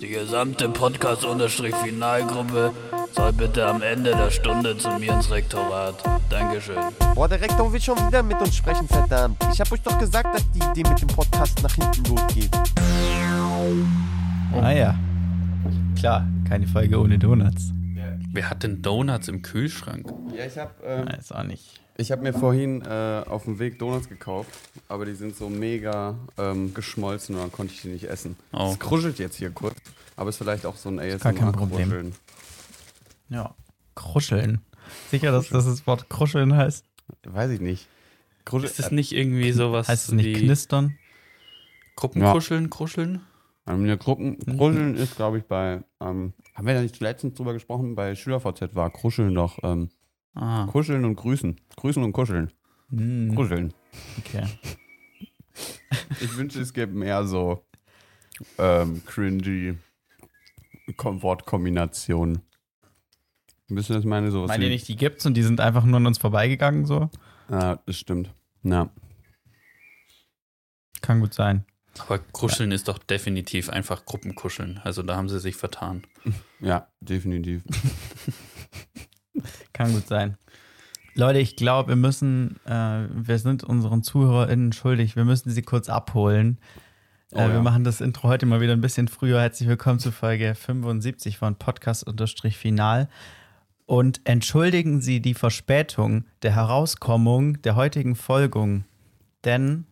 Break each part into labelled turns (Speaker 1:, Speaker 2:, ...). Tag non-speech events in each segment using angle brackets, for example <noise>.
Speaker 1: Die gesamte Podcast-Finalgruppe soll bitte am Ende der Stunde zu mir ins Rektorat. Dankeschön.
Speaker 2: Boah, der Rektor will schon wieder mit uns sprechen, verdammt. Ich hab euch doch gesagt, dass die Idee mit dem Podcast nach hinten losgeht.
Speaker 3: Ah ja. Klar, keine Folge ohne Donuts.
Speaker 4: Wer hat denn Donuts im Kühlschrank?
Speaker 5: Ja, ich habe ähm,
Speaker 3: Weiß auch nicht.
Speaker 5: Ich hab mir vorhin äh, auf dem Weg Donuts gekauft, aber die sind so mega ähm, geschmolzen und dann konnte ich die nicht essen.
Speaker 4: Oh.
Speaker 5: Es kruschelt jetzt hier kurz, aber ist vielleicht auch so ein
Speaker 3: gar kein Problem.
Speaker 5: ASMR-Kruscheln.
Speaker 3: Ja. Kruscheln. Sicher, dass das das Wort Kruscheln heißt?
Speaker 5: Weiß ich nicht. Kruschel
Speaker 4: Ist das nicht irgendwie sowas
Speaker 3: Heißt es nicht knistern?
Speaker 4: Gruppenkuscheln, kruscheln?
Speaker 5: ähm, eine Gruppen Kruscheln ist, glaube ich, bei, ähm, haben wir da nicht letztens drüber gesprochen, bei SchülerVZ war Kruscheln doch ähm,
Speaker 4: Ah,
Speaker 5: Kuscheln und Grüßen. Grüßen und Kuscheln.
Speaker 3: Hm,
Speaker 5: Kuscheln.
Speaker 3: okay. <laughs>
Speaker 5: Ich wünsche, es gäbe mehr so ähm, cringy Wortkombinationen. Was ich meine? Sowas
Speaker 3: Meint ihr nicht, die gibt's und die sind einfach nur an uns vorbeigegangen so?
Speaker 5: Ja, das stimmt. Ja.
Speaker 3: Kann gut sein.
Speaker 4: aber Kuscheln ist doch definitiv einfach Gruppenkuscheln. Also da haben sie sich vertan.
Speaker 5: Ja, definitiv. <laughs>
Speaker 3: Kann gut sein. Leute, ich glaube, wir müssen, äh, wir sind unseren ZuhörerInnen schuldig, wir müssen sie kurz abholen.
Speaker 5: Oh
Speaker 3: äh, Wir
Speaker 5: ja.
Speaker 3: machen das Intro heute mal wieder ein bisschen früher. Herzlich willkommen zu Folge 75 von Podcast-Final. Und entschuldigen Sie die Verspätung der Herauskommung der heutigen Folgung, denn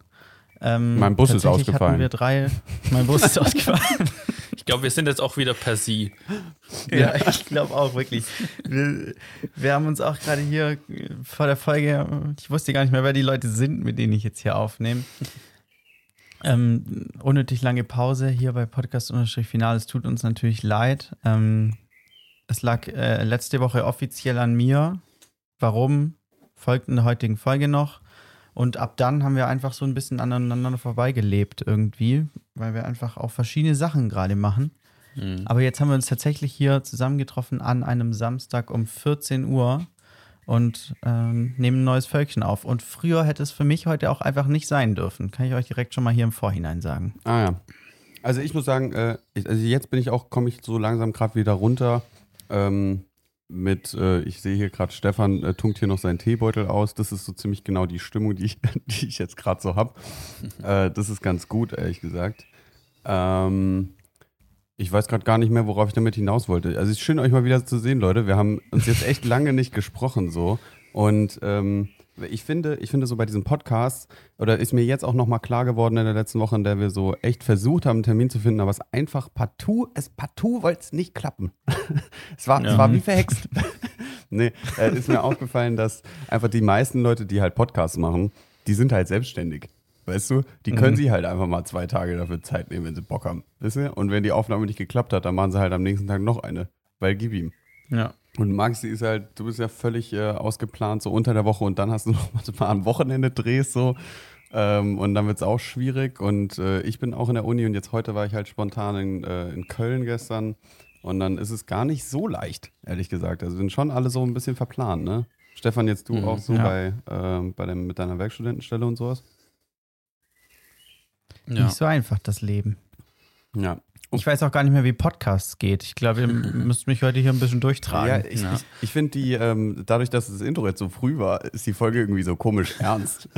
Speaker 3: ähm,
Speaker 5: Mein Bus ist ausgefallen.
Speaker 3: Hatten wir drei, mein Bus ist <laughs> ausgefallen.
Speaker 4: Ich glaube, wir sind jetzt auch wieder per Sie.
Speaker 3: Ja, <laughs> ich glaube auch wirklich. Wir, wir haben uns auch gerade hier vor der Folge, ich wusste gar nicht mehr, wer die Leute sind, mit denen ich jetzt hier aufnehme. Ähm, unnötig lange Pause hier bei Podcast-Final. Es tut uns natürlich leid. Ähm, es lag äh, letzte Woche offiziell an mir. Warum? Folgt in der heutigen Folge noch. Und ab dann haben wir einfach so ein bisschen aneinander vorbeigelebt irgendwie, weil wir einfach auch verschiedene Sachen gerade machen.
Speaker 4: Hm.
Speaker 3: Aber jetzt haben wir uns tatsächlich hier zusammengetroffen an einem Samstag um 14 Uhr und ähm, nehmen ein neues Völkchen auf. Und früher hätte es für mich heute auch einfach nicht sein dürfen. Kann ich euch direkt schon mal hier im Vorhinein sagen.
Speaker 5: Ah ja. Also ich muss sagen, äh, ich, also jetzt bin ich auch, komme ich so langsam gerade wieder runter. Ähm, mit, äh, ich sehe hier gerade, Stefan äh, tunkt hier noch seinen Teebeutel aus. Das ist so ziemlich genau die Stimmung, die ich, <laughs> die ich jetzt gerade so habe. <laughs> äh, das ist ganz gut, ehrlich gesagt. Ähm, ich weiß gerade gar nicht mehr, worauf ich damit hinaus wollte. Also es ist schön, euch mal wieder zu sehen, Leute. Wir haben uns jetzt echt <laughs> lange nicht gesprochen so. Und ähm, ich finde, ich finde so bei diesem Podcast, oder ist mir jetzt auch nochmal klar geworden in der letzten Woche, in der wir so echt versucht haben, einen Termin zu finden, aber es einfach partout, es partout wollte es nicht klappen. <laughs> es, war, es
Speaker 4: Ja.
Speaker 5: war wie verhext. <laughs> nee, äh, ist mir aufgefallen, dass einfach die meisten Leute, die halt Podcasts machen, die sind halt selbstständig. Weißt du, die können sich halt einfach mal zwei Tage dafür Zeit nehmen, wenn sie Bock haben. Weißt du? Und wenn die Aufnahme nicht geklappt hat, dann machen sie halt am nächsten Tag noch eine. Weil gib ihm.
Speaker 3: Ja.
Speaker 5: Und Maxi ist halt, du bist ja völlig äh, ausgeplant, so unter der Woche und dann hast du <laughs> noch mal am Wochenende Drehs so. Ähm, und dann wird es auch schwierig. Und äh, ich bin auch in der Uni und jetzt heute war ich halt spontan in, äh, in Köln gestern. Und dann ist es gar nicht so leicht, ehrlich gesagt. Also sind schon alle so ein bisschen verplant, ne? Stefan, jetzt du
Speaker 4: Mhm,
Speaker 5: auch so
Speaker 3: ja.
Speaker 5: bei, ähm, bei dem, mit deiner Werkstudentenstelle und sowas?
Speaker 4: Ja.
Speaker 3: Nicht so einfach, das Leben.
Speaker 5: Ja.
Speaker 3: Ich weiß auch gar nicht mehr, wie Podcasts geht. Ich glaube, ihr <laughs> müsst mich heute hier ein bisschen durchtragen.
Speaker 5: Ja, ich,
Speaker 4: Ja.
Speaker 5: ich, ich finde die, ähm, dadurch, dass das Intro jetzt so früh war, ist die Folge irgendwie so komisch ernst.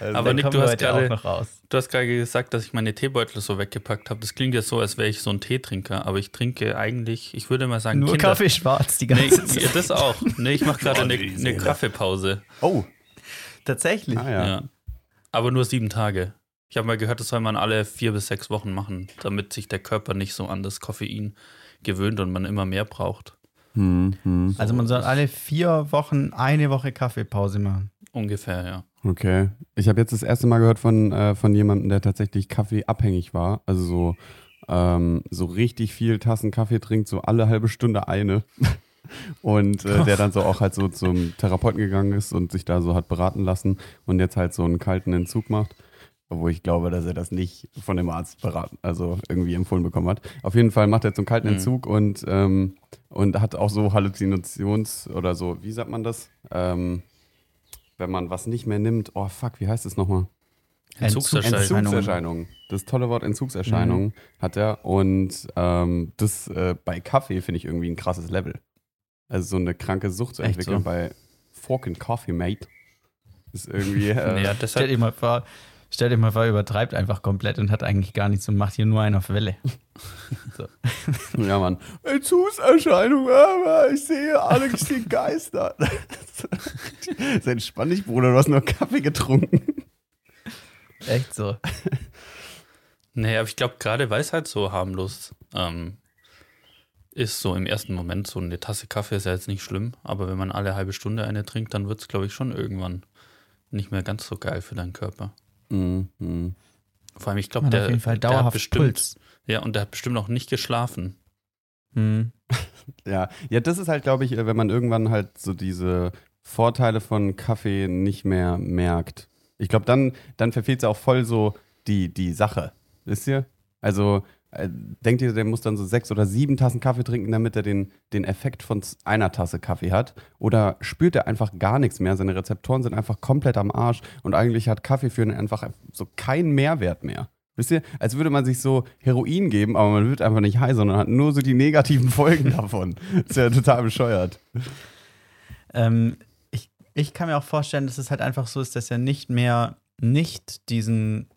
Speaker 5: Also, <laughs>
Speaker 4: Aber Nick, du hast gerade
Speaker 3: noch raus.
Speaker 4: du hast gerade gesagt, dass ich meine Teebeutel so weggepackt habe. Das klingt jetzt so, als wäre ich so ein Teetrinker, aber ich trinke eigentlich, ich würde mal sagen,
Speaker 3: Nur
Speaker 4: Kinder.
Speaker 3: Kaffee schwarz die
Speaker 4: Nee,
Speaker 3: ganze Zeit.
Speaker 4: das auch. Nee, ich mache gerade
Speaker 5: Oh,
Speaker 4: eine, eine. Kaffeepause.
Speaker 5: oh,
Speaker 3: Tatsächlich.
Speaker 5: ah ja.
Speaker 4: Ja. Aber nur sieben Tage. Ich habe mal gehört, das soll man alle vier bis sechs Wochen machen, damit sich der Körper nicht so an das Koffein gewöhnt und man immer mehr braucht.
Speaker 5: Hm, hm.
Speaker 3: Also man soll alle vier Wochen eine Woche Kaffeepause machen.
Speaker 4: Ungefähr, ja.
Speaker 5: Okay. Ich habe jetzt das erste Mal gehört von, äh, von jemandem, der tatsächlich kaffeeabhängig war. Also so, ähm, so richtig viel Tassen Kaffee trinkt, so alle halbe Stunde eine. Und äh, der dann so auch halt so zum Therapeuten gegangen ist und sich da so hat beraten lassen und jetzt halt so einen kalten Entzug macht. Obwohl ich glaube, dass er das nicht von dem Arzt beraten, also irgendwie empfohlen bekommen hat. Auf jeden Fall macht er jetzt so einen kalten
Speaker 4: Mhm.
Speaker 5: Entzug und, ähm, und hat auch so Halluzinations- oder so, wie sagt man das? Ähm, wenn man was nicht mehr nimmt. Oh fuck, wie heißt es nochmal?
Speaker 4: Entzugserscheinungen.
Speaker 5: Entzugserscheinungen. Das tolle Wort Entzugserscheinungen
Speaker 3: Mhm.
Speaker 5: hat er. Und ähm, das äh, bei Kaffee finde ich irgendwie ein krasses Level. Also so eine kranke Sucht zu entwickeln
Speaker 3: so?
Speaker 5: bei Fork and Coffee Mate ist irgendwie. Äh, <laughs>
Speaker 4: Ja,
Speaker 3: Stell
Speaker 4: deshalb,
Speaker 3: dir mal vor, stell dir mal vor, übertreibt einfach komplett und hat eigentlich gar nichts und macht hier nur einen auf Welle. <laughs>
Speaker 5: Ja, Mann. Entzugserscheinung, aber ich sehe Alex die Geister. <laughs> Sei entspann dich, Bruder, du hast nur Kaffee getrunken.
Speaker 3: Echt so.
Speaker 4: nee, aber ich glaube, gerade weil es halt so harmlos ähm, ist, so im ersten Moment, so eine Tasse Kaffee ist ja jetzt nicht schlimm, aber wenn man alle halbe Stunde eine trinkt, dann wird es, glaube ich, schon irgendwann nicht mehr ganz so geil für deinen Körper.
Speaker 5: Mhm.
Speaker 4: Vor allem, ich glaube, der,
Speaker 3: auf jeden Fall
Speaker 4: der hat
Speaker 3: dauerhaft
Speaker 4: bestimmt,
Speaker 3: Puls.
Speaker 4: ja, und der hat bestimmt auch nicht geschlafen.
Speaker 3: Hm. <laughs>
Speaker 5: Ja. ja, das ist halt, glaube ich, äh, wenn man irgendwann halt so diese Vorteile von Kaffee nicht mehr merkt. Ich glaube, dann, dann verfehlt es auch voll so die, die Sache. Wisst ihr? Also, denkt ihr, der muss dann so sechs oder sieben Tassen Kaffee trinken, damit er den, den Effekt von einer Tasse Kaffee hat? Oder spürt er einfach gar nichts mehr? Seine Rezeptoren sind einfach komplett am Arsch und eigentlich hat Kaffee für ihn einfach so keinen Mehrwert mehr. Wisst ihr? Als würde man sich so Heroin geben, aber man wird einfach nicht high, sondern hat nur so die negativen <laughs> Folgen davon. ist ja total bescheuert.
Speaker 3: Ähm, ich, ich kann mir auch vorstellen, dass es halt einfach so ist, dass er nicht mehr nicht diesen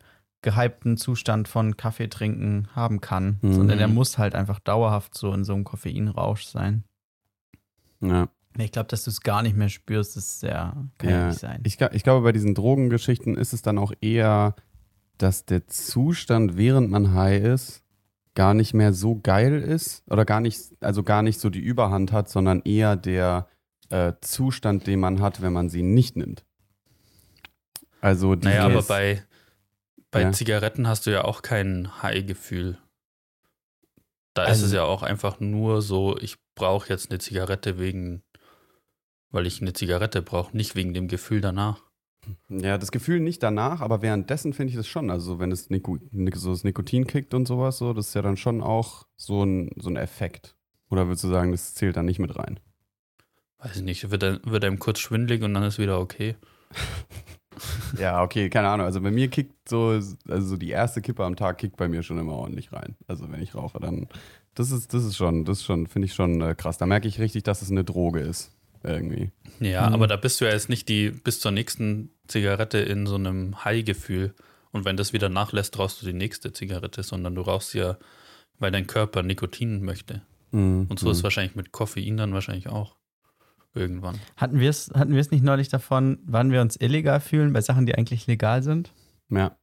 Speaker 3: gehypten Zustand von Kaffee trinken haben kann,
Speaker 5: Mhm.
Speaker 3: sondern er muss halt einfach dauerhaft so in so einem Koffeinrausch sein.
Speaker 5: Ja.
Speaker 3: Ich glaube, dass du es gar nicht mehr spürst, das ist sehr, kann ja, nicht sein.
Speaker 5: Ich, ich glaube, bei diesen Drogengeschichten ist es dann auch eher, dass der Zustand, während man high ist, gar nicht mehr so geil ist oder gar nicht, also gar nicht so die Überhand hat, sondern eher der äh, Zustand, den man hat, wenn man sie nicht nimmt. Also die
Speaker 4: Naja, aber bei, bei
Speaker 5: Ja.
Speaker 4: Zigaretten hast du ja auch kein High-Gefühl. Da ist
Speaker 3: Also-
Speaker 4: es ja auch einfach nur so, ich brauche jetzt eine Zigarette wegen, weil ich eine Zigarette brauche, nicht wegen dem Gefühl danach.
Speaker 5: Ja, das Gefühl nicht danach, aber währenddessen finde ich das schon. Also wenn es Nico, so das Nikotin kickt und sowas, so, das ist ja dann schon auch so ein, so ein Effekt. Oder würdest du sagen, das zählt dann nicht mit rein?
Speaker 4: Weiß ich nicht, wird, er- wird einem kurz schwindelig und dann ist wieder okay. <laughs>
Speaker 5: Ja, okay, keine Ahnung. Also bei mir kickt so, also so die erste Kippe am Tag kickt bei mir schon immer ordentlich rein. Also wenn ich rauche, dann, das ist, das ist schon, das ist schon, finde ich schon äh, krass. Da merke ich richtig, dass es eine Droge ist. Irgendwie.
Speaker 4: Ja,
Speaker 3: Mhm.
Speaker 4: aber da bist du ja jetzt nicht die bis zur nächsten Zigarette in so einem High-Gefühl. Und wenn das wieder nachlässt, rauchst du die nächste Zigarette, sondern du rauchst ja, weil dein Körper Nikotin möchte. Und so ist es wahrscheinlich mit Koffein dann wahrscheinlich auch. Irgendwann.
Speaker 3: Hatten wir es hatten wir es nicht neulich davon, wann wir uns illegal fühlen bei Sachen, die eigentlich legal sind?
Speaker 5: Ja.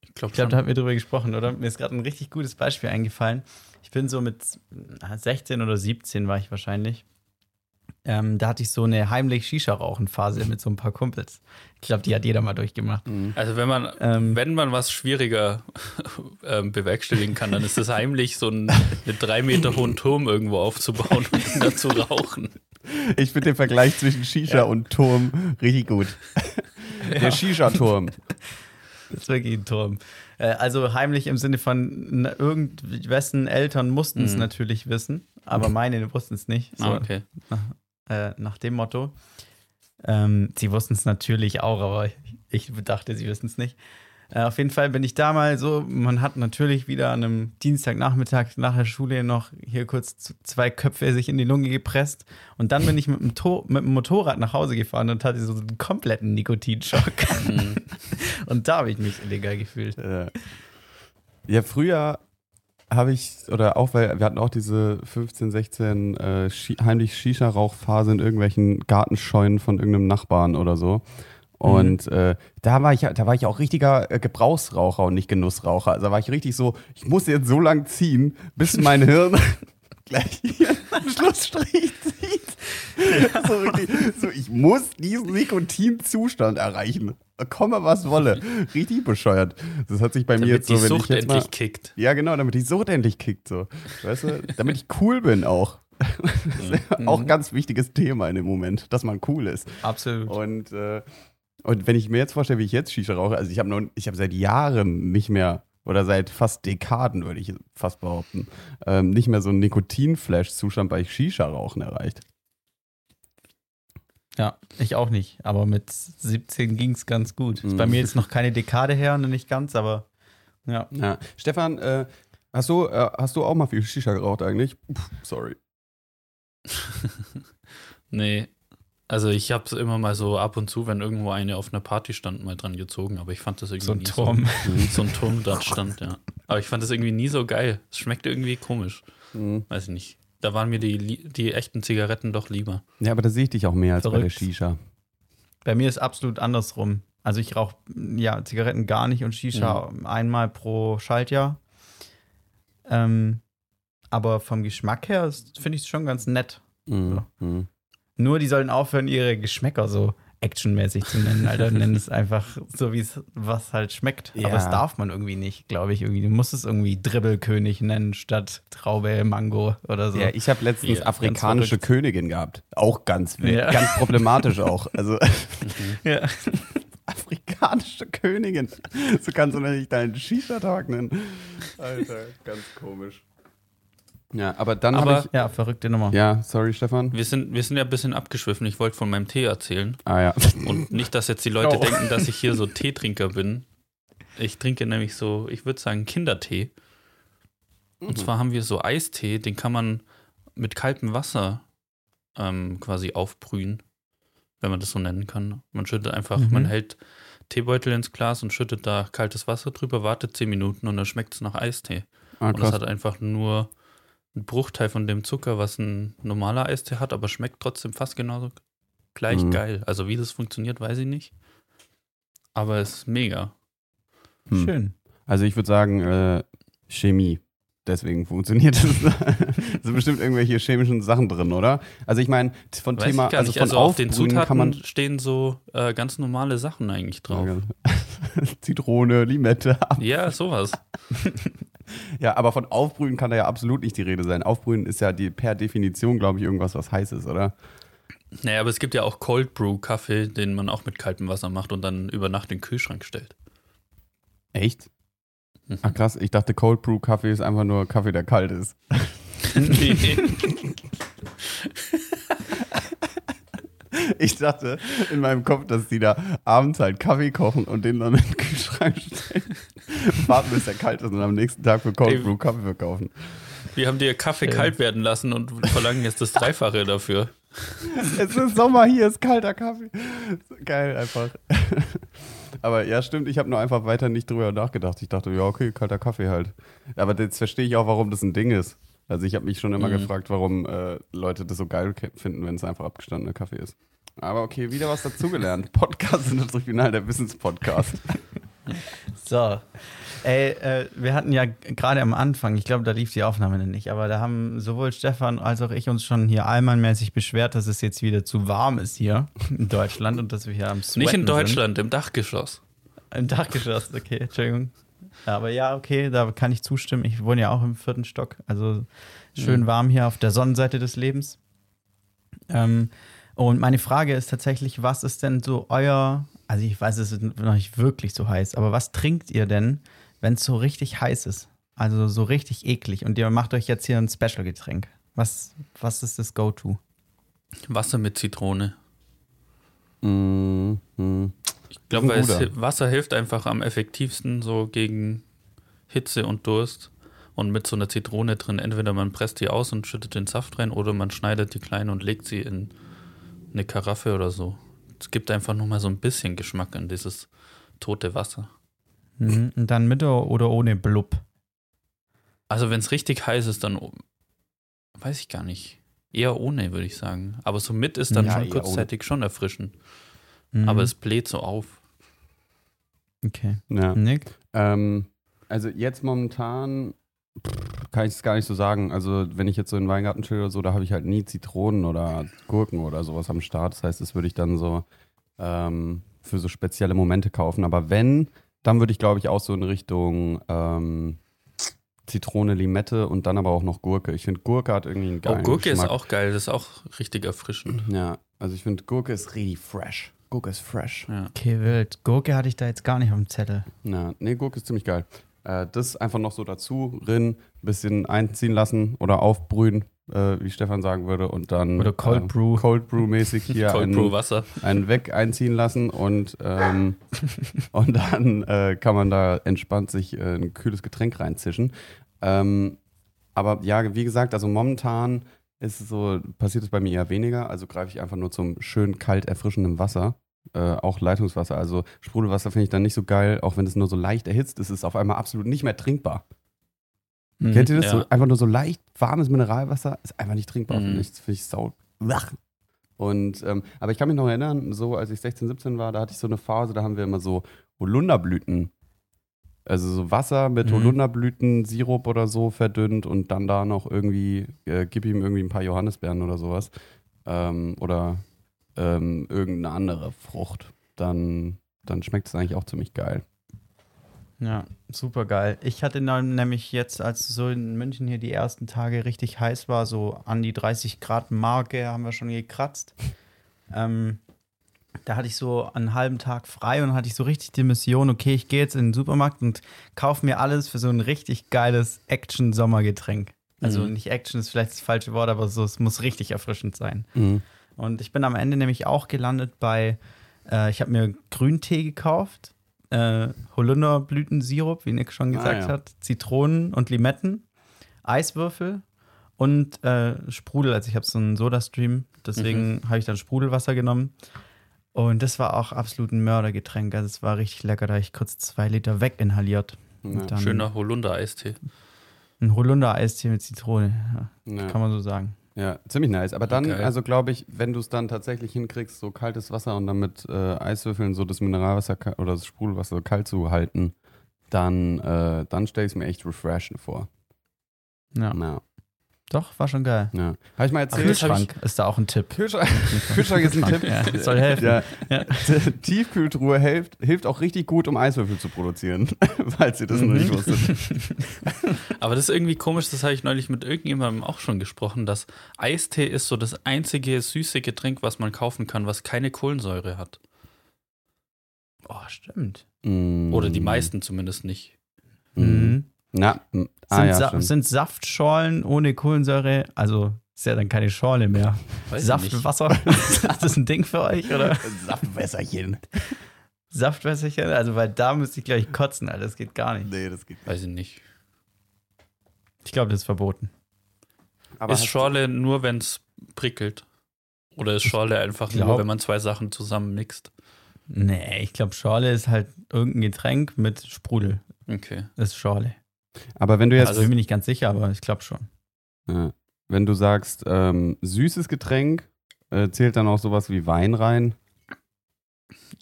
Speaker 4: Ich glaube
Speaker 3: Ich glaube, da hatten wir drüber gesprochen, oder? Mir ist gerade ein richtig gutes Beispiel eingefallen. Ich bin so mit 16 oder 17 war ich wahrscheinlich. Ähm, da hatte ich so eine heimlich Shisha-Rauchen-Phase mit so ein paar Kumpels. Ich glaube, die hat jeder mal durchgemacht.
Speaker 4: Also wenn man,
Speaker 3: Ähm,
Speaker 4: wenn man was schwieriger <laughs> ähm, bewerkstelligen kann, dann ist es heimlich, so einen, einen drei Meter hohen Turm irgendwo aufzubauen und dann zu rauchen.
Speaker 5: Ich finde den Vergleich zwischen Shisha und Turm richtig gut. Der Shisha-Turm.
Speaker 3: Das ist wirklich ein Turm. Äh, also heimlich im Sinne von, irgendwessen Eltern mussten es
Speaker 4: Mhm.
Speaker 3: natürlich wissen, aber meine wussten es nicht. So,
Speaker 4: Ah, okay.
Speaker 3: Äh, nach dem Motto. Ähm, sie wussten es natürlich auch, aber ich dachte, sie wissen es nicht. Äh, auf jeden Fall bin ich da mal so, man hat natürlich wieder an einem Dienstagnachmittag nach der Schule noch hier kurz zwei Köpfe sich in die Lunge gepresst und dann bin ich mit dem, to mit dem Motorrad nach Hause gefahren und hatte so einen kompletten Nikotinschock.
Speaker 4: Mhm. <laughs>
Speaker 3: und da habe ich mich illegal gefühlt.
Speaker 5: Ja, früher habe ich, oder auch, weil wir hatten auch diese 15, 16 äh, heimlich Shisha-Rauchphase in irgendwelchen Gartenscheunen von irgendeinem Nachbarn oder so. Und äh, da war ich da war ich auch richtiger äh, Gebrauchsraucher und nicht Genussraucher. Also da war ich richtig so, ich muss jetzt so lang ziehen, bis mein <laughs> Hirn <laughs> gleich hier einen Schlussstrich zieht. So, richtig, so, ich muss diesen Nikotinzustand erreichen. Komme, was wolle. Richtig bescheuert. Das hat sich bei mir
Speaker 4: Damit
Speaker 5: jetzt
Speaker 4: die
Speaker 5: so, wenn
Speaker 4: Sucht
Speaker 5: ich jetzt mal,
Speaker 4: endlich kickt.
Speaker 5: ja, genau, damit die Sucht endlich kickt. So. Weißt du? Damit ich cool bin auch. Das ist ja auch ein ganz wichtiges Thema in dem Moment, dass man cool ist.
Speaker 3: Absolut.
Speaker 5: Und, äh, und wenn ich mir jetzt vorstelle, wie ich jetzt Shisha rauche, also ich habe noch, ich habe seit Jahren nicht mehr, oder seit fast Dekaden, würde ich fast behaupten, ähm, nicht mehr so einen Nikotin-Flash-Zustand bei Shisha-Rauchen erreicht.
Speaker 3: Ja, ich auch nicht. Aber mit 17 ging es ganz gut. Ist bei
Speaker 5: Mhm.
Speaker 3: mir jetzt noch keine Dekade her, noch nicht ganz, aber ja.
Speaker 5: Ja. Stefan, äh, hast, du, äh, hast du auch mal viel Shisha geraucht eigentlich? Puh, sorry. <laughs>
Speaker 4: Nee. Also ich habe es immer mal so ab und zu, wenn irgendwo eine auf einer Party stand, mal dran gezogen, aber ich fand das irgendwie
Speaker 3: So ein
Speaker 4: nie
Speaker 3: Turm.
Speaker 4: so. <laughs> So ein Turm <laughs> dort stand, ja. Aber ich fand das irgendwie nie so geil. Es schmeckte irgendwie komisch.
Speaker 5: Mhm.
Speaker 4: Weiß ich nicht. Da waren mir die, die echten Zigaretten doch lieber.
Speaker 5: Ja, aber da sehe ich dich auch mehr als bei der
Speaker 3: Verrückt.
Speaker 5: Shisha.
Speaker 3: Bei mir ist absolut andersrum. Also ich rauche ja Zigaretten gar nicht und Shisha einmal pro Schaltjahr. Ähm, aber vom Geschmack her ist- finde ich es schon ganz nett.
Speaker 5: Mhm.
Speaker 3: Ja.
Speaker 5: Mhm.
Speaker 3: Nur die sollen aufhören, ihre Geschmäcker so actionmäßig zu nennen. Alter, <laughs> nennen es einfach so, wie es was halt schmeckt.
Speaker 5: Ja.
Speaker 3: Aber das darf man irgendwie nicht, glaube ich. Irgendwie. Du musst es irgendwie Dribbelkönig nennen statt Traube, Mango oder so.
Speaker 5: Ja, ich habe letztens
Speaker 4: Ja,
Speaker 5: afrikanische Königin gehabt. Auch ganz, wild,
Speaker 3: Ja.
Speaker 5: ganz problematisch auch. Also <laughs> <laughs>
Speaker 3: ja.
Speaker 5: afrikanische Königin. So kannst du nicht deinen Shisha-Tag nennen. Alter, ganz komisch. Ja, aber dann
Speaker 4: Aber-
Speaker 5: habe ich.
Speaker 3: ja, verrückte Nummer.
Speaker 5: Ja, sorry, Stefan.
Speaker 4: Wir sind, wir sind ja ein bisschen abgeschwiffen. Ich wollte von meinem Tee erzählen.
Speaker 5: Ah ja. <laughs>
Speaker 4: Und nicht, dass jetzt die Leute
Speaker 3: Oh.
Speaker 4: denken, dass ich hier so Teetrinker bin. Ich trinke nämlich so, ich würde sagen, Kindertee. Und zwar haben wir so Eistee, den kann man mit kaltem Wasser ähm, quasi aufbrühen, wenn man das so nennen kann. Man schüttet einfach,
Speaker 3: Mhm.
Speaker 4: man hält Teebeutel ins Glas und schüttet da kaltes Wasser drüber, wartet 10 Minuten und dann schmeckt es nach Eistee.
Speaker 5: Ah,
Speaker 4: Und das hat einfach nur einen Bruchteil von dem Zucker, was ein normaler Eistee hat, aber schmeckt trotzdem fast genauso gleich
Speaker 5: Mhm.
Speaker 4: geil. Also wie das funktioniert, weiß ich nicht. Aber es ist mega.
Speaker 5: Hm.
Speaker 3: Schön.
Speaker 5: Also ich würde sagen, äh, Chemie. Deswegen funktioniert es. Es <laughs> sind bestimmt irgendwelche chemischen Sachen drin, oder? Also ich meine, von
Speaker 4: Weiß
Speaker 5: Thema, also von
Speaker 4: Also auf den Zutaten
Speaker 5: kann man
Speaker 4: stehen so äh, ganz normale Sachen eigentlich drauf. <laughs>
Speaker 5: Zitrone, Limette.
Speaker 4: Ja, sowas. <laughs>
Speaker 5: Ja, aber von Aufbrühen kann da ja absolut nicht die Rede sein. Aufbrühen ist ja die, per Definition, glaube ich, irgendwas, was heiß ist, oder?
Speaker 4: Naja, aber es gibt ja auch Cold Brew Kaffee, den man auch mit kaltem Wasser macht und dann über Nacht in den Kühlschrank stellt.
Speaker 5: Echt?
Speaker 4: Mhm.
Speaker 5: Ach krass, ich dachte Cold Brew Kaffee ist einfach nur Kaffee, der kalt ist. <laughs>
Speaker 4: nee. <laughs>
Speaker 5: Ich dachte in meinem Kopf, dass die da abends halt Kaffee kochen und den dann in den Kühlschrank stellen. Warten, bis der kalt ist und am nächsten Tag für Cold. Brew Kaffee verkaufen.
Speaker 4: Wir haben dir Kaffee kalt werden lassen und verlangen jetzt das Dreifache dafür.
Speaker 5: Es ist Sommer, hier ist kalter Kaffee. Geil, einfach. Aber ja, stimmt, ich habe nur einfach weiter nicht drüber nachgedacht. Ich dachte, ja, okay, kalter Kaffee halt. Aber jetzt verstehe ich auch, warum das ein Ding ist. Also ich habe mich schon immer
Speaker 4: Mhm.
Speaker 5: gefragt, warum äh, Leute das so geil finden, wenn es einfach abgestandener Kaffee ist. Aber okay, wieder was dazugelernt. <laughs> Podcast sind das Original der Wissenspodcast. <laughs>
Speaker 3: So. Ey, äh, wir hatten ja gerade am Anfang, ich glaube, da lief die Aufnahme nicht, aber da haben sowohl Stefan als auch ich uns schon hier allmannmäßig beschwert, dass es jetzt wieder zu warm ist hier in Deutschland und dass wir hier am Sweaten
Speaker 4: Nicht in
Speaker 3: sind.
Speaker 4: Deutschland, im Dachgeschoss.
Speaker 3: Im Dachgeschoss, okay, Entschuldigung. Aber ja, okay, da kann ich zustimmen. Ich wohne ja auch im vierten Stock, also schön
Speaker 4: Mhm.
Speaker 3: warm hier auf der Sonnenseite des Lebens. Ähm, und meine Frage ist tatsächlich, was ist denn so euer, also ich weiß, es ist noch nicht wirklich so heiß, aber was trinkt ihr denn, wenn es so richtig heiß ist? Also so richtig eklig und ihr macht euch jetzt hier ein Special-Getränk. Was, was ist das Go-To?
Speaker 4: Wasser mit Zitrone.
Speaker 5: Mhm.
Speaker 4: Ich glaube, weil es, Wasser hilft einfach am effektivsten so gegen Hitze und Durst. Und mit so einer Zitrone drin, entweder man presst die aus und schüttet den Saft rein oder man schneidet die klein und legt sie in eine Karaffe oder so. Es gibt einfach nochmal so ein bisschen Geschmack in dieses tote Wasser.
Speaker 3: Mhm. Und dann mit oder ohne Blub?
Speaker 4: Also wenn es richtig heiß ist, dann weiß ich gar nicht. Eher ohne, würde ich sagen. Aber so mit ist dann
Speaker 5: Ja,
Speaker 4: schon kurzzeitig schon erfrischend.
Speaker 3: Mhm.
Speaker 4: Aber es bläht so auf.
Speaker 3: Okay.
Speaker 5: Ja.
Speaker 3: Nick?
Speaker 5: Ähm, also jetzt momentan pff, kann ich es gar nicht so sagen. Also wenn ich jetzt so in den Weingarten chill oder so, da habe ich halt nie Zitronen oder Gurken oder sowas am Start. Das heißt, das würde ich dann so ähm, für so spezielle Momente kaufen. Aber wenn, dann würde ich glaube ich auch so in Richtung ähm, Zitrone, Limette und dann aber auch noch Gurke. Ich finde Gurke hat irgendwie einen
Speaker 4: Oh,
Speaker 5: geilen
Speaker 4: Gurke ist
Speaker 5: Geschmack.
Speaker 4: auch geil, das ist auch richtig erfrischend.
Speaker 5: Ja, also ich finde Gurke ist richtig fresh. Gurke ist fresh.
Speaker 4: Ja.
Speaker 3: Okay, wild. Gurke hatte ich da jetzt gar nicht auf dem Zettel.
Speaker 5: Ja, nee, Gurke ist ziemlich geil. Äh, das einfach noch so dazu, rin, bisschen einziehen lassen oder aufbrühen äh, wie Stefan sagen würde, und dann
Speaker 3: Oder Cold
Speaker 5: äh,
Speaker 3: Brew.
Speaker 5: Cold Brew mäßig <laughs> hier
Speaker 4: Cold
Speaker 5: einen,
Speaker 4: Brew Wasser.
Speaker 5: einen weg einziehen lassen und, ähm, <laughs> und dann äh, kann man da entspannt sich äh, ein kühles Getränk reinzischen. Ähm, aber ja, wie gesagt, also momentan ist es so, passiert es bei mir eher weniger. Also greife ich einfach nur zum schön kalt erfrischenden Wasser. Äh, auch Leitungswasser. Also Sprudelwasser finde ich dann nicht so geil, auch wenn es nur so leicht erhitzt ist, ist es auf einmal absolut nicht mehr trinkbar.
Speaker 3: Mhm.
Speaker 5: Kennt ihr das?
Speaker 4: ja.
Speaker 5: So, einfach nur so leicht warmes Mineralwasser ist einfach nicht trinkbar,
Speaker 4: Mhm.
Speaker 5: finde ich. Das finde ich sau. Und, ähm, aber ich kann mich noch erinnern, so als ich 16, 17 war, da hatte ich so eine Phase, da haben wir immer so Holunderblüten, also so Wasser mit
Speaker 3: Mhm.
Speaker 5: Holunderblüten, Sirup oder so verdünnt und dann da noch irgendwie, äh, gib ihm irgendwie ein paar Johannisbeeren oder sowas. Ähm, oder ähm, irgendeine andere Frucht. Dann, dann schmeckt es eigentlich auch ziemlich geil.
Speaker 3: Ja, super geil. Ich hatte dann nämlich jetzt, als es so in München hier die ersten Tage richtig heiß war, so an die 30 Grad Marke haben wir schon gekratzt. <laughs> Ähm, da hatte ich so einen halben Tag frei und hatte ich so richtig die Mission, okay, ich gehe jetzt in den Supermarkt und kaufe mir alles für so ein richtig geiles Action-Sommergetränk. Also
Speaker 4: Mhm.
Speaker 3: nicht Action ist vielleicht das falsche Wort, aber so, es muss richtig erfrischend sein.
Speaker 5: Mhm.
Speaker 3: Und ich bin am Ende nämlich auch gelandet bei, äh, ich habe mir Grüntee gekauft, äh, Holunderblütensirup, wie Nick schon
Speaker 5: Ah,
Speaker 3: gesagt
Speaker 5: ja.
Speaker 3: hat, Zitronen und Limetten, Eiswürfel und äh, Sprudel. Also ich habe so einen Sodastream, deswegen
Speaker 5: Mhm.
Speaker 3: habe ich dann Sprudelwasser genommen. Und das war auch absolut ein Mördergetränk. Also es war richtig lecker, da habe ich kurz zwei Liter weginhaliert.
Speaker 5: Ja.
Speaker 4: Schöner Holunder-Eistee.
Speaker 3: ein Holunder-Eistee mit Zitrone, ja,
Speaker 5: Ja.
Speaker 3: kann man so sagen.
Speaker 5: Ja, ziemlich nice. Aber dann,
Speaker 4: Geil.
Speaker 5: also glaube ich, wenn du es dann tatsächlich hinkriegst, so kaltes Wasser und dann mit äh, Eiswürfeln so das Mineralwasser oder das Sprudelwasser kalt zu halten, dann, äh, dann stelle ich es mir echt refreshing vor.
Speaker 3: Ja.
Speaker 5: Ja,
Speaker 3: Doch, war schon geil.
Speaker 5: ja. Habe ich mal erzählt?
Speaker 3: Kühlschrank ist da auch ein Tipp.
Speaker 5: Kühlschrank, <laughs> Kühlschrank ist ein Tipp.
Speaker 3: Ja, das soll helfen.
Speaker 5: Ja.
Speaker 3: Ja. <laughs>
Speaker 5: Tiefkühltruhe hilft, hilft auch richtig gut, um Eiswürfel zu produzieren, <laughs> falls ihr das noch nicht
Speaker 3: Mhm.
Speaker 5: wusstet.
Speaker 4: Aber das ist irgendwie komisch, das habe ich neulich mit irgendjemandem auch schon gesprochen, dass Eistee ist so das einzige süße Getränk, was man kaufen kann, was keine Kohlensäure hat.
Speaker 3: Oh, stimmt.
Speaker 5: Mm.
Speaker 4: Oder die meisten zumindest nicht.
Speaker 5: Mhm. Na, mm, ah,
Speaker 3: Sind,
Speaker 5: ja,
Speaker 3: Sa sind Saftschorlen ohne Kohlensäure, also ist ja dann keine Schorle mehr.
Speaker 4: Weiß nicht.
Speaker 3: Saftwasser, <laughs> ist das ein Ding für euch, oder?
Speaker 5: Saftwässerchen.
Speaker 3: Saftwässerchen, also weil da müsste ich gleich kotzen, Alter, das geht gar nicht.
Speaker 5: Nee, das geht
Speaker 4: Weiß ich nicht.
Speaker 3: Ich glaube, das ist verboten.
Speaker 5: Aber
Speaker 4: ist Schorle nur, wenn es prickelt? Oder ist Schorle einfach
Speaker 3: glaub-
Speaker 4: nur, wenn man zwei Sachen zusammen mixt?
Speaker 3: Nee, ich glaube, Schorle ist halt irgendein Getränk mit Sprudel.
Speaker 4: Okay.
Speaker 3: Das ist Schorle.
Speaker 5: Aber wenn du jetzt,
Speaker 3: Also ich bin mir nicht ganz sicher, aber ich glaube schon.
Speaker 5: ja, wenn du sagst, ähm, süßes Getränk, äh, zählt dann auch sowas wie Wein rein?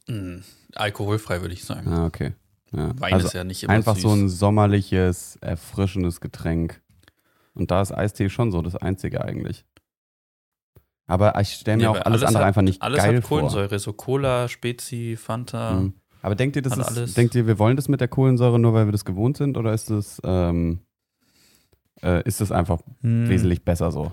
Speaker 4: Mm, alkoholfrei würde ich sagen.
Speaker 5: Ah, okay. Ja.
Speaker 4: Wein
Speaker 5: also
Speaker 4: ist ja nicht immer
Speaker 5: einfach
Speaker 4: süß.
Speaker 5: so ein sommerliches, erfrischendes Getränk. Und da ist Eistee schon so das Einzige eigentlich. Aber ich stelle mir
Speaker 4: Ja,
Speaker 5: auch
Speaker 4: weil
Speaker 5: alles, andere
Speaker 4: hat,
Speaker 5: einfach nicht
Speaker 4: alles
Speaker 5: geil
Speaker 4: hat
Speaker 5: vor.
Speaker 4: Kohlensäure, so Cola, Spezi, Fanta.
Speaker 5: Mhm. Aber denkt ihr, das ist,
Speaker 4: alles-
Speaker 5: denkt ihr, wir wollen das mit der Kohlensäure nur, weil wir das gewohnt sind? Oder ist das, ähm, äh, ist das einfach
Speaker 3: Hm.
Speaker 5: wesentlich besser so?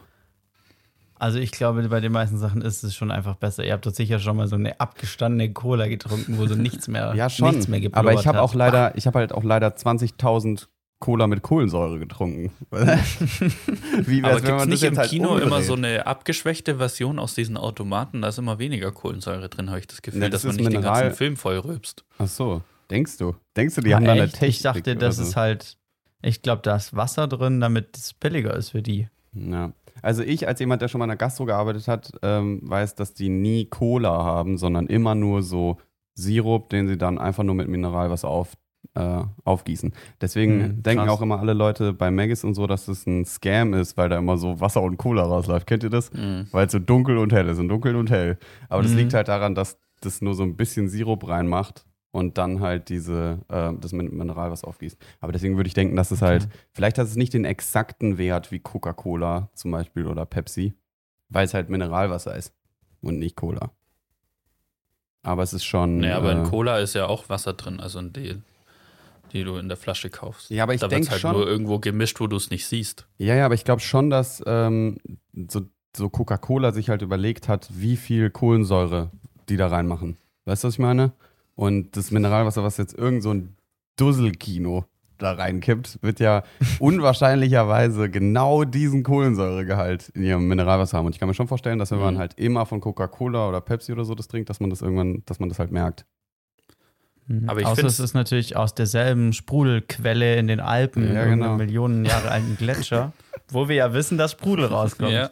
Speaker 3: Also ich glaube, bei den meisten Sachen ist es schon einfach besser. Ihr habt doch sicher schon mal so eine abgestandene Cola getrunken, wo so nichts mehr, <laughs>
Speaker 5: Ja, schon.
Speaker 3: nichts mehr
Speaker 5: Aber ich habe auch leider, ich habe halt auch leider 20.000 Cola mit Kohlensäure getrunken. <laughs> Wie
Speaker 4: Aber gibt es nicht im
Speaker 5: halt
Speaker 4: Kino immer
Speaker 5: umdreht?
Speaker 4: so eine abgeschwächte Version aus diesen Automaten? Da ist immer weniger Kohlensäure drin, habe ich das Gefühl,
Speaker 5: Ja, das
Speaker 4: dass man nicht den
Speaker 5: Mineral-
Speaker 4: ganzen Film voll rülpst.
Speaker 5: Ach so, denkst du? Denkst du, die
Speaker 3: Ah,
Speaker 5: haben da eine? Technik?
Speaker 3: Ich dachte, das
Speaker 5: so?
Speaker 3: ist halt, ich glaube, da ist Wasser drin, damit es billiger ist für die.
Speaker 5: Ja. Also ich, als jemand, der schon mal in der Gastro gearbeitet hat, ähm, weiß, dass die nie Cola haben, sondern immer nur so Sirup, den sie dann einfach nur mit Mineralwasser auf, äh, aufgießen. Deswegen
Speaker 3: Hm,
Speaker 5: denken auch immer alle Leute bei Maggis und so, dass das ein Scam ist, weil da immer so Wasser und Cola rausläuft. Kennt ihr das?
Speaker 4: Mhm.
Speaker 5: Weil es so dunkel und hell ist und dunkel und hell. Aber das
Speaker 3: Mhm.
Speaker 5: liegt halt daran, dass das nur so ein bisschen Sirup reinmacht und dann halt diese, äh, das mit Mineralwasser aufgießt. Aber deswegen würde ich denken, dass es halt, vielleicht hat es nicht den exakten Wert wie Coca-Cola zum Beispiel oder Pepsi, weil es halt Mineralwasser ist und nicht Cola. Aber es ist schon.
Speaker 4: Naja, aber in
Speaker 5: äh,
Speaker 4: Cola ist ja auch Wasser drin, also in die, die du in der Flasche kaufst.
Speaker 5: Ja, aber ich denke
Speaker 4: halt
Speaker 5: schon.
Speaker 4: nur irgendwo gemischt, wo du es nicht siehst.
Speaker 5: Ja, ja, aber ich glaube schon, dass ähm, so, so Coca-Cola sich halt überlegt hat, wie viel Kohlensäure die da reinmachen. Weißt du, was ich meine? Und das Mineralwasser, was jetzt irgend so ein Dusselkino da reinkippt, wird ja <laughs> unwahrscheinlicherweise genau diesen Kohlensäuregehalt in ihrem Mineralwasser haben. Und ich kann mir schon vorstellen, dass wenn man
Speaker 4: Mhm.
Speaker 5: halt immer von Coca-Cola oder Pepsi oder so das trinkt, dass man das irgendwann, dass man das halt merkt.
Speaker 3: Mhm.
Speaker 4: Aber ich
Speaker 3: Außer
Speaker 4: find's-
Speaker 3: es ist natürlich aus derselben Sprudelquelle in den Alpen,
Speaker 5: Ja,
Speaker 3: irgendeinem
Speaker 5: genau.
Speaker 3: Millionen Jahre alten Gletscher, <laughs> wo wir ja wissen, dass Sprudel rauskommt.
Speaker 4: Ja.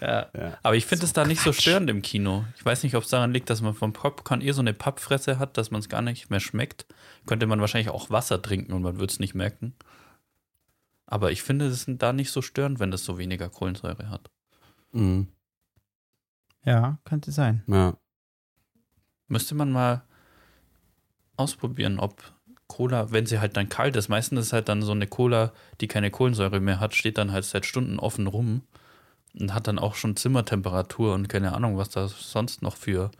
Speaker 3: Ja.
Speaker 4: Aber ich finde es da nicht so störend im Kino. Ich weiß nicht, ob es daran liegt, dass man vom Popcorn eher so eine Pappfresse hat, dass man es gar nicht mehr schmeckt. Könnte man wahrscheinlich auch Wasser trinken und man würde es nicht merken. Aber ich finde es ist da nicht so störend, wenn das so weniger Kohlensäure hat.
Speaker 5: Mhm.
Speaker 3: ja, könnte sein.
Speaker 5: Ja.
Speaker 4: Müsste man mal ausprobieren, ob Cola, wenn sie halt dann kalt ist, meistens ist halt dann so eine Cola, die keine Kohlensäure mehr hat, steht dann halt seit Stunden offen rum und hat dann auch schon Zimmertemperatur und keine Ahnung, was da sonst noch für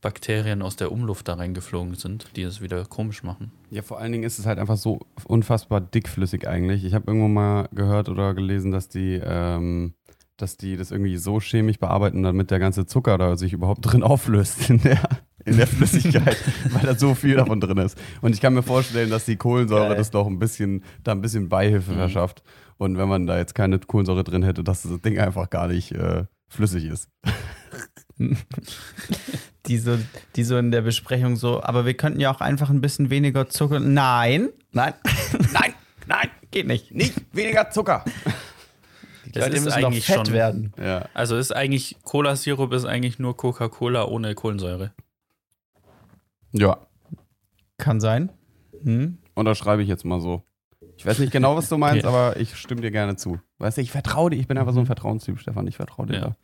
Speaker 4: Bakterien aus der Umluft da reingeflogen sind, die es wieder komisch machen.
Speaker 5: Ja, vor allen Dingen ist es halt einfach so unfassbar dickflüssig eigentlich. Ich habe irgendwo mal gehört oder gelesen, dass die, ähm, dass die das irgendwie so chemisch bearbeiten, damit der ganze Zucker da sich überhaupt drin auflöst in der, in der Flüssigkeit, <laughs> weil da so viel davon drin ist. Und ich kann mir vorstellen, dass die Kohlensäure
Speaker 3: Geil.
Speaker 5: das doch ein bisschen, da ein bisschen Beihilfe
Speaker 4: Mhm.
Speaker 5: verschafft. Und wenn man da jetzt keine Kohlensäure drin hätte, dass das Ding einfach gar nicht äh, flüssig ist. <laughs>
Speaker 3: Die so, die so in der Besprechung so, aber wir könnten ja auch einfach ein bisschen weniger Zucker. Nein, nein,
Speaker 5: Nein, nein,
Speaker 3: geht nicht.
Speaker 5: nicht weniger Zucker.
Speaker 3: Die
Speaker 4: Das
Speaker 3: Leute
Speaker 4: ist
Speaker 3: müssen doch
Speaker 4: eigentlich
Speaker 3: fett
Speaker 4: schon-
Speaker 3: werden.
Speaker 5: Ja.
Speaker 4: Also ist eigentlich, Cola-Sirup ist eigentlich nur Coca-Cola ohne Kohlensäure.
Speaker 5: Ja,
Speaker 3: Kann sein. Hm?
Speaker 5: unterschreibe ich jetzt mal so. Ich weiß nicht genau, was du meinst,
Speaker 3: Okay.
Speaker 5: aber ich stimme dir gerne zu. Weißt du, ich vertraue dir. Ich bin einfach so ein Vertrauenstyp, Stefan. Ich vertraue dir
Speaker 4: Ja.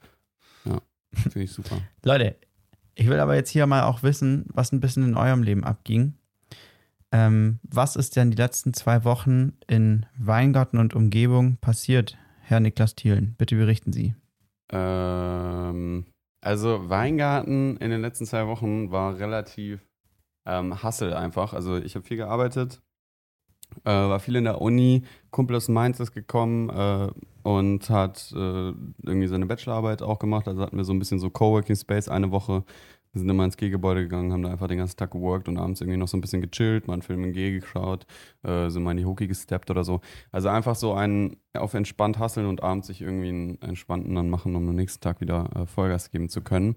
Speaker 5: da. Ja, finde ich super. <laughs>
Speaker 3: Leute, ich will aber jetzt hier mal auch wissen, was ein bisschen in eurem Leben abging. Ähm, was ist denn die letzten zwei Wochen in Weingarten und Umgebung passiert, Herr Niklas Thielen? Bitte berichten Sie.
Speaker 5: Ähm, also Weingarten in den letzten zwei Wochen war relativ ähm, Hassel einfach. Also ich habe viel gearbeitet, äh, war viel in der Uni. Kumpel aus Mainz ist gekommen äh, und hat äh, irgendwie seine Bachelorarbeit auch gemacht. Also hatten wir so ein bisschen so Coworking Space eine Woche. Wir sind immer ins G-Gebäude gegangen, haben da einfach den ganzen Tag geworkt und abends irgendwie noch so ein bisschen gechillt, mal einen Film in G geschaut, äh, sind mal in die Hockey gesteppt oder so. Also einfach so ein auf entspannt hasseln und abends sich irgendwie einen entspannten dann machen, um am nächsten Tag wieder äh, Vollgas geben zu können.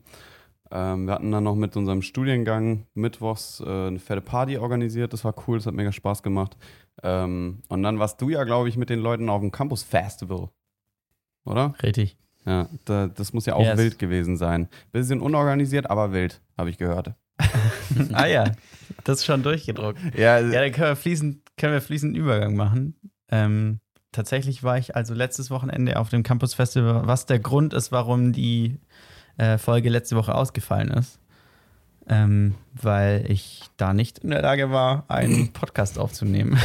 Speaker 5: Ähm, wir hatten dann noch mit unserem Studiengang mittwochs äh, eine fette Party organisiert. Das war cool, das hat mega Spaß gemacht. Ähm, und dann warst du ja, glaube ich, mit den Leuten auf dem Campus Festival. Oder?
Speaker 3: Richtig.
Speaker 5: Ja, da, das muss ja auch
Speaker 3: Yes.
Speaker 5: wild gewesen sein. Bisschen unorganisiert, aber wild, habe ich gehört. <laughs>
Speaker 3: ah ja, das ist schon durchgedruckt.
Speaker 5: Ja,
Speaker 3: Ja, dann können wir fließend, können wir fließend Übergang machen. Ähm, tatsächlich war ich also letztes Wochenende auf dem Campus Festival, was der Grund ist, warum die äh, Folge letzte Woche ausgefallen ist. Ähm, weil ich da nicht in der Lage war, einen <clears throat> Podcast aufzunehmen. <laughs>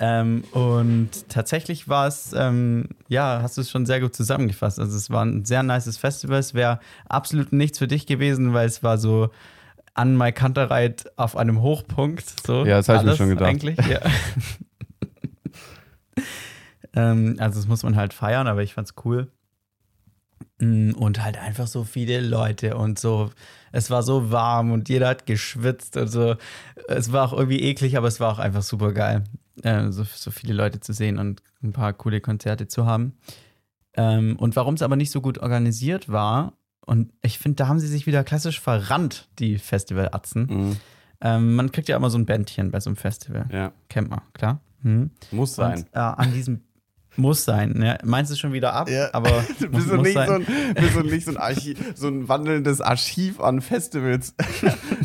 Speaker 3: ähm, und tatsächlich war es, ähm, ja, hast du es schon sehr gut zusammengefasst. Also es war ein sehr nices Festival. Es wäre absolut nichts für dich gewesen, weil es war so an Mai Kantereit auf einem Hochpunkt. So
Speaker 5: Ja, das hab ich mir schon gedacht.
Speaker 3: Eigentlich, ja. <laughs> ähm, also das muss man halt feiern, aber ich fand's cool. Mm, Und halt einfach so viele Leute und so. Es war so warm und jeder hat geschwitzt und so. Es war auch irgendwie eklig, aber es war auch einfach super geil, äh, so, so viele Leute zu sehen und ein paar coole Konzerte zu haben. Ähm, und warum es aber nicht so gut organisiert war, und ich finde, da haben sie sich wieder klassisch verrannt, die Festivalatzen.
Speaker 5: Mhm.
Speaker 3: Ähm, man kriegt ja immer so ein Bändchen bei so einem Festival.
Speaker 5: ja,
Speaker 3: Kennt man, klar. Mhm.
Speaker 5: muss sein.
Speaker 3: Und, äh, an diesem muss sein. Ja, meinst du schon wieder ab?
Speaker 5: Ja.
Speaker 3: Aber <laughs>
Speaker 5: Du bist
Speaker 3: muss
Speaker 5: nicht, so ein, bist nicht so, ein Archiv, so ein wandelndes Archiv an Festivals. <laughs>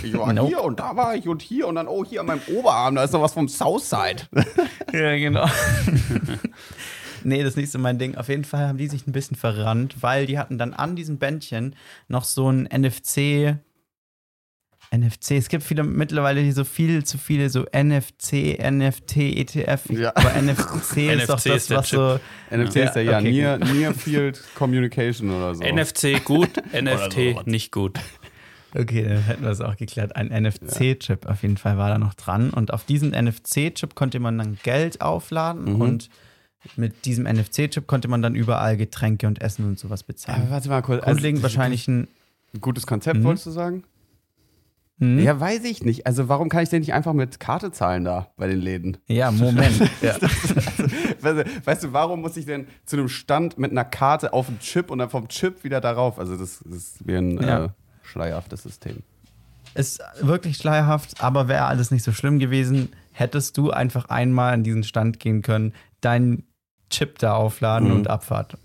Speaker 5: Ich war
Speaker 3: Nope.
Speaker 5: hier und da war ich und hier und dann, oh, hier an meinem Oberarm, da ist noch was vom Southside. <laughs>
Speaker 3: Ja, genau. nee, das ist nicht so mein Ding. Auf jeden Fall haben die sich ein bisschen verrannt, weil die hatten dann an diesem Bändchen noch so ein NFC. NFC, es gibt viele mittlerweile die so viel zu viele so NFC, NFT, ETF.
Speaker 5: Ja.
Speaker 3: Aber NFC ist doch das,
Speaker 4: ist
Speaker 3: was so.
Speaker 5: NFC
Speaker 3: Ja,
Speaker 5: ist ja, ja
Speaker 3: okay,
Speaker 5: Near, Near Field Communication oder so.
Speaker 4: NFC gut, NFT nicht gut.
Speaker 3: Okay, dann hätten wir es auch geklärt. Ein NFC-Chip auf jeden Fall war da noch dran. Und auf diesen NFC-Chip konnte man dann Geld aufladen
Speaker 5: Mhm.
Speaker 3: und mit diesem NFC-Chip konnte man dann überall Getränke und Essen und sowas
Speaker 5: Aber
Speaker 3: bezahlen.
Speaker 5: warte mal kurz.
Speaker 3: Grundlegend
Speaker 5: also,
Speaker 3: wahrscheinlich ein.
Speaker 5: Ein gutes Konzept,
Speaker 3: Mhm.
Speaker 5: wolltest du sagen?
Speaker 3: Hm?
Speaker 5: Ja, weiß ich nicht. Also warum kann ich denn nicht einfach mit Karte zahlen da bei den Läden?
Speaker 3: Ja, Moment. <laughs> ja.
Speaker 5: Weißt du, <laughs> weißt du, warum muss ich denn zu einem Stand mit einer Karte auf den Chip und dann vom Chip wieder darauf? Also das, das wäre ein
Speaker 3: Ja.
Speaker 5: äh, schleierhaftes System.
Speaker 3: Ist wirklich schleierhaft, aber wäre alles nicht so schlimm gewesen, hättest du einfach einmal an diesen Stand gehen können, deinen Chip da aufladen
Speaker 5: Mhm.
Speaker 3: und Abfahrt.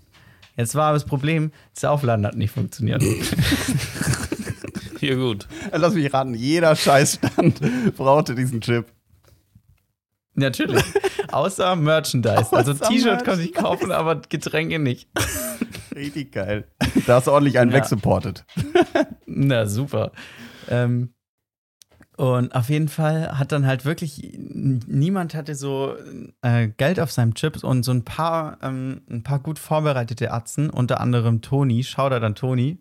Speaker 3: Jetzt war aber das Problem, das Aufladen hat nicht funktioniert. <laughs>
Speaker 4: Hier gut.
Speaker 5: Lass mich raten, jeder Scheißstand <laughs> brauchte diesen Chip.
Speaker 3: Natürlich. Außer Merchandise. Also
Speaker 5: Außer
Speaker 3: T-Shirt konnte ich kaufen, aber Getränke nicht. <laughs>
Speaker 5: Richtig geil. Da hast du ordentlich einen
Speaker 3: Ja.
Speaker 5: wegsupportet. <laughs>
Speaker 3: Na, super. Ähm, und auf jeden Fall hat dann halt wirklich niemand hatte so äh, Geld auf seinem Chips und so ein paar, ähm, ein paar gut vorbereitete Atzen, unter anderem Toni, Shoutout an Toni,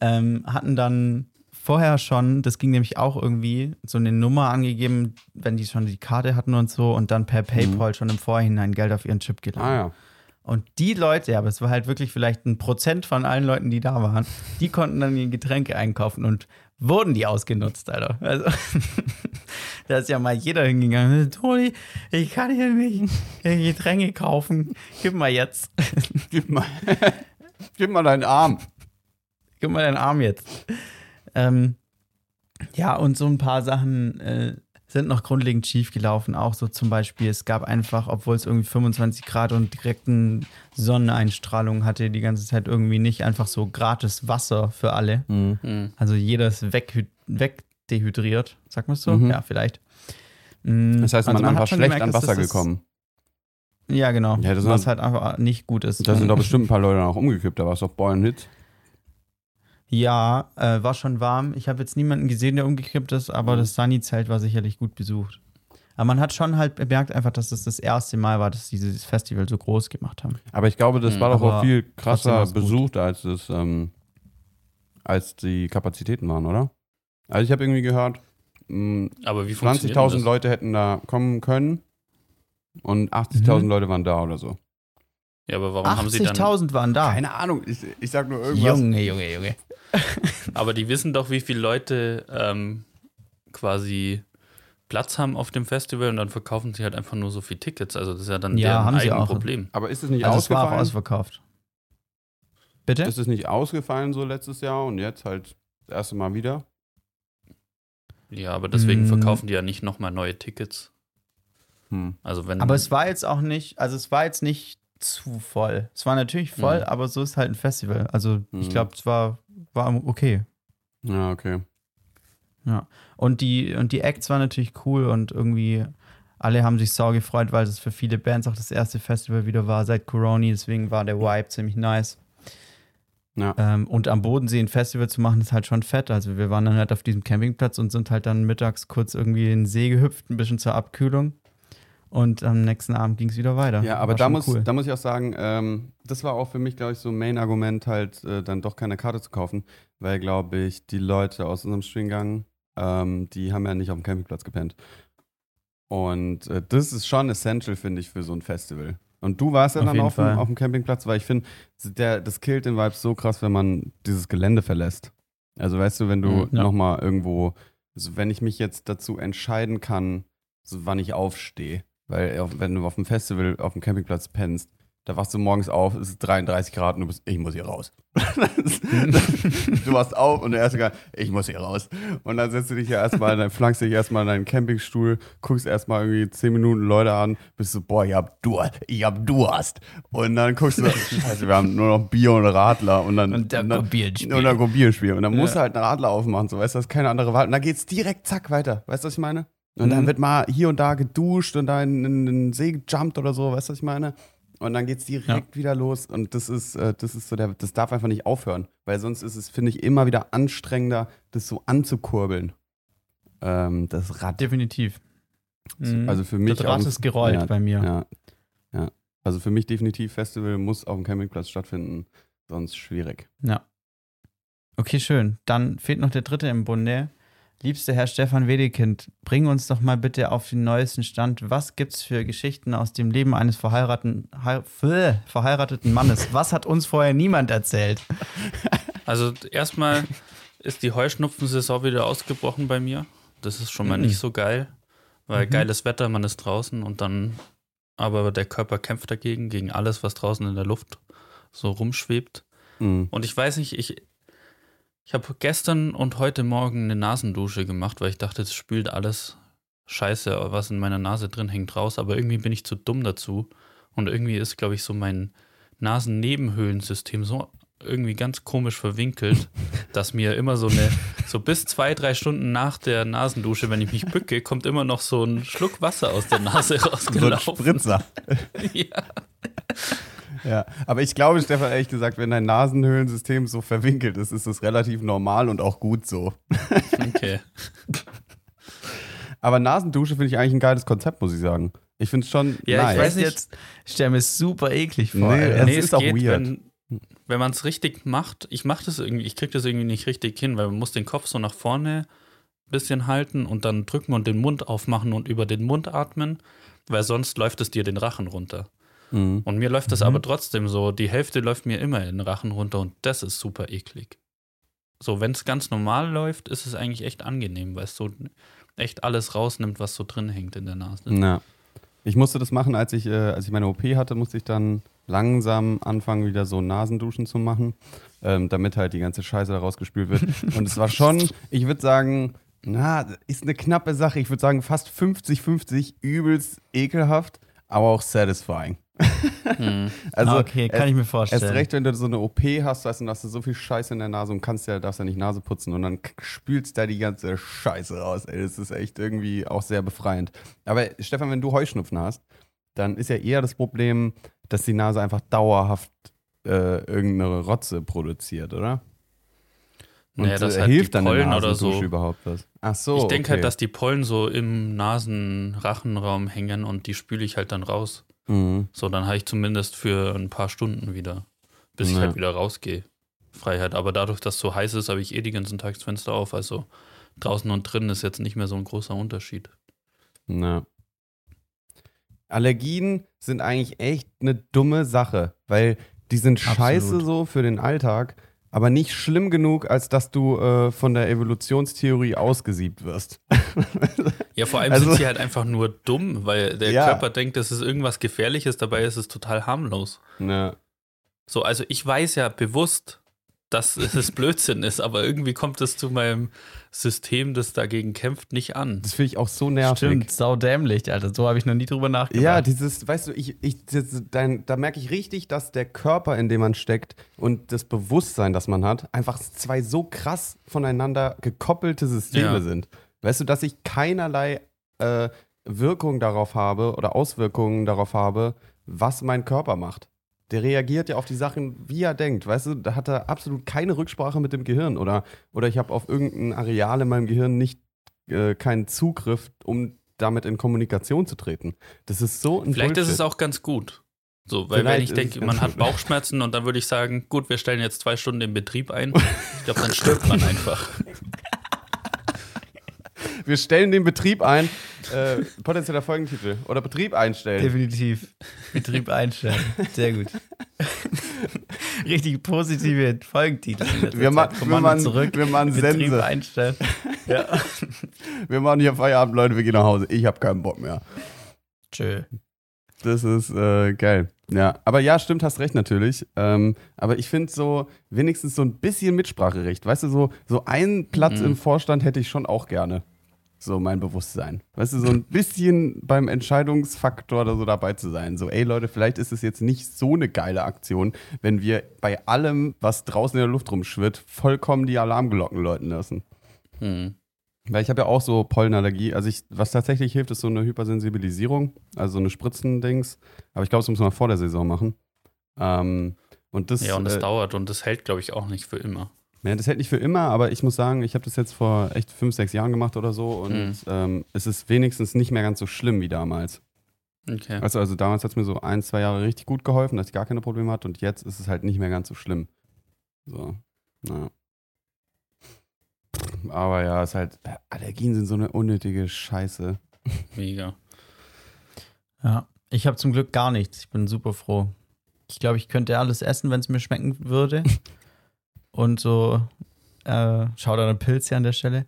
Speaker 3: ähm, hatten dann vorher schon, das ging nämlich auch irgendwie, so eine Nummer angegeben, wenn die schon die Karte hatten und so und dann per PayPal schon im Vorhinein Geld auf ihren Chip geladen.
Speaker 5: Ah ja.
Speaker 3: Und die Leute, aber es war halt wirklich vielleicht ein Prozent von allen Leuten, die da waren, die konnten dann die Getränke einkaufen und wurden die ausgenutzt, Alter. Also, <laughs> da ist ja mal jeder hingegangen. Toni, ich kann hier nicht Getränke kaufen. Gib mal jetzt.
Speaker 5: Gib mal, <laughs> gib mal deinen Arm.
Speaker 3: Gib mal deinen Arm jetzt. Ähm, ja, und so ein paar Sachen äh, sind noch grundlegend schief gelaufen. Auch so zum Beispiel, es gab einfach, obwohl es irgendwie 25 Grad und direkten Sonneneinstrahlung hatte, die ganze Zeit irgendwie nicht einfach so gratis Wasser für alle.
Speaker 4: Hm.
Speaker 3: Also jeder ist weg, wegdehydriert, sagt man es so?
Speaker 5: Mhm.
Speaker 3: Ja, vielleicht. Mm,
Speaker 5: Das heißt,
Speaker 3: also
Speaker 5: man,
Speaker 3: hat
Speaker 5: einfach schlecht
Speaker 3: gemerkt,
Speaker 5: an Wasser gekommen.
Speaker 3: Ja, genau.
Speaker 5: Ja, das
Speaker 3: was halt einfach nicht gut ist.
Speaker 5: Da sind doch bestimmt ein paar Leute noch umgekippt. Da war es doch Beulenhit.
Speaker 3: Ja, äh, war schon warm. Ich habe jetzt niemanden gesehen, der umgekippt ist, aber das Sunny-Zelt war sicherlich gut besucht. Aber man hat schon halt bemerkt einfach, dass es das erste Mal war, dass sie dieses Festival so groß gemacht haben.
Speaker 5: Aber ich glaube, das
Speaker 4: Mhm.
Speaker 5: war doch auch viel krasser besucht, als es ähm, als die Kapazitäten waren, oder? Also ich habe irgendwie gehört, mh,
Speaker 4: Aber wie funktioniert
Speaker 5: 20.000
Speaker 4: das?
Speaker 5: Leute hätten da kommen können und 80.000
Speaker 3: Mhm.
Speaker 5: Leute waren da oder so.
Speaker 4: Ja, aber warum haben sie dann.
Speaker 3: 80.000 waren da.
Speaker 5: Keine Ahnung, ich, ich sag nur irgendwas.
Speaker 3: Junge, Junge, Junge. <laughs>
Speaker 4: Aber die wissen doch, wie viele Leute ähm, quasi Platz haben auf dem Festival und dann verkaufen sie halt einfach nur so viele Tickets. Also das ist ja dann
Speaker 3: Ja,
Speaker 4: deren
Speaker 3: haben sie auch.
Speaker 4: Problem.
Speaker 5: Aber ist es nicht
Speaker 3: Also es war auch
Speaker 5: ausgefallen?
Speaker 3: ausverkauft. Bitte?
Speaker 5: ist es nicht ausgefallen so letztes Jahr und jetzt halt das erste Mal wieder?
Speaker 4: Ja, aber deswegen
Speaker 3: Mm.
Speaker 4: verkaufen die ja nicht nochmal neue Tickets.
Speaker 5: Hm.
Speaker 4: Also wenn.
Speaker 3: Aber es war jetzt auch nicht, also es war jetzt nicht zu voll. Es war natürlich voll,
Speaker 4: Mhm.
Speaker 3: aber so ist halt ein Festival. Also ich
Speaker 5: Mhm.
Speaker 3: glaube, es war, war okay.
Speaker 5: Ja, okay.
Speaker 3: Und die, und die Acts waren natürlich cool und irgendwie alle haben sich sau gefreut, weil es für viele Bands auch das erste Festival wieder war seit Corona. Deswegen war der Vibe ziemlich nice.
Speaker 5: Ja.
Speaker 3: Ähm, und am Bodensee ein Festival zu machen, ist halt schon fett. Also wir waren dann halt auf diesem Campingplatz und sind halt dann mittags kurz irgendwie in den See gehüpft, ein bisschen zur Abkühlung. Und am nächsten Abend ging es wieder weiter.
Speaker 5: Ja, aber
Speaker 3: War
Speaker 5: da muss,
Speaker 3: cool.
Speaker 5: da muss ich auch sagen, ähm, das war auch für mich, glaube ich, so ein Main-Argument, halt äh, dann doch keine Karte zu kaufen, weil, glaube ich, die Leute aus unserem Stringgang, ähm, die haben ja nicht auf dem Campingplatz gepennt. Und äh, das ist schon essential, finde ich, für so ein Festival. Und du warst ja
Speaker 3: Auf
Speaker 5: dann auf dem, auf dem Campingplatz, weil ich finde, das killt den Vibe so krass, wenn man dieses Gelände verlässt. Also weißt du, wenn du
Speaker 4: Mhm,
Speaker 3: ja.
Speaker 5: nochmal irgendwo, also wenn ich mich jetzt dazu entscheiden kann, so wann ich aufstehe, weil wenn du auf dem Festival, auf dem Campingplatz pennst, da wachst du morgens auf, es ist 33 Grad und du bist, ich muss hier raus. <laughs> du wachst auf und der erste Gang, ich muss hier raus. Und dann setzt du dich ja erstmal, dann flankst dich erstmal in deinen Campingstuhl, guckst erstmal irgendwie 10 Minuten Leute an, bist so, boah, ich hab Durst, ich hab Durst. Und dann guckst du, scheiße, wir haben nur noch Bier und Radler und dann.
Speaker 3: Und dann
Speaker 5: dann,
Speaker 3: Bierspiel.
Speaker 5: und dann Bierspiel. Und dann musst
Speaker 3: Ja.
Speaker 5: du halt einen Radler aufmachen, so weißt du, das ist keine andere Wahl. Und dann geht's direkt zack weiter. Weißt du, was ich meine? Und dann
Speaker 3: Mhm.
Speaker 5: wird mal hier und da geduscht und da in, in den See gejumpt oder so, weißt du, was ich meine? Und dann geht's direkt wieder los. Und das ist, äh, das ist so der, das darf einfach nicht aufhören. Weil sonst ist es, finde ich, immer wieder anstrengender, das so anzukurbeln. Ähm, das Rad.
Speaker 3: Definitiv. Mhm.
Speaker 5: Also für mich.
Speaker 3: das Rad ist gerollt
Speaker 5: ja,
Speaker 3: bei mir.
Speaker 5: Ja, ja. Also für mich definitiv Festival muss auf dem Campingplatz stattfinden, sonst schwierig.
Speaker 3: Ja. Okay, schön. Dann fehlt noch der dritte im Bunde. Liebster Herr Stefan Wedekind, bring uns doch mal bitte auf den neuesten Stand. Was gibt's für Geschichten aus dem Leben eines verheirateten, verheirateten Mannes? Was hat uns vorher niemand erzählt? <laughs>
Speaker 4: Also erstmal ist die Heuschnupfensaison wieder ausgebrochen bei mir. Das ist schon mal
Speaker 3: Mhm.
Speaker 4: nicht so geil, weil
Speaker 3: Mhm.
Speaker 4: geiles Wetter, man ist draußen und dann, aber der Körper kämpft dagegen, gegen alles, was draußen in der Luft so rumschwebt.
Speaker 5: Mhm.
Speaker 4: Und ich weiß nicht, ich, ich habe gestern und heute Morgen eine Nasendusche gemacht, weil ich dachte, es spült alles Scheiße, was in meiner Nase drin hängt, raus. Aber irgendwie bin ich zu dumm dazu. Und irgendwie ist, glaube ich, so mein Nasennebenhöhlensystem so irgendwie ganz komisch verwinkelt, <laughs> dass mir immer so eine, so bis zwei, drei Stunden nach der Nasendusche, wenn ich mich bücke, kommt immer noch so ein Schluck Wasser aus der Nase <laughs>
Speaker 5: So ein
Speaker 4: rausgelaufen.
Speaker 5: Spritzer. <laughs>
Speaker 4: ja.
Speaker 5: Ja, aber ich glaube, Stefan, ehrlich gesagt, wenn dein Nasenhöhlensystem so verwinkelt ist, ist das relativ normal und auch gut so.
Speaker 4: Okay.
Speaker 5: Aber Nasendusche finde ich eigentlich ein geiles Konzept, muss ich sagen. Ich finde es schon
Speaker 4: Ja,
Speaker 5: nice.
Speaker 4: ich weiß nicht.
Speaker 3: Jetzt ich stell mir es super eklig vor.
Speaker 5: Nee. Das
Speaker 4: nee,
Speaker 5: ist
Speaker 4: es
Speaker 5: auch
Speaker 4: geht,
Speaker 5: weird.
Speaker 4: wenn, wenn man es richtig macht. Ich mache das irgendwie, ich kriege das irgendwie nicht richtig hin, weil man muss den Kopf so nach vorne ein bisschen halten und dann drücken und den Mund aufmachen und über den Mund atmen, weil sonst läuft es dir den Rachen runter.
Speaker 5: Mhm.
Speaker 4: Und mir läuft das
Speaker 3: Mhm.
Speaker 4: aber trotzdem so, die Hälfte läuft mir immer in den Rachen runter und das ist super eklig. So, wenn es ganz normal läuft, ist es eigentlich echt angenehm, weil es so echt alles rausnimmt, was so drin hängt in der Nase.
Speaker 5: Na. Ich musste das machen, als ich, äh, als ich meine OP hatte, musste ich dann langsam anfangen, wieder so Nasenduschen zu machen, ähm, damit halt die ganze Scheiße da rausgespült wird. <laughs> Und es war schon, ich würde sagen, na, ist eine knappe Sache. Ich würde sagen, fast 50-50, übelst ekelhaft, aber auch satisfying.
Speaker 4: Hm. <laughs>
Speaker 5: Also,
Speaker 3: okay, kann
Speaker 5: es-
Speaker 3: ich mir vorstellen.
Speaker 5: Erst recht, wenn du so eine OP hast, weißt du, hast du so viel Scheiße in der Nase und kannst ja, darfst ja nicht Nase putzen und dann spülst da die ganze Scheiße raus. Ey, das ist echt irgendwie auch sehr befreiend. Aber Stefan, wenn du Heuschnupfen hast, dann ist ja eher das Problem, dass die Nase einfach dauerhaft äh, irgendeine Rotze produziert, oder? Und
Speaker 4: Naja, dass
Speaker 5: äh,
Speaker 4: halt die
Speaker 5: hilft dann
Speaker 4: Pollen oder
Speaker 5: Nasendusche
Speaker 4: so.
Speaker 5: überhaupt was? Ach so.
Speaker 4: Ich denke halt,
Speaker 5: okay.
Speaker 4: dass die Pollen so im Nasenrachenraum hängen und die spüle ich halt dann raus.
Speaker 5: Mhm.
Speaker 4: So, dann habe ich zumindest für ein paar Stunden wieder, bis ich
Speaker 5: Ja.
Speaker 4: halt wieder rausgehe. Freiheit. Aber dadurch, dass es so heiß ist, habe ich eh die ganzen Tag das Fenster auf. Also draußen und drinnen ist jetzt nicht mehr so ein großer Unterschied.
Speaker 5: Na. Allergien sind eigentlich echt eine dumme Sache, weil die sind scheiße
Speaker 3: Absolut.
Speaker 5: so für den Alltag, aber nicht schlimm genug, als dass du äh, von der Evolutionstheorie ausgesiebt wirst. <laughs>
Speaker 4: Ja, vor allem
Speaker 5: Also-
Speaker 4: sind sie halt einfach nur dumm, weil der
Speaker 5: Ja.
Speaker 4: Körper denkt, das ist irgendwas Gefährliches, dabei ist es total harmlos.
Speaker 5: Na,
Speaker 4: So, also ich weiß ja bewusst, dass <laughs> es Blödsinn ist, aber irgendwie kommt es zu meinem System, das dagegen kämpft, nicht an.
Speaker 5: das finde ich auch so nervig.
Speaker 3: Stimmt, saudämlich, Alter. So habe ich noch nie drüber nachgedacht.
Speaker 5: Ja, dieses, weißt du, ich, ich, das, dein, da merke ich richtig, dass der Körper, in dem man steckt und das Bewusstsein, das man hat, einfach zwei so krass voneinander gekoppelte Systeme
Speaker 4: Ja.
Speaker 5: sind. Weißt du, dass ich keinerlei äh, Wirkung darauf habe oder Auswirkungen darauf habe, was mein Körper macht. Der reagiert ja auf die Sachen, wie er denkt. Weißt du, da hat er absolut keine Rücksprache mit dem Gehirn oder, oder ich habe auf irgendein Areal in meinem Gehirn nicht äh, keinen Zugriff, um damit in Kommunikation zu treten. Das ist so ein
Speaker 4: Vielleicht ist
Speaker 5: Bullshit.
Speaker 4: es auch ganz gut. So, weil
Speaker 5: Vielleicht
Speaker 4: wenn ich
Speaker 5: ist
Speaker 4: denke, man hat. <laughs> Bauchschmerzen und dann würde ich sagen, gut, wir stellen jetzt zwei Stunden den Betrieb ein. <laughs> Ich glaube, dann stirbt man einfach. <laughs>
Speaker 5: Wir stellen den Betrieb ein. Äh, potenzieller Folgentitel. Oder Betrieb einstellen.
Speaker 3: Definitiv. Betrieb einstellen. Sehr gut. <laughs> Richtig positive Folgentitel.
Speaker 5: Wir, ma machen,
Speaker 3: zurück.
Speaker 5: wir machen
Speaker 3: Betrieb
Speaker 5: Sense.
Speaker 3: einstellen. Ja.
Speaker 5: Wir machen hier Feierabend, Leute. Wir gehen nach Hause. Ich habe keinen Bock mehr.
Speaker 3: Tschö.
Speaker 5: Das ist äh, geil. Ja, aber ja, stimmt, hast recht natürlich. Ähm, aber ich finde so, wenigstens so ein bisschen Mitspracherecht. Weißt du, so, so einen Platz
Speaker 4: Mhm.
Speaker 5: im Vorstand hätte ich schon auch gerne. So mein Bewusstsein. Weißt du, so ein <laughs> bisschen beim Entscheidungsfaktor oder so dabei zu sein. So, ey Leute, vielleicht ist es jetzt nicht so eine geile Aktion, wenn wir bei allem, was draußen in der Luft rumschwirrt, vollkommen die Alarmglocken läuten lassen.
Speaker 4: Hm.
Speaker 5: Weil ich habe ja auch so Pollenallergie. Also ich, was tatsächlich hilft, ist so eine Hypersensibilisierung, also so eine Spritzendings. Aber ich glaube, das muss man vor der Saison machen. Ähm, und das,
Speaker 4: Ja, und das
Speaker 5: äh,
Speaker 4: dauert und das hält, glaube ich, auch nicht für immer.
Speaker 5: Ja, das hält nicht für immer, aber ich muss sagen, ich habe das jetzt vor echt fünf, sechs Jahren gemacht oder so und
Speaker 4: Mhm.
Speaker 5: ähm, es ist wenigstens nicht mehr ganz so schlimm wie damals.
Speaker 4: Okay.
Speaker 5: Also, also damals hat es mir so ein, zwei Jahre richtig gut geholfen, dass ich gar keine Probleme hatte und jetzt ist es halt nicht mehr ganz so schlimm. So, naja. Aber ja, es ist halt, Allergien sind so eine unnötige Scheiße.
Speaker 4: Mega.
Speaker 3: Ja. Ich habe zum Glück gar nichts. Ich bin super froh. Ich glaube, ich könnte alles essen, wenn es mir schmecken würde. <laughs> Und so Äh, Schaut an Pilz hier an der Stelle.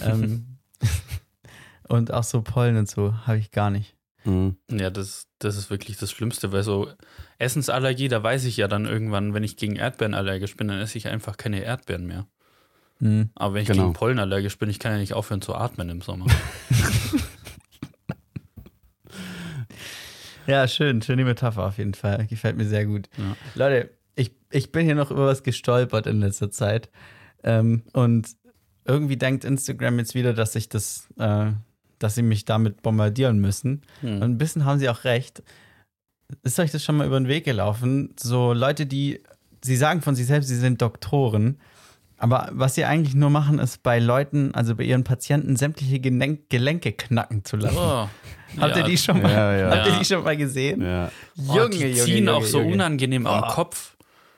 Speaker 3: ähm, <laughs> und auch so Pollen und so habe ich gar nicht.
Speaker 5: Mhm.
Speaker 4: Ja, das, das ist wirklich das Schlimmste, weil so Essensallergie, da weiß ich ja dann irgendwann, wenn ich gegen Erdbeeren allergisch bin, dann esse ich einfach keine Erdbeeren mehr.
Speaker 3: Hm.
Speaker 4: Aber wenn ich
Speaker 5: Genau.
Speaker 4: gegen Pollen allergisch bin, ich kann ja nicht aufhören zu atmen im Sommer. <laughs>
Speaker 3: Ja, schön, schöne Metapher auf jeden Fall. Gefällt mir sehr gut.
Speaker 4: Ja.
Speaker 3: Leute, ich, bin hier noch über was gestolpert in letzter Zeit. Ähm, und irgendwie denkt Instagram jetzt wieder, dass ich das, äh, dass sie mich damit bombardieren müssen. Und ein bisschen haben sie auch recht. Ist euch das schon mal über den Weg gelaufen? So Leute, die, sie sagen von sich selbst, sie sind Doktoren. Aber was sie eigentlich nur machen, ist bei Leuten, also bei ihren Patienten, sämtliche Gelenk Gelenke knacken zu lassen.
Speaker 4: Oh, <laughs>
Speaker 3: Habt ihr
Speaker 4: ja.
Speaker 3: die schon mal,
Speaker 5: Ja, ja.
Speaker 3: habt ihr die schon mal gesehen?
Speaker 5: Ja.
Speaker 4: Oh, die ziehen auch so unangenehm am
Speaker 3: Oh.
Speaker 4: Kopf.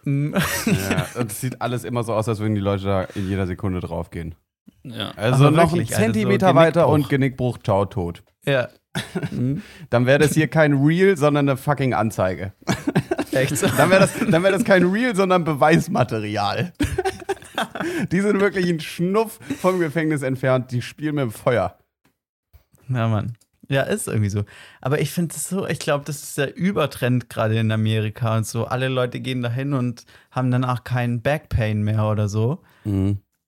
Speaker 5: Ja. Und es sieht alles immer so aus, als würden die Leute da in jeder Sekunde draufgehen.
Speaker 4: Ja.
Speaker 5: Also
Speaker 3: Aber
Speaker 5: noch
Speaker 3: wirklich,
Speaker 5: einen
Speaker 3: also so
Speaker 5: Zentimeter weiter
Speaker 3: Genickbruch.
Speaker 5: und Genickbruch, ciao, tot.
Speaker 3: Ja. Mhm. <laughs>
Speaker 5: Dann wäre das hier kein Reel, sondern eine fucking Anzeige.
Speaker 3: Echt. <laughs>
Speaker 5: Dann wäre das, dann wär das kein Reel, sondern Beweismaterial. <laughs> die sind wirklich ein Schnuff vom Gefängnis entfernt. Die spielen mit dem Feuer.
Speaker 3: Ja, Mann. Ja, ist irgendwie so. Aber ich finde es so, ich glaube, das ist der Übertrend gerade in Amerika und so. Alle Leute gehen dahin und haben danach keinen Backpain mehr oder so.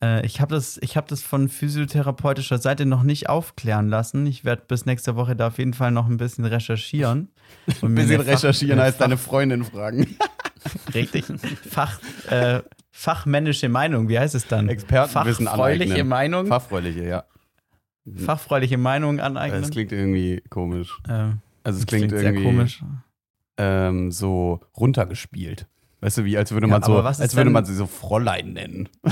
Speaker 3: Äh, ich habe das, ich hab das von physiotherapeutischer Seite noch nicht aufklären lassen. Ich werde bis nächste Woche da auf jeden Fall noch ein bisschen recherchieren. <laughs>
Speaker 5: Ein bisschen
Speaker 3: Fach-
Speaker 5: recherchieren heißt deine Freundin fragen. <laughs>
Speaker 3: Richtig. Fach, äh, fachmännische Meinung, wie heißt es dann?
Speaker 5: Expertenwissen
Speaker 3: Fachfreuliche
Speaker 5: aneignen.
Speaker 3: Meinung.
Speaker 5: Fachfreuliche, ja.
Speaker 3: Fachfreuliche Meinung aneignen.
Speaker 5: Das klingt irgendwie komisch.
Speaker 3: äh,
Speaker 5: Also es
Speaker 3: das
Speaker 5: klingt,
Speaker 3: sehr
Speaker 5: irgendwie
Speaker 3: komisch.
Speaker 5: Ähm, so runtergespielt. Weißt du, wie als würde
Speaker 3: Ja,
Speaker 5: man so,
Speaker 3: was ist
Speaker 5: als würde man sie so Fräulein nennen. <laughs>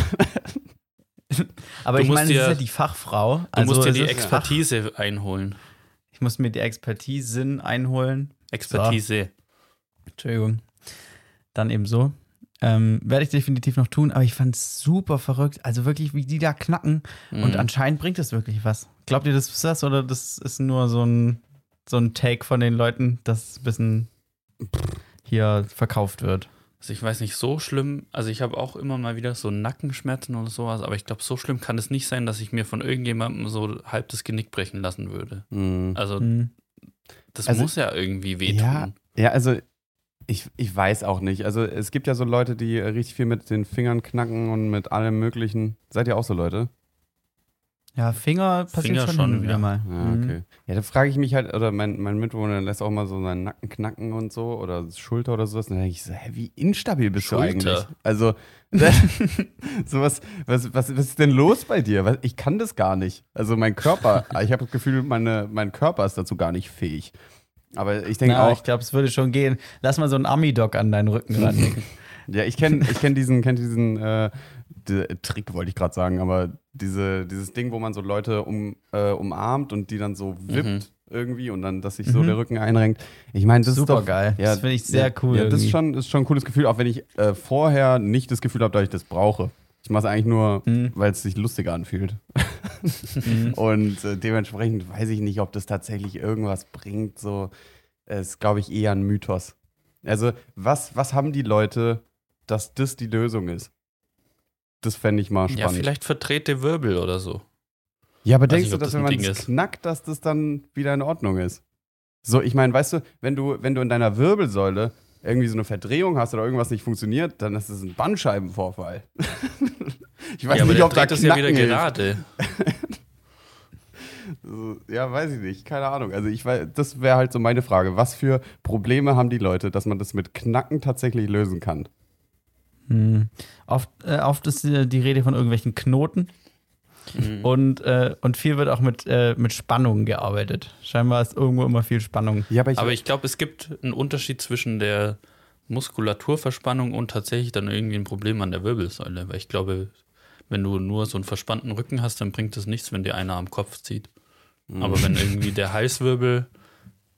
Speaker 3: Aber
Speaker 4: Du
Speaker 3: ich meine, das
Speaker 4: dir-
Speaker 3: ist ja die Fachfrau.
Speaker 4: Du
Speaker 3: Also
Speaker 4: musst dir die Expertise einholen.
Speaker 3: Fach, ich muss mir die Expertise einholen.
Speaker 4: Expertise.
Speaker 3: Entschuldigung. Dann eben so. Ähm, Werde ich definitiv noch tun, aber ich fand es super verrückt. Also wirklich, wie die da knacken. Und
Speaker 4: Mhm.
Speaker 3: anscheinend bringt es wirklich was. Glaubt ihr, das ist das oder das ist nur so ein, so ein Take von den Leuten, das ein bisschen hier verkauft wird?
Speaker 4: Also ich weiß nicht, so schlimm, also ich habe auch immer mal wieder so Nackenschmerzen oder sowas, aber ich glaube, so schlimm kann es nicht sein, dass ich mir von irgendjemandem so halb das Genick brechen lassen würde.
Speaker 5: Mhm.
Speaker 4: Also
Speaker 3: Hm.
Speaker 4: das
Speaker 5: Also-
Speaker 4: muss ja irgendwie wehtun.
Speaker 5: Ja, ja, also ich, ich weiß auch nicht. Also es gibt ja so Leute, die richtig viel mit den Fingern knacken und mit allem möglichen. Seid ihr auch so Leute?
Speaker 3: Ja, Finger passiert
Speaker 4: Finger
Speaker 3: schon,
Speaker 4: schon,
Speaker 3: wieder
Speaker 4: ja.
Speaker 3: mal.
Speaker 5: Ja,
Speaker 3: Mhm.
Speaker 5: okay. Ja, da frage ich mich halt, oder mein, mein Mitbewohner lässt auch mal so seinen Nacken knacken und so, oder Schulter oder sowas. Und dann denke ich so, hä, wie instabil bist du
Speaker 4: Schulter.
Speaker 5: eigentlich? Also, <laughs> so was, was, was, was ist denn los bei dir? Ich kann das gar nicht. Also mein Körper, ich habe das Gefühl, meine, mein Körper ist dazu gar nicht fähig. Aber ich denke auch,
Speaker 3: ich glaube, es würde schon gehen. Lass mal so einen Ami-Doc an deinen Rücken ranlegen. <laughs>
Speaker 5: Ja, ich kenne ich kenn diesen, kenn diesen äh, Trick, wollte ich gerade sagen, aber diese, dieses Ding, wo man so Leute um, äh, umarmt und die dann so wippt
Speaker 4: Mhm.
Speaker 5: irgendwie und dann, dass sich so
Speaker 3: Mhm.
Speaker 5: der Rücken einrenkt. Ich meine, das
Speaker 3: Super
Speaker 5: ist doch
Speaker 3: geil.
Speaker 5: Ja,
Speaker 3: das finde ich sehr cool.
Speaker 5: Ja, das ist schon, ist schon ein cooles Gefühl, auch wenn ich äh, vorher nicht das Gefühl habe, dass ich das brauche. Ich mache es eigentlich nur,
Speaker 3: Mhm.
Speaker 5: weil es sich lustig anfühlt.
Speaker 3: Mhm. <laughs>
Speaker 5: Und äh, dementsprechend weiß ich nicht, ob das tatsächlich irgendwas bringt. So, es ist, glaube ich, eher ein Mythos. Also, was, was haben die Leute, dass das die Lösung ist? Das fände ich mal
Speaker 4: Ja,
Speaker 5: spannend.
Speaker 4: vielleicht verdrehte Wirbel oder so.
Speaker 5: Ja, aber
Speaker 4: Weiß
Speaker 5: denkst
Speaker 4: nicht,
Speaker 5: du, dass
Speaker 4: das
Speaker 5: wenn man es knackt, dass das dann wieder in Ordnung ist? So, ich meine, weißt du, wenn du, wenn du in deiner Wirbelsäule irgendwie so eine Verdrehung hast oder irgendwas nicht funktioniert, dann ist es ein Bandscheibenvorfall. <laughs> ich weiß
Speaker 4: ja, aber
Speaker 5: nicht,
Speaker 4: der
Speaker 5: ob da
Speaker 4: das ja wieder gerade. <laughs>
Speaker 5: Ja, weiß ich nicht, keine Ahnung. Also ich weiß, das wäre halt so meine Frage. Was für Probleme haben die Leute, dass man das mit Knacken tatsächlich lösen kann?
Speaker 3: Hm. Oft, äh, oft ist die Rede von irgendwelchen Knoten
Speaker 4: Mhm.
Speaker 3: und, äh, und viel wird auch mit, äh, mit Spannung gearbeitet. Scheinbar ist irgendwo immer viel Spannung.
Speaker 5: Ja, aber ich,
Speaker 4: Aber ich glaube, es gibt einen Unterschied zwischen der Muskulaturverspannung und tatsächlich dann irgendwie ein Problem an der Wirbelsäule. Weil ich glaube, wenn du nur so einen verspannten Rücken hast, dann bringt es nichts, wenn dir einer am Kopf zieht. Aber wenn <laughs> irgendwie der Halswirbel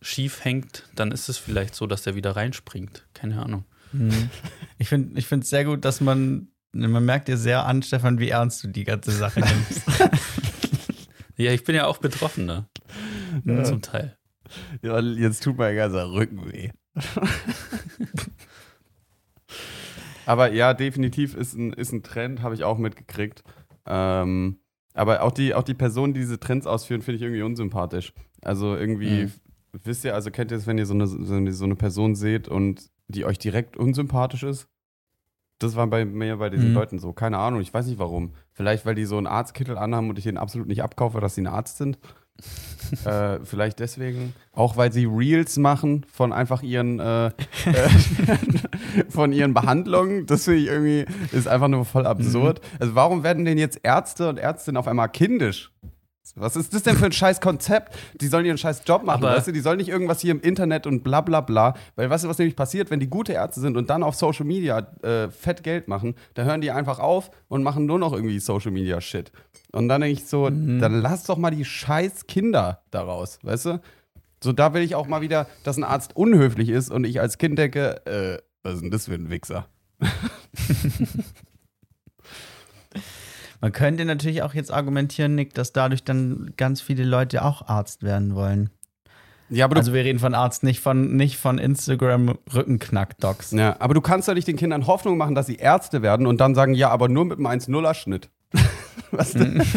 Speaker 4: schief hängt, dann ist es vielleicht so, dass der wieder reinspringt. Keine Ahnung.
Speaker 3: Hm. Ich finde es sehr gut, dass man, man merkt dir sehr an, Stefan, wie ernst du die ganze Sache nimmst. <laughs>
Speaker 4: Ja, ich bin ja auch Betroffener. Zum Teil.
Speaker 5: ja, jetzt tut mein ganzer Rücken weh. Aber ja, definitiv ist ein, ist ein Trend, habe ich auch mitgekriegt. Ähm, aber auch die, auch die Personen, die diese Trends ausführen, finde ich irgendwie unsympathisch. Also irgendwie,
Speaker 3: Mhm.
Speaker 5: wisst ihr, also kennt ihr es, wenn ihr so eine, so eine, so eine Person seht und die euch direkt unsympathisch ist? Das war bei mir bei diesen
Speaker 3: Mhm.
Speaker 5: Leuten so. Keine Ahnung, ich weiß nicht warum. Vielleicht, weil die so einen Arztkittel anhaben und ich den absolut nicht abkaufe, dass sie ein Arzt sind. <laughs> äh, vielleicht deswegen. Auch weil sie Reels machen von einfach ihren, äh, <laughs> äh, <laughs> von ihren Behandlungen. Das finde ich irgendwie, ist einfach nur voll absurd. Also warum werden denn jetzt Ärzte und Ärztinnen auf einmal kindisch? Was ist das denn für ein scheiß Konzept? Die sollen ihren scheiß Job machen,
Speaker 4: Aber-
Speaker 5: weißt du? Die sollen nicht irgendwas hier im Internet und bla bla bla. Weil weißt du, was nämlich passiert, wenn die gute Ärzte sind und dann auf Social Media äh, fett Geld machen, da hören die einfach auf und machen nur noch irgendwie Social Media Shit. Und dann denke ich so, dann lass doch mal die scheiß Kinder daraus, weißt du? So, da will ich auch mal wieder, dass ein Arzt unhöflich ist und ich als Kind denke, äh, was ist denn das für ein Wichser? <laughs>
Speaker 3: Man könnte natürlich auch jetzt argumentieren, Nick, dass dadurch dann ganz viele Leute auch Arzt werden wollen.
Speaker 5: Ja, aber
Speaker 3: Also wir reden von Arzt, nicht von, nicht von Instagram Rückenknack-Docs.
Speaker 5: ja, aber du kannst doch nicht den Kindern Hoffnung machen, dass sie Ärzte werden und dann sagen, ja, aber nur mit einem 1-0er-Schnitt. <laughs> Was denn? <laughs>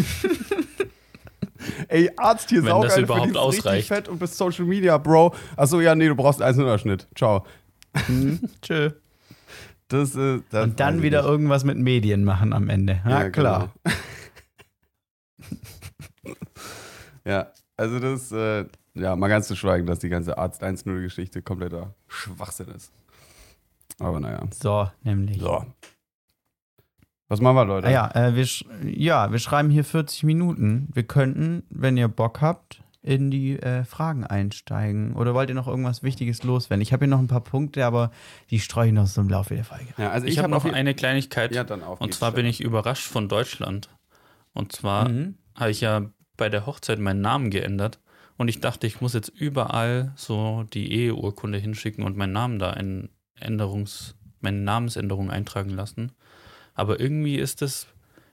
Speaker 5: Ey, Arzt hier
Speaker 4: Wenn
Speaker 5: saugeil,
Speaker 4: das überhaupt ausreicht.
Speaker 5: fett und bist Social Media, Bro. Achso, ja, nee, du brauchst einen 1-0er-Schnitt. Ciao. <laughs>
Speaker 3: Tschö.
Speaker 5: Das, äh, das
Speaker 3: Und dann wieder
Speaker 5: nicht.
Speaker 3: irgendwas mit Medien machen am Ende. Ja, klar.
Speaker 5: Genau. <laughs> ja, also das, äh, ja, mal ganz zu schweigen, dass die ganze Arzt 1-0-Geschichte kompletter Schwachsinn ist. Aber naja.
Speaker 3: So, nämlich.
Speaker 5: So. Was machen wir, Leute?
Speaker 3: Ah ja, äh, wir, ja, wir schreiben hier 40 Minuten. Wir könnten, wenn ihr Bock habt, in die äh, Fragen einsteigen. Oder wollt ihr noch irgendwas Wichtiges loswerden? Ich habe hier noch ein paar Punkte, aber die streue ich noch so im Laufe der Folge.
Speaker 5: Ja, also
Speaker 4: Ich,
Speaker 5: ich,
Speaker 4: habe
Speaker 5: hab
Speaker 4: noch eine Kleinigkeit.
Speaker 5: Ja, dann auf
Speaker 4: und zwar bin ich überrascht von Deutschland. Und zwar
Speaker 3: Mhm.
Speaker 4: habe ich ja bei der Hochzeit meinen Namen geändert. Und ich dachte, ich muss jetzt überall so die Eheurkunde hinschicken und meinen Namen da in Änderungs, meine Namensänderung eintragen lassen. Aber irgendwie ist es,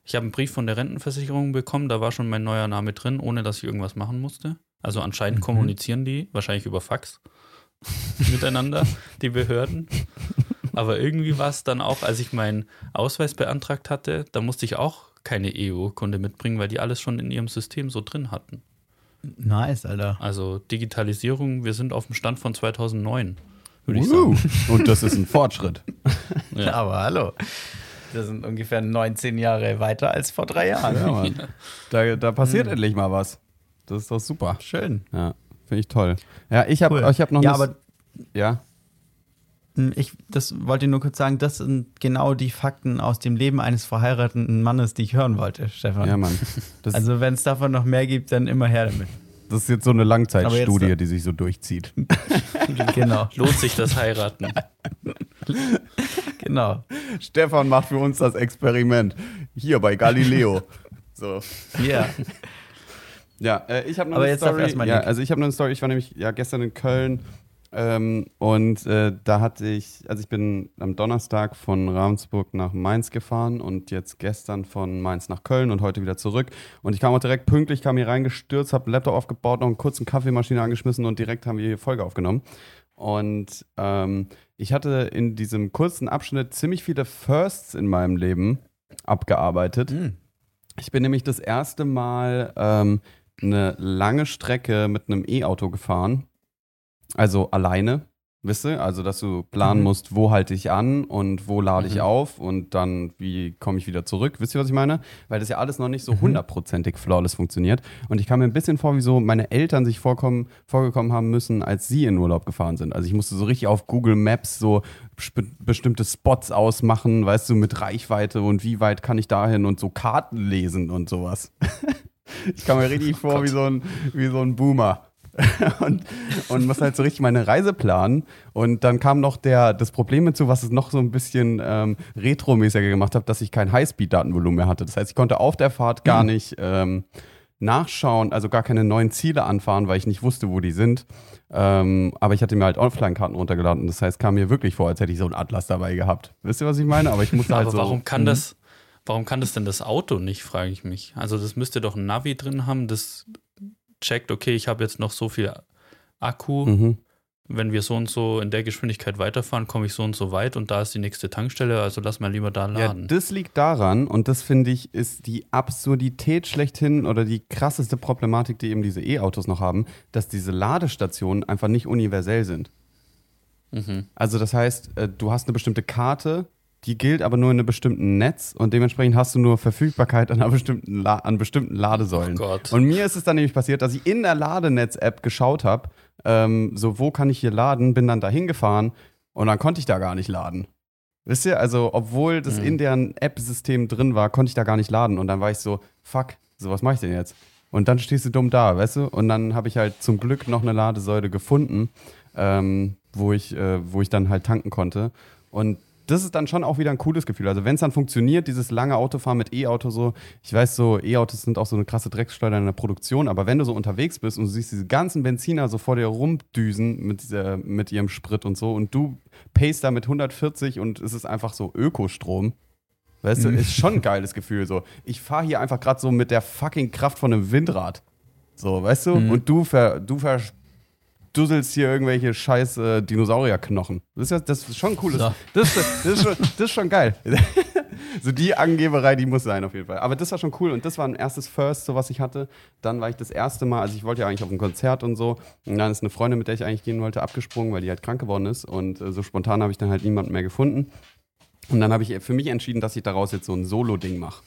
Speaker 4: ich habe einen Brief von der Rentenversicherung bekommen, da war schon mein neuer Name drin, ohne dass ich irgendwas machen musste. Also anscheinend
Speaker 3: Mhm.
Speaker 4: kommunizieren die, wahrscheinlich über Fax, <laughs> miteinander, die Behörden. Aber irgendwie war es dann auch, als ich meinen Ausweis beantragt hatte, da musste ich auch keine EU-Kunde mitbringen, weil die alles schon in ihrem System so drin hatten.
Speaker 3: Nice, Alter.
Speaker 4: Also Digitalisierung, wir sind auf dem Stand von 2009, würde ich sagen.
Speaker 5: Woo. Und das ist ein Fortschritt. <laughs>
Speaker 4: Ja.
Speaker 3: Aber hallo. Das sind ungefähr 19 Jahre weiter als vor drei Jahren.
Speaker 5: Ja, Mann. <laughs> Da, da passiert endlich mal was. Das ist doch super.
Speaker 3: Schön.
Speaker 5: Ja, finde ich toll. Ja, ich habe
Speaker 3: Cool.
Speaker 5: ich hab noch
Speaker 3: Ja, aber
Speaker 5: ja.
Speaker 3: Hm, Ich das wollte nur kurz sagen, das sind genau die Fakten aus dem Leben eines verheirateten Mannes, die ich hören wollte, Stefan.
Speaker 5: ja, Mann. Das,
Speaker 3: Also wenn es davon noch mehr gibt, dann immer her damit.
Speaker 5: Das ist jetzt so eine Langzeitstudie,
Speaker 3: jetzt-
Speaker 5: die sich so durchzieht. <laughs>
Speaker 3: genau,
Speaker 4: Lohnt sich das Heiraten? <laughs>
Speaker 3: genau.
Speaker 5: Stefan macht für uns das Experiment. Hier bei Galileo. So.
Speaker 3: Ja.
Speaker 5: Ja, äh, ich habe noch
Speaker 3: Aber
Speaker 5: eine
Speaker 3: jetzt
Speaker 5: Story.
Speaker 3: erstmal
Speaker 5: ja, also ich habe eine Story. Ich war nämlich ja gestern in Köln ähm, und äh, da hatte ich, also ich bin am Donnerstag von Ravensburg nach Mainz gefahren und jetzt gestern von Mainz nach Köln und heute wieder zurück. Und ich kam auch direkt pünktlich, kam hier reingestürzt, habe Laptop aufgebaut, noch einen kurzen Kaffeemaschine angeschmissen und direkt haben wir hier Folge aufgenommen. Und ähm, ich hatte in diesem kurzen Abschnitt ziemlich viele Firsts in meinem Leben abgearbeitet.
Speaker 3: Hm.
Speaker 5: Ich bin nämlich das erste Mal ähm, eine lange Strecke mit einem E-Auto gefahren. Also alleine, wisst ihr? Also, dass du planen
Speaker 3: Mhm.
Speaker 5: musst, wo halte ich an und wo lade ich
Speaker 4: Mhm.
Speaker 5: auf und dann, wie komme ich wieder zurück. Wisst ihr, was ich meine? Weil das ja alles noch nicht so hundertprozentig flawless funktioniert. Und ich kam mir ein bisschen vor, wie so meine Eltern sich vorkommen, vorgekommen haben müssen, als sie in Urlaub gefahren sind. Also, ich musste so richtig auf Google Maps so bestimmte Spots ausmachen, weißt du, mit Reichweite und wie weit kann ich dahin und so Karten lesen und sowas. <laughs> Ich kam mir <laughs> richtig vor wie so ein, wie so ein Boomer. <laughs> und, und muss halt so richtig meine Reise planen. Und dann kam noch der, das Problem hinzu, was es noch so ein bisschen ähm, retromäßiger gemacht hat, dass ich kein Highspeed-Datenvolumen mehr hatte. Das heißt, ich konnte auf der Fahrt gar nicht ähm, nachschauen, also gar keine neuen Ziele anfahren, weil ich nicht wusste, wo die sind. Ähm, aber ich hatte mir halt Offline-Karten runtergeladen. Das heißt, kam mir wirklich vor, als hätte ich so einen Atlas dabei gehabt. Wisst ihr, was ich meine? Aber ich musste halt
Speaker 4: Aber
Speaker 5: so.
Speaker 4: warum kann das, warum kann das denn das Auto nicht, frage ich mich. Also das müsste doch ein Navi drin haben, das checkt, okay, ich habe jetzt noch so viel Akku,
Speaker 5: Mhm.
Speaker 4: wenn wir so und so in der Geschwindigkeit weiterfahren, komme ich so und so weit und da ist die nächste Tankstelle, also lass mal lieber da laden.
Speaker 5: Ja, das liegt daran, und das finde ich, ist die Absurdität schlechthin oder die krasseste Problematik, die eben diese E-Autos noch haben, dass diese Ladestationen einfach nicht universell sind.
Speaker 4: Mhm.
Speaker 5: Also das heißt, äh, du hast eine bestimmte Karte, die gilt aber nur in einem bestimmten Netz und dementsprechend hast du nur Verfügbarkeit an, einer bestimmten La an bestimmten Ladesäulen.
Speaker 4: Oh Gott.
Speaker 5: Und mir ist es dann nämlich passiert, dass ich in der Ladenetz-App geschaut habe, ähm, so wo kann ich hier laden, bin dann da hingefahren und dann konnte ich da gar nicht laden. Wisst ihr, also obwohl das
Speaker 4: Mhm.
Speaker 5: in deren App-System drin war, konnte ich da gar nicht laden und dann war ich so, fuck, so was mache ich denn jetzt? Und dann stehst du dumm da, weißt du? Und dann habe ich halt zum Glück noch eine Ladesäule gefunden, ähm, wo, ich, äh, wo ich dann halt tanken konnte. Und das ist dann schon auch wieder ein cooles Gefühl. Also wenn es dann funktioniert, dieses lange Autofahren mit E-Auto so, ich weiß so, E-Autos sind auch so eine krasse Drecksschleuder in der Produktion, aber wenn du so unterwegs bist und du siehst diese ganzen Benziner so vor dir rumdüsen mit, dieser, mit ihrem Sprit und so und du payst da mit 140 und es ist einfach so Ökostrom, weißt du, ist schon ein geiles Gefühl so. Ich fahre hier einfach gerade so mit der fucking Kraft von einem Windrad. So, weißt du? Und du, ver, du verdusselst hier irgendwelche scheiß äh, Dinosaurierknochen. Das ist, ja, das ist schon cooles.
Speaker 3: So.
Speaker 5: Das, das, ist schon, das ist schon geil. <laughs> so die Angeberei, die muss sein auf jeden Fall. Aber das war schon cool und das war ein erstes First, so was ich hatte. Dann war ich das erste Mal, also ich wollte ja eigentlich auf ein Konzert und so. Und dann ist eine Freundin, mit der ich eigentlich gehen wollte, abgesprungen, weil die halt krank geworden ist. Und äh, so spontan habe ich dann halt niemanden mehr gefunden. Und dann habe ich für mich entschieden, dass ich daraus jetzt so ein Solo-Ding mache.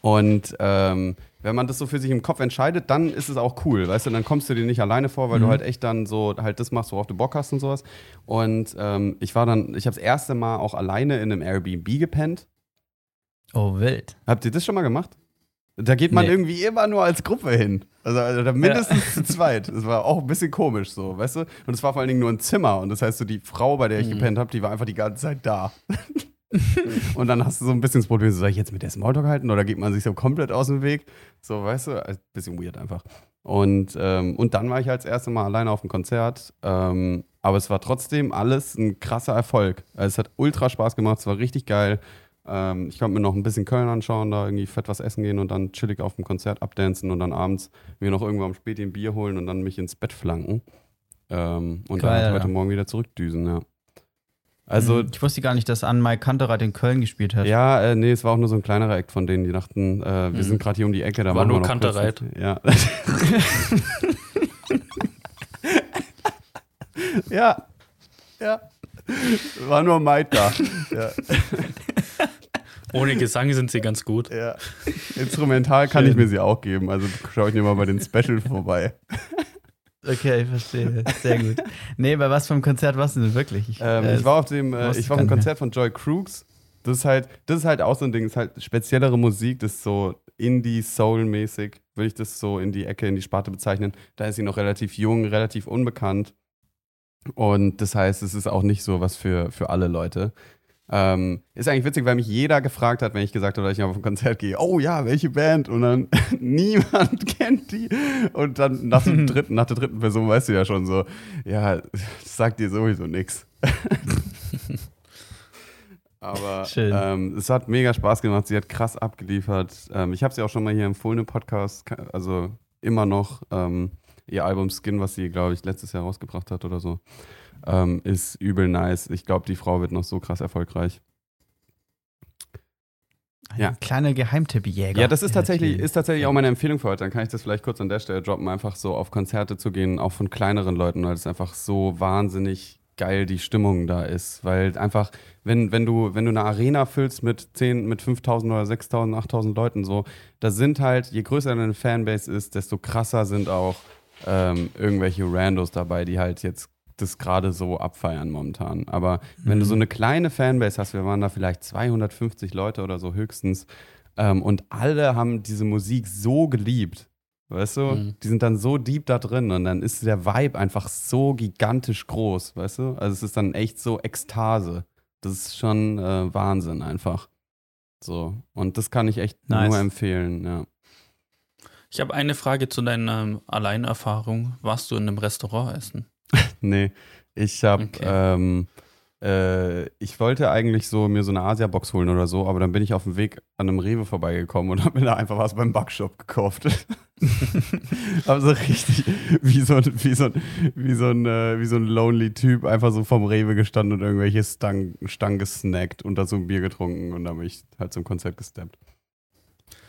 Speaker 5: Und ähm, wenn man das so für sich im Kopf entscheidet, dann ist es auch cool, weißt du, dann kommst du dir nicht alleine vor, weil du halt echt dann so halt das machst, worauf du Bock hast und sowas. Und ähm, ich war dann, ich habe das erste Mal auch alleine in einem Airbnb gepennt.
Speaker 3: Oh, wild.
Speaker 5: Habt ihr das schon mal gemacht? Da geht man
Speaker 3: Nee.
Speaker 5: irgendwie immer nur als Gruppe hin. Also, also mindestens zu zweit. Das war auch ein bisschen komisch so, weißt du? Und es war vor allen Dingen nur ein Zimmer. Und das heißt, so die Frau, bei der ich gepennt habe, die war einfach die ganze Zeit da. <laughs> <laughs> und dann hast du so ein bisschen das Problem, so, soll ich jetzt mit der Smalltalk halten oder geht man sich so komplett aus dem Weg? So, weißt du? Ein bisschen weird einfach. Und, ähm, und dann war ich halt das erste Mal alleine auf dem Konzert. Ähm, aber es war trotzdem alles ein krasser Erfolg. Also es hat ultra Spaß gemacht, es war richtig geil. Ähm, ich konnte mir noch ein bisschen Köln anschauen, da irgendwie fett was essen gehen und dann chillig auf dem Konzert abdancen und dann abends mir noch irgendwo am Späti ein Bier holen und dann mich ins Bett flanken. Ähm, und
Speaker 3: Geil,
Speaker 5: dann halt heute
Speaker 3: ja.
Speaker 5: Morgen wieder zurückdüsen, ja. Also,
Speaker 3: ich wusste gar nicht, dass Anne Mike Kantereit in Köln gespielt hat.
Speaker 5: ja, äh, nee, es war auch nur so ein kleinerer Act von denen, die dachten, äh, wir
Speaker 4: Mhm.
Speaker 5: sind gerade hier um die Ecke, da
Speaker 4: War
Speaker 5: machen wir
Speaker 4: nur Kantereit.
Speaker 5: Ja. <laughs> ja. Ja. War nur Maid da. Ja.
Speaker 4: Ohne Gesang sind sie ganz gut.
Speaker 5: Ja. Instrumental kann
Speaker 3: Schön.
Speaker 5: ich mir sie auch geben. Also schaue ich mir mal bei den Special vorbei.
Speaker 3: Okay, ich verstehe. Sehr gut. <laughs> Nee, bei was für einem Konzert warst du denn wirklich? Ich,
Speaker 5: Ähm,
Speaker 3: äh,
Speaker 5: ich war auf dem, äh, ich war auf dem. Konzert von Joy Crooks. Das ist halt, das ist halt auch so ein Ding, das ist halt speziellere Musik, das ist so Indie-Soul-mäßig, würde ich das so in die Ecke, in die Sparte bezeichnen. Da ist sie noch relativ jung, relativ unbekannt. Und das heißt, es ist auch nicht so was für, für alle Leute. Ähm, ist eigentlich witzig, weil mich jeder gefragt hat, wenn ich gesagt habe, dass ich auf ein Konzert gehe, oh ja, welche Band? Und dann <laughs> niemand <laughs> kennt die. Und dann nach, dem <laughs> dritten, nach der dritten Person weißt du ja schon so, ja, das sagt dir sowieso nichts. Aber ähm, es hat mega Spaß gemacht. Sie hat krass abgeliefert. Ähm, ich habe sie auch schon mal hier empfohlen im Podcast. Also immer noch ähm, ihr Album Skin, was sie, glaube ich, letztes Jahr rausgebracht hat oder so, ähm, ist übel nice. Ich glaube, die Frau wird noch so krass erfolgreich.
Speaker 3: ein
Speaker 5: ja.
Speaker 3: kleiner Geheimtippjäger.
Speaker 5: Ja, das ist tatsächlich, ist tatsächlich auch meine Empfehlung für heute. Dann kann ich das vielleicht kurz an der Stelle droppen, einfach so auf Konzerte zu gehen, auch von kleineren Leuten, weil es einfach so wahnsinnig geil die Stimmung da ist. Weil einfach, wenn, wenn, du, wenn du eine Arena füllst mit 10, mit 5000 oder 6000, 8000 Leuten, so, da sind halt, je größer deine Fanbase ist, desto krasser sind auch ähm, irgendwelche Randos dabei, die halt jetzt das gerade so abfeiern momentan. Aber wenn du so eine kleine Fanbase hast, wir waren da vielleicht 250 Leute oder so höchstens, ähm, und alle haben diese Musik so geliebt, weißt du?
Speaker 4: Mhm.
Speaker 5: Die sind dann so deep da drin und dann ist der Vibe einfach so gigantisch groß, weißt du? Also es ist dann echt so Ekstase. Das ist schon äh, Wahnsinn einfach. So. Und das kann ich echt
Speaker 3: Nice.
Speaker 5: nur empfehlen, ja.
Speaker 4: Ich habe eine Frage zu deiner ähm, Alleinerfahrung. Warst du in einem Restaurant essen? <laughs>
Speaker 5: Nee, ich habe
Speaker 4: Okay.
Speaker 5: ähm, äh, ich wollte eigentlich so mir so eine Asia-Box holen oder so, aber dann bin ich auf dem Weg an einem Rewe vorbeigekommen und habe mir da einfach was beim Backshop gekauft. <laughs> aber so richtig wie so, ein- wie so, ein- wie so, ein, äh, wie so ein lonely Typ einfach so vom Rewe gestanden und irgendwelche Stangen, Stangen gesnackt und dazu ein Bier getrunken und dann bin ich halt zum Konzert gesteppt.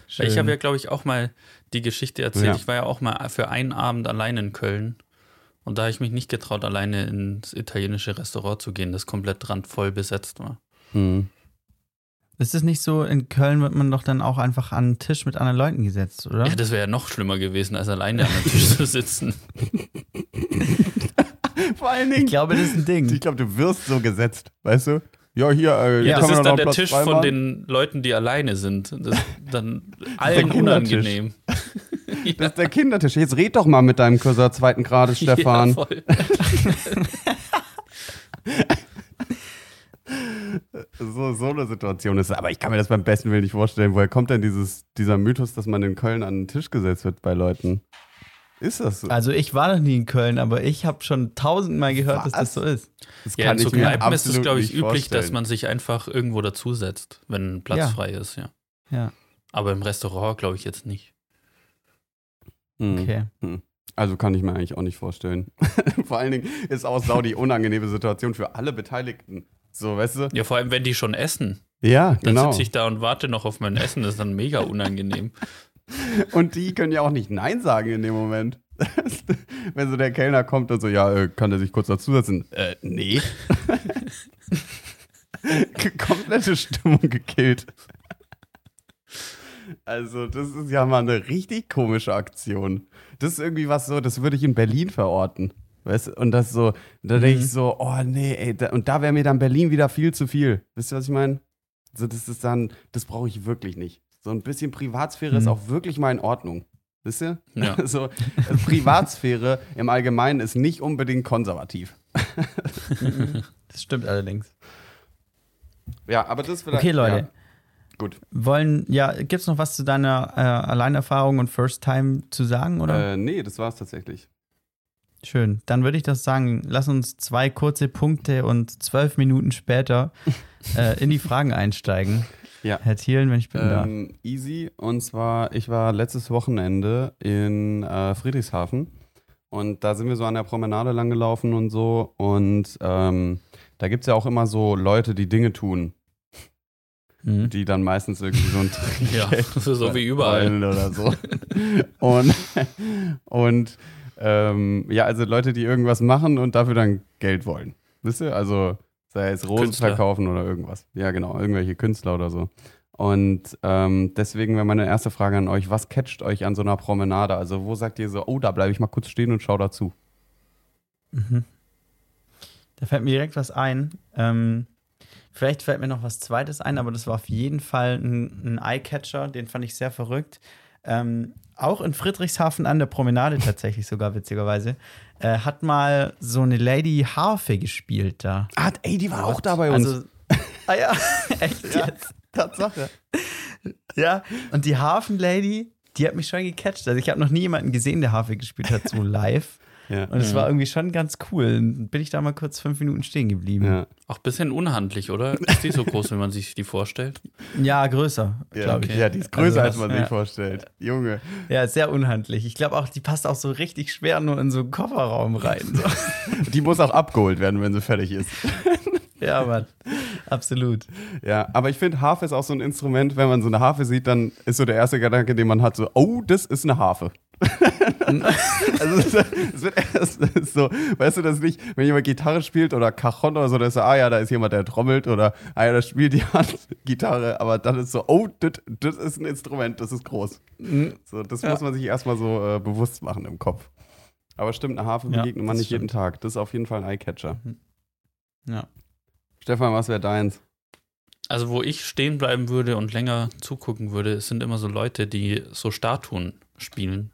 Speaker 4: Ich habe ja, glaube ich, auch mal die Geschichte erzählt.
Speaker 5: Ja.
Speaker 4: Ich war ja auch mal für einen Abend allein in Köln. Und da habe ich mich nicht getraut, alleine ins italienische Restaurant zu gehen, das komplett randvoll besetzt war.
Speaker 5: Mhm.
Speaker 3: Ist es nicht so, in Köln wird man doch dann auch einfach an einen Tisch mit anderen Leuten gesetzt, oder?
Speaker 4: Ja, das wäre ja noch schlimmer gewesen, als alleine an der Tisch zu sitzen. <laughs>
Speaker 5: Vor allen
Speaker 3: ich
Speaker 5: Dingen,
Speaker 3: glaube, das ist ein Ding.
Speaker 5: ich glaube, du wirst so gesetzt, weißt du? Ja, hier, äh,
Speaker 4: Ja, das ist dann der
Speaker 5: Platz
Speaker 4: Tisch von den Leuten, die alleine sind. Das ist dann <laughs> allen unangenehm.
Speaker 5: Das <laughs> ist der Kindertisch. Jetzt red doch mal mit deinem Cousin zweiten Grades, <laughs> Stefan.
Speaker 4: Ja, voll.
Speaker 5: so, so eine Situation ist. Aber ich kann mir das beim besten Willen nicht vorstellen. Woher kommt denn dieses, dieser Mythos, dass man in Köln an den Tisch gesetzt wird bei Leuten? Ist das so?
Speaker 3: Also ich war noch nie in Köln, aber ich habe schon tausendmal gehört, dass
Speaker 5: Was?
Speaker 3: das so ist.
Speaker 5: Das
Speaker 4: Ja, in so
Speaker 5: ich mir
Speaker 4: Kneipen ist es, glaube ich, üblich, dass
Speaker 5: vorstellen.
Speaker 4: man sich einfach irgendwo dazusetzt, wenn Platz
Speaker 3: Ja.
Speaker 4: frei ist, ja.
Speaker 3: Ja,
Speaker 4: Aber im Restaurant glaube ich jetzt nicht.
Speaker 5: Hm.
Speaker 3: okay.
Speaker 5: Also kann ich mir eigentlich auch nicht vorstellen. <laughs> Vor allen Dingen ist auch sau die unangenehme Situation für alle Beteiligten. So, weißt du?
Speaker 4: Ja, vor allem, wenn die schon essen.
Speaker 5: Ja,
Speaker 4: Dann
Speaker 5: genau.
Speaker 4: sitze ich da und warte noch auf mein Essen. Das ist dann mega unangenehm. <laughs>
Speaker 5: Und die können ja auch nicht Nein sagen in dem Moment. <laughs> Wenn so der Kellner kommt und so, ja, äh, kann der sich kurz dazusetzen? Äh, nee. <laughs> Komplette Stimmung gekillt. Also, das ist ja mal eine richtig komische Aktion. Das ist irgendwie was so, das würde ich in Berlin verorten. Weißt du? Und das so, da denke ich so, oh nee, ey, da, und da wäre mir dann Berlin wieder viel zu viel. Wisst ihr, was ich meine? So, das ist dann, das brauche ich wirklich nicht. So ein bisschen Privatsphäre ist
Speaker 3: Mhm.
Speaker 5: auch wirklich mal in Ordnung. Wisst ihr?
Speaker 4: Ja. <laughs>
Speaker 5: So, also Privatsphäre im Allgemeinen ist nicht unbedingt konservativ. <laughs>
Speaker 3: Das stimmt allerdings.
Speaker 5: Ja, aber das vielleicht.
Speaker 3: Okay, Leute.
Speaker 5: Ja, gut.
Speaker 3: Wollen, ja, gibt es noch was zu deiner äh, Alleinerfahrung und First Time zu sagen, oder?
Speaker 5: Äh, nee, das war's tatsächlich.
Speaker 3: Schön. Dann würde ich das sagen, lass uns zwei kurze Punkte und zwölf Minuten später äh, in die Fragen einsteigen.
Speaker 5: Ja.
Speaker 3: Herr Thielen, wenn ich bin da.
Speaker 5: Ähm, easy. Und zwar, ich war letztes Wochenende in äh, Friedrichshafen und da sind wir so an der Promenade lang gelaufen und so. Und ähm, da gibt es ja auch immer so Leute, die Dinge tun,
Speaker 3: Mhm.
Speaker 5: die dann meistens irgendwie so ein <laughs>
Speaker 4: Ja, so wie überall.
Speaker 5: oder so. und und ähm, ja, also Leute, die irgendwas machen und dafür dann Geld wollen. Wisst ihr? Also sei es Rosen
Speaker 4: Künstler.
Speaker 5: verkaufen oder irgendwas. Ja, genau, irgendwelche Künstler oder so. Und ähm, deswegen wäre meine erste Frage an euch, was catcht euch an so einer Promenade? Also wo sagt ihr so, oh, da bleibe ich mal kurz stehen und schau dazu?
Speaker 3: Mhm. Da fällt mir direkt was ein. Ähm, vielleicht fällt mir noch was Zweites ein, aber das war auf jeden Fall ein, ein Eyecatcher, den fand ich sehr verrückt. Ähm, auch in Friedrichshafen an der Promenade <laughs> tatsächlich sogar, witzigerweise, äh, hat mal so eine Lady Harfe gespielt da.
Speaker 5: Ah, ey, die war auch da bei uns.
Speaker 3: Also, <laughs> ah ja, <laughs> echt
Speaker 5: Ja.
Speaker 3: jetzt?
Speaker 5: Tatsache.
Speaker 3: Ja, und die Hafen-Lady, die hat mich schon gecatcht. Also ich habe noch nie jemanden gesehen, der Harfe gespielt hat, so live.
Speaker 5: Ja.
Speaker 3: Und es war irgendwie schon ganz cool. Dann bin ich da mal kurz fünf Minuten stehen geblieben.
Speaker 5: ja.
Speaker 4: Auch ein bisschen unhandlich, oder? Ist die so groß, wenn man sich die vorstellt?
Speaker 3: Ja, größer,
Speaker 5: Ja,
Speaker 3: glaube ich.
Speaker 5: ja, die ist größer,
Speaker 3: Also
Speaker 5: als man sich vorstellt. Junge.
Speaker 3: Ja, sehr unhandlich. Ich glaube auch, die passt auch so richtig schwer nur in so einen Kofferraum rein. So. <laughs>
Speaker 5: Die muss auch abgeholt werden, wenn sie fertig ist. <laughs>
Speaker 3: ja, Mann. Absolut.
Speaker 5: Ja, aber ich finde, Harfe ist auch so ein Instrument, wenn man so eine Harfe sieht, dann ist so der erste Gedanke, den man hat, so, oh, das ist eine Harfe. <laughs> also es, wird erst so, weißt du das nicht, wenn jemand Gitarre spielt oder Cajon oder so, dann ist so, ah ja, da ist jemand, der trommelt oder ah ja, da spielt jemand <laughs> Gitarre, aber dann ist so, oh, das das ist ein Instrument, das ist groß. So, das
Speaker 3: Ja.
Speaker 5: muss man sich erstmal so äh, bewusst machen im Kopf. Aber stimmt, eine Harfe
Speaker 3: Ja,
Speaker 5: begegnet man nicht jeden
Speaker 3: stimmt.
Speaker 5: Tag. Das ist auf jeden Fall ein Eyecatcher.
Speaker 3: Ja.
Speaker 5: Stefan, was wäre deins?
Speaker 4: Also, wo ich stehen bleiben würde und länger zugucken würde, es sind immer so Leute, die so Statuen spielen.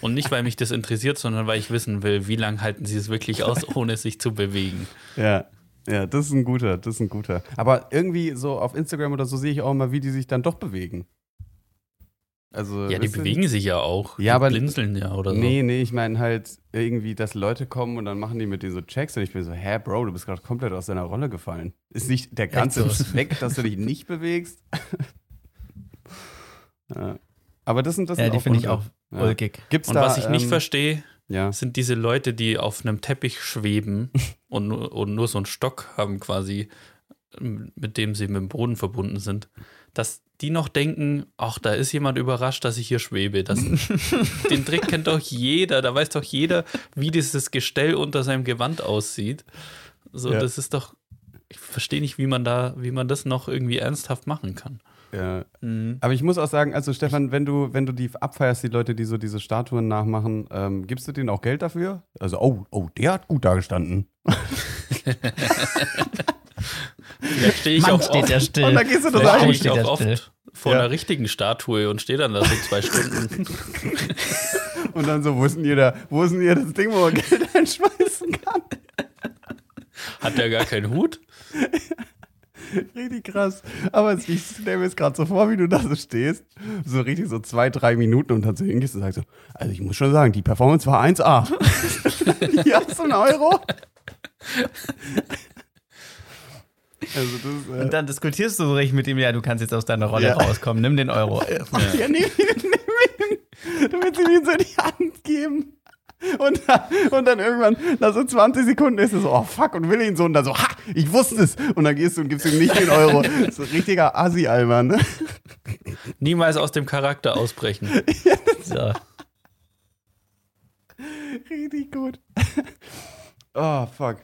Speaker 4: Und nicht, weil mich das interessiert, sondern weil ich wissen will, wie lange halten sie es wirklich aus, <laughs> ohne sich zu bewegen.
Speaker 5: Ja, ja, das ist ein guter, das ist ein guter. Aber irgendwie so auf Instagram oder so sehe ich auch immer, wie die sich dann doch bewegen. Also,
Speaker 4: Ja, die
Speaker 5: du?
Speaker 4: bewegen sich ja auch.
Speaker 5: Ja,
Speaker 4: die
Speaker 5: aber-
Speaker 4: blinzeln ja oder so.
Speaker 5: Nee, nee, ich meine halt irgendwie, dass Leute kommen und dann machen die mit dir so Checks und ich bin so, hä, Bro, du bist gerade komplett aus deiner Rolle gefallen. Ist nicht der ganze
Speaker 3: so?
Speaker 5: Zweck, dass du dich nicht bewegst? <laughs> ja. Aber das sind das
Speaker 3: Ja,
Speaker 5: sind
Speaker 3: die finde ich auch
Speaker 5: Ja.
Speaker 3: ulkig.
Speaker 5: Gibt's
Speaker 4: Und
Speaker 5: da,
Speaker 4: was ich nicht
Speaker 5: ähm,
Speaker 4: verstehe,
Speaker 5: Ja.
Speaker 4: sind diese Leute, die auf einem Teppich schweben <laughs> und, nur- und nur so einen Stock haben quasi, ähm, mit dem sie mit dem Boden verbunden sind, dass die noch denken, ach, da ist jemand überrascht, dass ich hier schwebe. Das, <laughs> den Trick kennt doch jeder, da weiß doch jeder, wie dieses Gestell unter seinem Gewand aussieht. So,
Speaker 5: Ja.
Speaker 4: das ist doch, ich verstehe nicht, wie man da, wie man das noch irgendwie ernsthaft machen kann.
Speaker 5: Ja.
Speaker 3: Mhm.
Speaker 5: Aber ich muss auch sagen, also Stefan, wenn du, wenn du die abfeierst, die Leute, die so diese Statuen nachmachen, ähm, gibst du denen auch Geld dafür? Also, oh, oh, der hat gut dagestanden.
Speaker 4: Vielleicht stehe ich
Speaker 3: Mann,
Speaker 4: auch
Speaker 3: steht
Speaker 4: oft,
Speaker 3: der still.
Speaker 5: Und dann gehst du da rein.
Speaker 4: ich auch oft
Speaker 3: still?
Speaker 4: vor
Speaker 5: Ja.
Speaker 4: einer richtigen Statue und stehe dann da so zwei Stunden. <laughs>
Speaker 5: Und dann so, wo ist denn ihr da, wo ist denn ihr das Ding, wo man Geld einschmeißen kann?
Speaker 4: Hat der gar keinen Hut? <laughs> <laughs>
Speaker 5: Richtig krass. Aber ich stelle mir jetzt gerade so vor, wie du da so stehst, so richtig so zwei, drei Minuten und dann so hingehst und sagst so, also ich muss schon sagen, die Performance war 1A. Hier hast du einen Euro. <laughs> Also das, äh,
Speaker 3: Und dann diskutierst du so richtig mit ihm, ja, du kannst jetzt aus deiner Rolle
Speaker 5: Ja.
Speaker 3: rauskommen, nimm den Euro. <laughs>
Speaker 5: Ja, nimm ihn, nimm ihn. Du willst ihm ihn so in die Hand geben. Und dann, und dann irgendwann, nach so 20 Sekunden ist er so, oh fuck, und will ihn so, und dann so, ha, ich wusste es. Und dann gehst du und gibst ihm nicht den Euro. So ein richtiger Assi-Almer, ne?
Speaker 4: Niemals aus dem Charakter ausbrechen. <laughs>
Speaker 3: So.
Speaker 5: Richtig gut. Oh, fuck.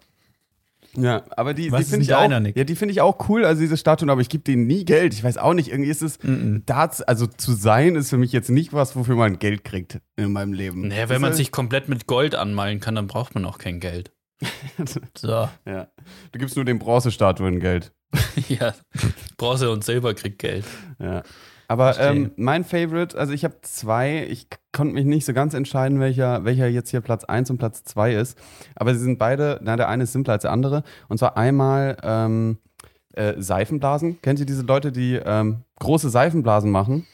Speaker 5: Ja, aber die,
Speaker 3: Was
Speaker 5: die finde
Speaker 3: nicht
Speaker 5: ich auch, ja, die finde ich auch cool, also diese Statuen, aber ich gebe denen nie Geld. Ich weiß auch nicht, irgendwie ist es, Darts, also zu sein ist für mich jetzt nicht was, wofür man Geld kriegt in meinem Leben.
Speaker 4: Naja, wenn man sich komplett mit Gold anmalen kann, dann braucht man auch kein Geld. <laughs>
Speaker 3: so.
Speaker 5: Ja. Du gibst nur den Bronzestatuen Geld. <laughs>
Speaker 4: ja, Bronze und Silber kriegt Geld.
Speaker 5: Ja. Aber ähm, mein Favorite, also ich habe zwei, ich konnte mich nicht so ganz entscheiden, welcher, welcher jetzt hier Platz 1 und Platz 2 ist. Aber sie sind beide, na, der eine ist simpler als der andere. Und zwar einmal ähm, äh, Seifenblasen. Kennt ihr diese Leute, die ähm, große Seifenblasen machen?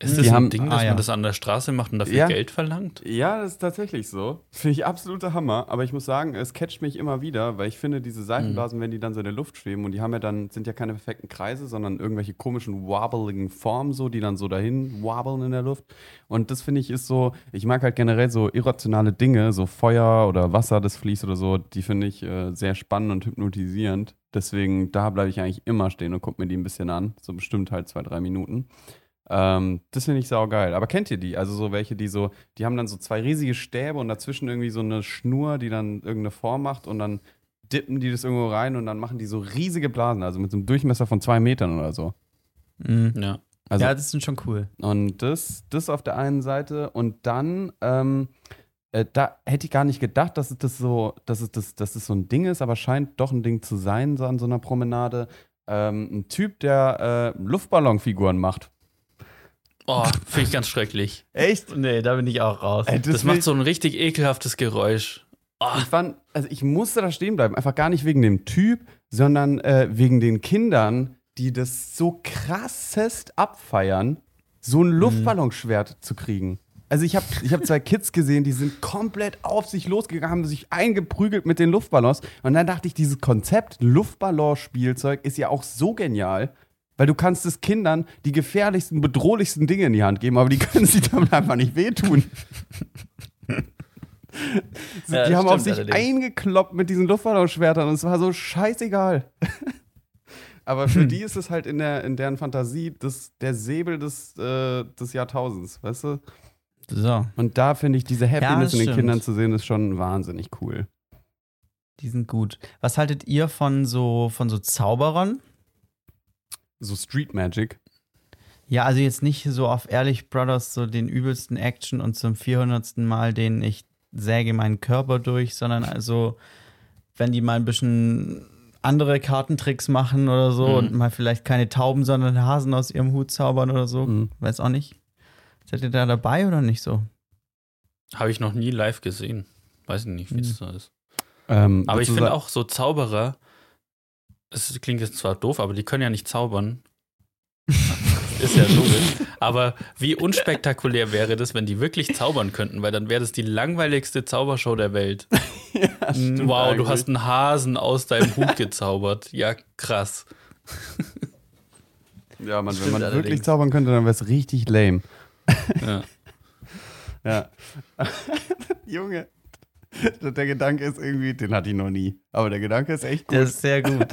Speaker 4: Ist das ein
Speaker 5: haben-
Speaker 4: Ding,
Speaker 3: ah,
Speaker 4: dass
Speaker 3: ja.
Speaker 4: man das an der Straße macht und dafür
Speaker 5: Ja.
Speaker 4: Geld verlangt?
Speaker 5: Ja, das ist tatsächlich so. Finde ich absoluter Hammer. Aber ich muss sagen, es catcht mich immer wieder, weil ich finde, diese Seifenblasen, wenn die dann so in der Luft schweben und die haben ja dann, sind ja keine perfekten Kreise, sondern irgendwelche komischen wobbeligen Formen so, die dann so dahin wobbeln in der Luft. Und das finde ich ist so, ich mag halt generell so irrationale Dinge, so Feuer oder Wasser, das fließt oder so, die finde ich äh, sehr spannend und hypnotisierend. Deswegen, da bleibe ich eigentlich immer stehen und gucke mir die ein bisschen an. So bestimmt halt zwei, drei Minuten. Ähm, das finde ich saugeil. Aber kennt ihr die? Also so welche, die so, die haben dann so zwei riesige Stäbe und dazwischen irgendwie so eine Schnur, die dann irgendeine Form macht und dann dippen die das irgendwo rein und dann machen die so riesige Blasen, also mit so einem Durchmesser von zwei Metern oder so.
Speaker 3: Mhm.
Speaker 4: Ja.
Speaker 5: Also,
Speaker 3: ja, das sind schon cool.
Speaker 5: und das, das auf der einen Seite und dann, ähm, äh, da hätte ich gar nicht gedacht, dass es das so, dass es das, dass es so ein Ding ist, aber scheint doch ein Ding zu sein, so an so einer Promenade. Ähm, ein Typ, der äh, Luftballonfiguren macht.
Speaker 4: Oh, finde ich ganz schrecklich.
Speaker 5: Echt?
Speaker 3: Nee, da bin ich auch raus.
Speaker 5: Ey,
Speaker 4: Das,
Speaker 5: will-
Speaker 4: macht so ein richtig ekelhaftes Geräusch. Oh,
Speaker 5: Ich fand, also ich musste da stehen bleiben, einfach gar nicht wegen dem Typ, sondern äh, wegen den Kindern, die das so krassest abfeiern, so ein Luftballonschwert zu kriegen. Also ich habe ich hab zwei Kids gesehen, die sind komplett auf sich losgegangen, haben sich eingeprügelt mit den Luftballons. Und dann dachte ich, dieses Konzept Luftballonspielzeug ist ja auch so genial, weil du kannst es Kindern die gefährlichsten, bedrohlichsten Dinge in die Hand geben, aber die können sich damit einfach nicht wehtun. <laughs>
Speaker 3: Ja,
Speaker 5: die haben auf sich
Speaker 3: allerdings.
Speaker 5: eingekloppt mit diesen Luftballonschwertern und es war so scheißegal. <laughs> Aber für die ist es halt in, der, in deren Fantasie das, der Säbel des, äh, des Jahrtausends, weißt du?
Speaker 3: So,
Speaker 5: Und da finde ich diese Happiness
Speaker 3: das
Speaker 5: in den. Kindern zu sehen, ist schon wahnsinnig cool.
Speaker 3: die sind gut. Was haltet ihr von so, von so Zauberern?
Speaker 5: So Street Magic.
Speaker 3: Ja, also jetzt nicht so auf Ehrlich Brothers so den übelsten Action und zum 400. Mal den ich säge meinen Körper durch, sondern also, wenn die mal ein bisschen andere Kartentricks machen oder so
Speaker 4: Mhm.
Speaker 3: und mal vielleicht keine Tauben, sondern Hasen aus ihrem Hut zaubern oder so.
Speaker 5: Mhm.
Speaker 3: Weiß auch nicht. Seid ihr da dabei oder nicht so?
Speaker 4: habe ich noch nie live gesehen. Weiß ich nicht, wie es so ist.
Speaker 5: Ähm,
Speaker 4: Aber ich finde auch so Zauberer, es klingt jetzt zwar doof, aber die können ja nicht zaubern. <laughs> ist ja logisch. Aber wie unspektakulär wäre das, wenn die wirklich zaubern könnten, weil dann wäre das die langweiligste Zaubershow der Welt. <laughs>
Speaker 5: Ja, stimmt
Speaker 4: wow,
Speaker 5: eigentlich.
Speaker 4: du hast einen Hasen aus deinem Hut gezaubert. Ja, krass.
Speaker 5: Ja, man, wenn man
Speaker 3: allerdings.
Speaker 5: wirklich zaubern könnte, dann wäre es richtig lame.
Speaker 4: Ja. <laughs>
Speaker 5: Ja. Junge. <laughs> Der Gedanke ist irgendwie, den hatte ich noch nie. Aber der Gedanke ist echt gut.
Speaker 3: Das ist sehr gut.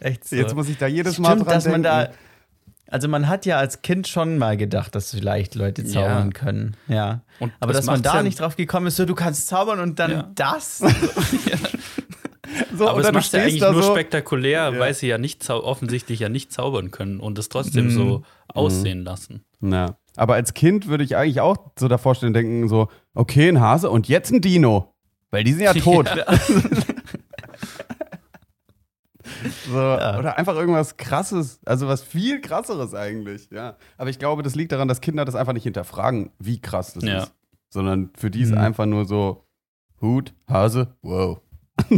Speaker 3: Echt so.
Speaker 5: Jetzt muss ich da jedes Mal
Speaker 3: Stimmt,
Speaker 5: dran
Speaker 3: dass man
Speaker 5: denken.
Speaker 3: da. Also man hat ja als Kind schon mal gedacht, dass vielleicht Leute zaubern
Speaker 4: Ja.
Speaker 3: können. Ja.
Speaker 4: Und
Speaker 3: Aber
Speaker 4: das
Speaker 3: dass man da
Speaker 4: ja-
Speaker 3: nicht drauf gekommen ist, so du kannst zaubern und dann
Speaker 4: Ja.
Speaker 3: das. <laughs>
Speaker 5: so,
Speaker 4: Aber es
Speaker 5: du
Speaker 4: macht ja eigentlich
Speaker 5: da
Speaker 4: nur
Speaker 5: so.
Speaker 4: spektakulär,
Speaker 5: Ja.
Speaker 4: weil sie ja nicht offensichtlich ja nicht zaubern können und es trotzdem
Speaker 3: Mhm.
Speaker 4: so aussehen lassen.
Speaker 5: Ja. Aber als Kind würde ich eigentlich auch so davor stehen denken, so, okay, ein Hase und jetzt ein Dino. Weil die sind ja tot. <laughs> <laughs> So, Oder einfach irgendwas krasses, also was viel krasseres eigentlich, ja. Aber ich glaube, das liegt daran, dass Kinder das einfach nicht hinterfragen, wie krass das
Speaker 4: Ja.
Speaker 5: ist. Sondern für die ist
Speaker 3: Mhm.
Speaker 5: einfach nur so Hut, Hase, wow. <laughs>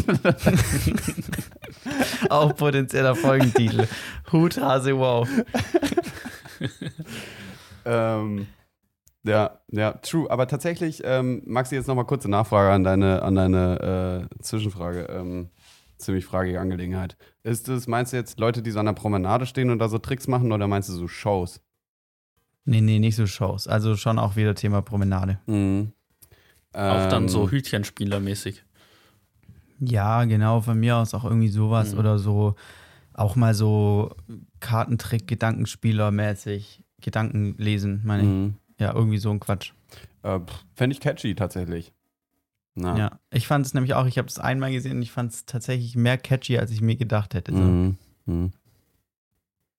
Speaker 3: Auch potenzieller Folgentitel. Hut, Hase, wow.
Speaker 5: Ähm, ja, ja, true. Aber tatsächlich, ähm, Maxi, jetzt nochmal kurze Nachfrage an deine, an deine äh, Zwischenfrage. Ähm, ziemlich fragige Angelegenheit. Ist es, meinst du jetzt Leute, die so an der Promenade stehen und da so Tricks machen oder meinst du so Shows?
Speaker 3: Nee, nee, nicht so Shows. Also schon auch wieder Thema Promenade.
Speaker 5: Mhm.
Speaker 4: Auch dann
Speaker 5: Ähm,
Speaker 4: so Hütchenspielermäßig.
Speaker 3: Ja, genau, von mir aus auch irgendwie sowas
Speaker 4: Mhm.
Speaker 3: oder so auch mal so Kartentrick, Gedankenspieler-mäßig, Gedanken lesen, meine ich.
Speaker 5: Mhm.
Speaker 3: Ja, irgendwie so ein Quatsch.
Speaker 5: Äh, Fände ich catchy tatsächlich. Na.
Speaker 3: Ja, ich fand es nämlich auch, ich habe es einmal gesehen und ich fand es tatsächlich mehr catchy, als ich mir gedacht hätte. So.
Speaker 5: Mhm. Mhm.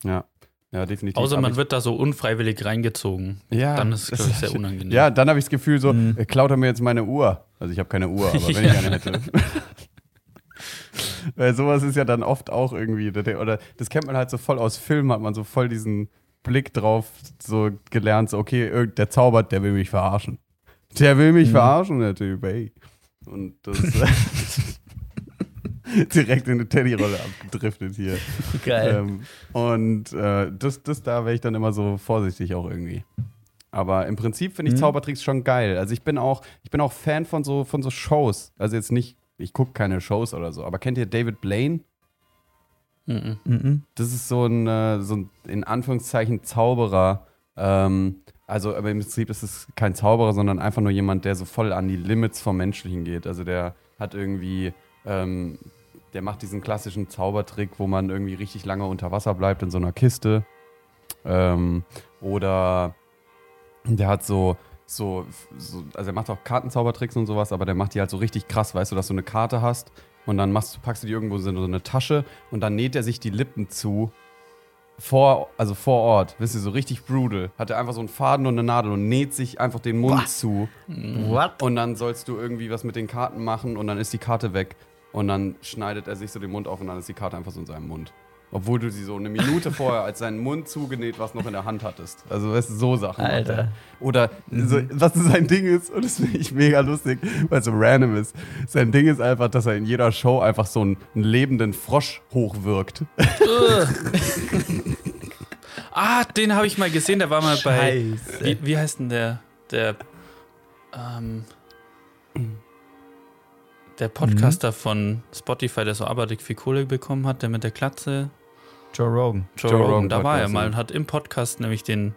Speaker 5: Ja. Ja, definitiv.
Speaker 4: Außer man wird da so unfreiwillig reingezogen.
Speaker 5: ja,
Speaker 4: Dann ist es,
Speaker 5: das
Speaker 4: glaube ich, sehr unangenehm.
Speaker 5: Ja, dann habe ich das Gefühl so,
Speaker 3: Mhm.
Speaker 5: äh, klaut er mir jetzt meine Uhr. Also ich habe keine Uhr, aber wenn ich <laughs> eine hätte. <laughs> Weil sowas ist ja dann oft auch irgendwie, oder das kennt man halt so voll aus Filmen, hat man so voll diesen Blick drauf so gelernt, so okay, der zaubert, der will mich verarschen. Der will mich
Speaker 3: Mhm.
Speaker 5: verarschen, der Typ, ey. Und das <laughs> <laughs> direkt in eine Teddyrolle abgedriftet hier.
Speaker 3: Geil.
Speaker 5: Ähm, und äh, das, das da wäre ich dann immer so vorsichtig auch irgendwie. Aber im Prinzip finde ich
Speaker 3: Mhm.
Speaker 5: Zaubertricks schon geil. Also ich bin auch, ich bin auch Fan von so, von so Shows. Also jetzt nicht, ich gucke keine Shows oder so, aber kennt ihr David Blaine?
Speaker 4: Mhm.
Speaker 3: Mhm.
Speaker 5: Das ist so ein, äh, so ein in Anführungszeichen Zauberer. Ähm, also, aber im Prinzip ist es kein Zauberer, sondern einfach nur jemand, der so voll an die Limits vom Menschlichen geht. Also der hat irgendwie, ähm, der macht diesen klassischen Zaubertrick, wo man irgendwie richtig lange unter Wasser bleibt in so einer Kiste. Ähm, oder der hat so, so, so, also er macht auch Kartenzaubertricks und sowas, aber der macht die halt so richtig krass, weißt du, dass du eine Karte hast und dann machst, packst du die irgendwo in so eine Tasche und dann näht er sich die Lippen zu vor, also vor Ort, wisst ihr, so richtig brutal. Hat er einfach so einen Faden und eine Nadel und näht sich einfach den Mund zu.
Speaker 3: What?
Speaker 5: Und dann sollst du irgendwie was mit den Karten machen und dann ist die Karte weg. Und dann schneidet er sich so den Mund auf und dann ist die Karte einfach so in seinem Mund. Obwohl du sie so eine Minute <laughs> vorher als seinen Mund zugenäht was noch in der Hand hattest. Also weißt du, so Sachen. er.
Speaker 3: Alter.
Speaker 5: Oder so, was sein Ding ist, und das finde ich mega lustig, weil es so random ist. Sein Ding ist einfach, dass er in jeder Show einfach so einen, einen lebenden Frosch hochwirkt.
Speaker 4: Ah, den habe ich mal gesehen, der war mal bei.
Speaker 3: Scheiße.
Speaker 4: Wie, wie heißt denn der? Der. Ähm, der Podcaster
Speaker 3: Mhm.
Speaker 4: von Spotify, der so abartig viel Kohle bekommen hat, der mit der Klatze.
Speaker 3: Joe Rogan.
Speaker 4: Joe,
Speaker 5: Joe
Speaker 4: Rogan,
Speaker 5: Rogan
Speaker 4: da war er mal und hat im Podcast nämlich den.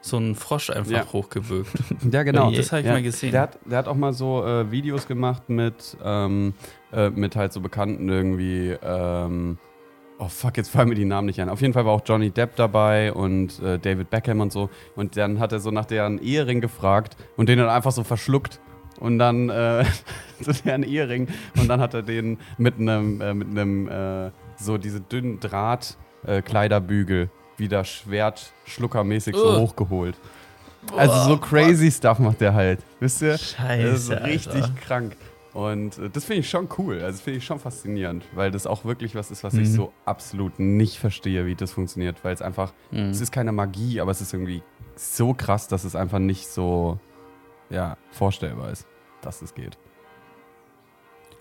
Speaker 4: So einen Frosch einfach
Speaker 5: Ja.
Speaker 4: hochgewirkt. <laughs>
Speaker 5: Ja, genau.
Speaker 4: Das habe ich
Speaker 5: Ja,
Speaker 4: mal gesehen.
Speaker 5: Der hat, der hat auch mal so äh, Videos gemacht mit, ähm, äh, mit halt so Bekannten irgendwie. Ähm, oh fuck, jetzt fallen mir die Namen nicht ein. Auf jeden Fall war auch Johnny Depp dabei und äh, David Beckham und so. Und dann hat er so nach deren Ehering gefragt und den dann einfach so verschluckt. Und dann äh, <laughs> so deren Ehering. Und dann hat er den mit einem, äh, mit einem äh, so diese dünnen Draht äh, Kleiderbügel wieder Schwertschluckermäßig so
Speaker 4: Ugh.
Speaker 5: hochgeholt. Also so crazy Stuff macht der halt. Wisst ihr?
Speaker 3: Scheiße.
Speaker 5: Das ist richtig
Speaker 3: Alter.
Speaker 5: krank. Und äh, das finde ich schon cool. Also finde ich schon faszinierend, weil das auch wirklich was ist, was ich
Speaker 3: Mhm.
Speaker 5: so absolut nicht verstehe, wie das funktioniert. Weil es einfach,
Speaker 4: Mhm.
Speaker 5: es ist keine Magie, aber es ist irgendwie so krass, dass es einfach nicht so, ja, vorstellbar ist, dass es geht.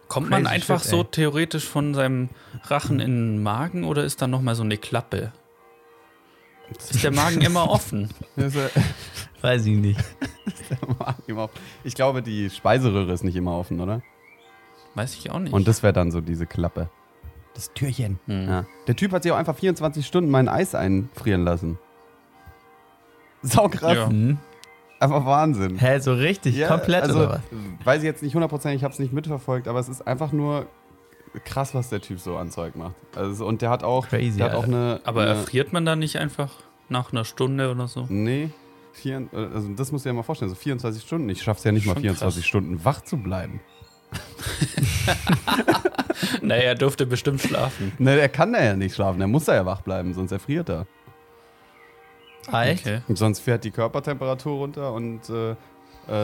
Speaker 4: Kommt man
Speaker 3: Crazy
Speaker 4: einfach
Speaker 3: shit,
Speaker 4: so theoretisch von seinem Rachen in den Magen oder ist da nochmal so eine Klappe? Ist der Magen immer <laughs> offen?
Speaker 5: Ist, äh, <laughs>
Speaker 3: Weiß ich nicht. <laughs>
Speaker 5: der Magen immer offen. Ich glaube, die Speiseröhre ist nicht immer offen, oder?
Speaker 4: Weiß ich auch nicht.
Speaker 5: Und das wäre dann so diese Klappe. Das Türchen.
Speaker 4: Hm.
Speaker 5: Ja. Der Typ hat sich auch einfach 24 Stunden mein Eis einfrieren lassen. Saukrass.
Speaker 4: Ja.
Speaker 3: Hm.
Speaker 5: Einfach Wahnsinn.
Speaker 3: Hä, so richtig?
Speaker 5: Ja,
Speaker 3: komplett
Speaker 5: also,
Speaker 3: oder was?
Speaker 5: Weiß ich jetzt nicht hundertprozentig, ich habe es nicht mitverfolgt, aber es ist einfach nur krass, was der Typ so an Zeug macht. Also, und der hat auch,
Speaker 3: Crazy,
Speaker 5: der hat auch eine.
Speaker 4: Aber
Speaker 5: eine,
Speaker 4: erfriert man da nicht einfach nach einer Stunde oder so?
Speaker 5: Nee. Vier, also das musst du dir mal vorstellen, so 24 Stunden. Ich schaff's ja nicht mal
Speaker 4: Schon
Speaker 5: 24
Speaker 4: krass.
Speaker 5: Stunden wach zu bleiben. <laughs>
Speaker 4: naja, er durfte bestimmt schlafen.
Speaker 5: Ne, der kann da ja nicht schlafen, der muss da ja wach bleiben, sonst erfriert er.
Speaker 3: Echt?
Speaker 4: Okay.
Speaker 5: Und sonst fährt die Körpertemperatur runter und äh, äh,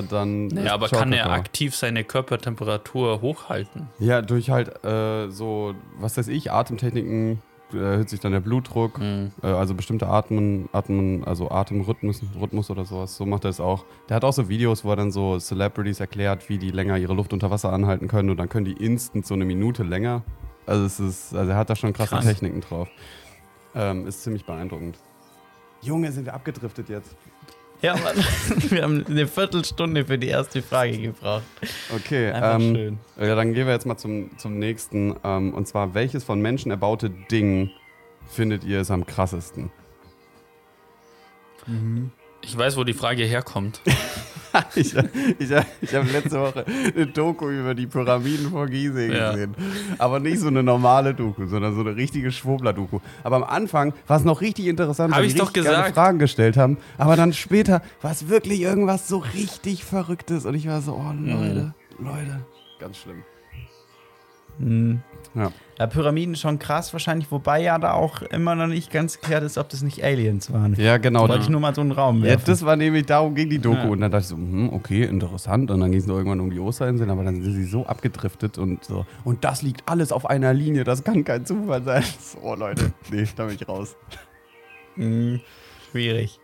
Speaker 5: dann.
Speaker 4: Naja, aber kann er aktiv seine Körpertemperatur hochhalten?
Speaker 5: Ja, durch halt äh, so, was weiß ich, Atemtechniken äh, erhöht sich dann der Blutdruck,
Speaker 4: Hm.
Speaker 5: äh, also bestimmte Atmen, Atmen, also Atemrhythmus Rhythmus oder sowas, so macht er es auch. Der hat auch so Videos, wo er dann so Celebrities erklärt, wie die länger ihre Luft unter Wasser anhalten können und dann können die instant so eine Minute länger. Also es ist, also er hat da schon krasse
Speaker 4: Krass.
Speaker 5: Techniken drauf. Ähm, ist ziemlich beeindruckend. Junge, sind wir abgedriftet jetzt.
Speaker 3: Ja, Mann. <laughs> Wir haben eine Viertelstunde für die erste Frage gebraucht.
Speaker 5: Okay, ähm,
Speaker 3: schön.
Speaker 5: Ja, dann gehen wir jetzt mal zum, zum nächsten. Ähm, und zwar, welches von Menschen erbaute Ding findet ihr es am krassesten?
Speaker 4: Ich weiß, wo die Frage herkommt. <laughs> <laughs>
Speaker 5: ich ich, ich habe letzte Woche eine Doku über die Pyramiden vor Gizeh
Speaker 4: Ja.
Speaker 5: gesehen. Aber nicht so eine normale Doku, sondern so eine richtige Schwurbler-Doku. Aber am Anfang war es noch richtig interessant, weil die
Speaker 4: doch gesagt.
Speaker 5: Fragen gestellt haben. Aber dann später war es wirklich irgendwas so richtig Verrücktes. Und ich war so, oh Leute, Leute. Ganz schlimm.
Speaker 3: Hm.
Speaker 5: Ja.
Speaker 3: Ja, Pyramiden schon krass wahrscheinlich, wobei ja da auch immer noch nicht ganz geklärt ist, ob das nicht Aliens waren.
Speaker 5: Ja, genau.
Speaker 3: Wollte ich nur mal so einen Raum
Speaker 5: Ja,
Speaker 3: werfen.
Speaker 5: das war nämlich, darum ging die Doku.
Speaker 3: Ja.
Speaker 5: Und dann dachte ich so, hm, okay, interessant. Und dann ging es noch irgendwann um die Osterinseln, aber dann sind sie so abgedriftet und so. Und das liegt alles auf einer Linie, das kann kein Zufall sein. <laughs> So, oh Leute, nee, da bin ich raus.
Speaker 3: Hm, schwierig.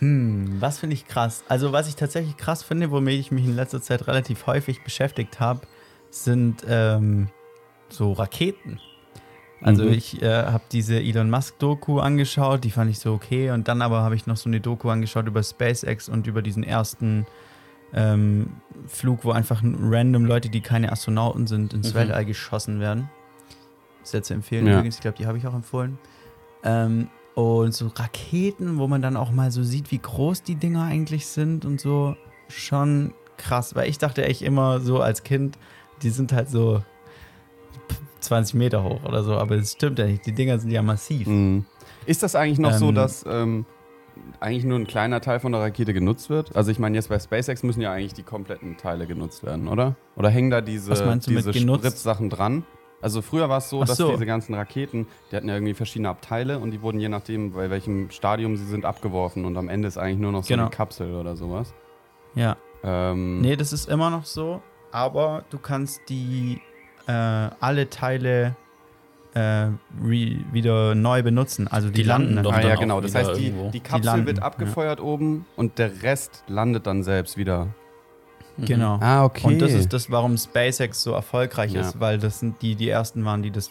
Speaker 3: Hm, was finde ich krass? Also, was ich tatsächlich krass finde, womit ich mich in letzter Zeit relativ häufig beschäftigt habe, sind ähm, so Raketen. Also,
Speaker 5: Mhm.
Speaker 3: ich äh, habe diese Elon Musk-Doku angeschaut, die fand ich so okay. Und dann aber habe ich noch so eine Doku angeschaut über SpaceX und über diesen ersten ähm, Flug, wo einfach random Leute, die keine Astronauten sind, ins
Speaker 4: Mhm.
Speaker 3: Weltall geschossen werden. Sehr zu empfehlen
Speaker 5: Ja.
Speaker 3: übrigens, ich glaube, die habe ich auch empfohlen. Ähm, und so Raketen, wo man dann auch mal so sieht, wie groß die Dinger eigentlich sind und so, schon krass. Weil ich dachte echt immer so als Kind, die sind halt so 20 Meter hoch oder so, aber das stimmt ja nicht. Die Dinger sind ja massiv.
Speaker 5: Mhm. Ist das eigentlich noch so,
Speaker 3: Ähm,
Speaker 5: dass ähm, eigentlich nur ein kleiner Teil von der Rakete genutzt wird? Also ich meine, jetzt bei SpaceX müssen ja eigentlich die kompletten Teile genutzt werden, oder? Oder hängen da diese, diese? Spritzsachen dran? Also früher war es so,
Speaker 3: Ach
Speaker 5: dass
Speaker 3: so.
Speaker 5: diese ganzen Raketen, die hatten ja irgendwie verschiedene Abteile und die wurden je nachdem, bei welchem Stadium sie sind, abgeworfen und am Ende ist eigentlich nur noch so
Speaker 3: Genau.
Speaker 5: eine Kapsel oder sowas.
Speaker 3: Ja.
Speaker 5: Ähm,
Speaker 3: Nee, das ist immer noch so, aber du kannst die äh, alle Teile äh, re, wieder neu benutzen. Also die,
Speaker 4: Die landen
Speaker 3: landen
Speaker 4: doch
Speaker 5: Ah
Speaker 4: dann
Speaker 5: ja, genau. Das heißt, die, die Kapsel
Speaker 3: landen,
Speaker 5: wird
Speaker 3: ja.
Speaker 5: abgefeuert oben und der Rest landet dann selbst wieder.
Speaker 3: Genau.
Speaker 5: Ah, okay.
Speaker 3: Und das ist das, warum SpaceX so erfolgreich
Speaker 5: Ja.
Speaker 3: ist, weil das sind die, die ersten waren, die das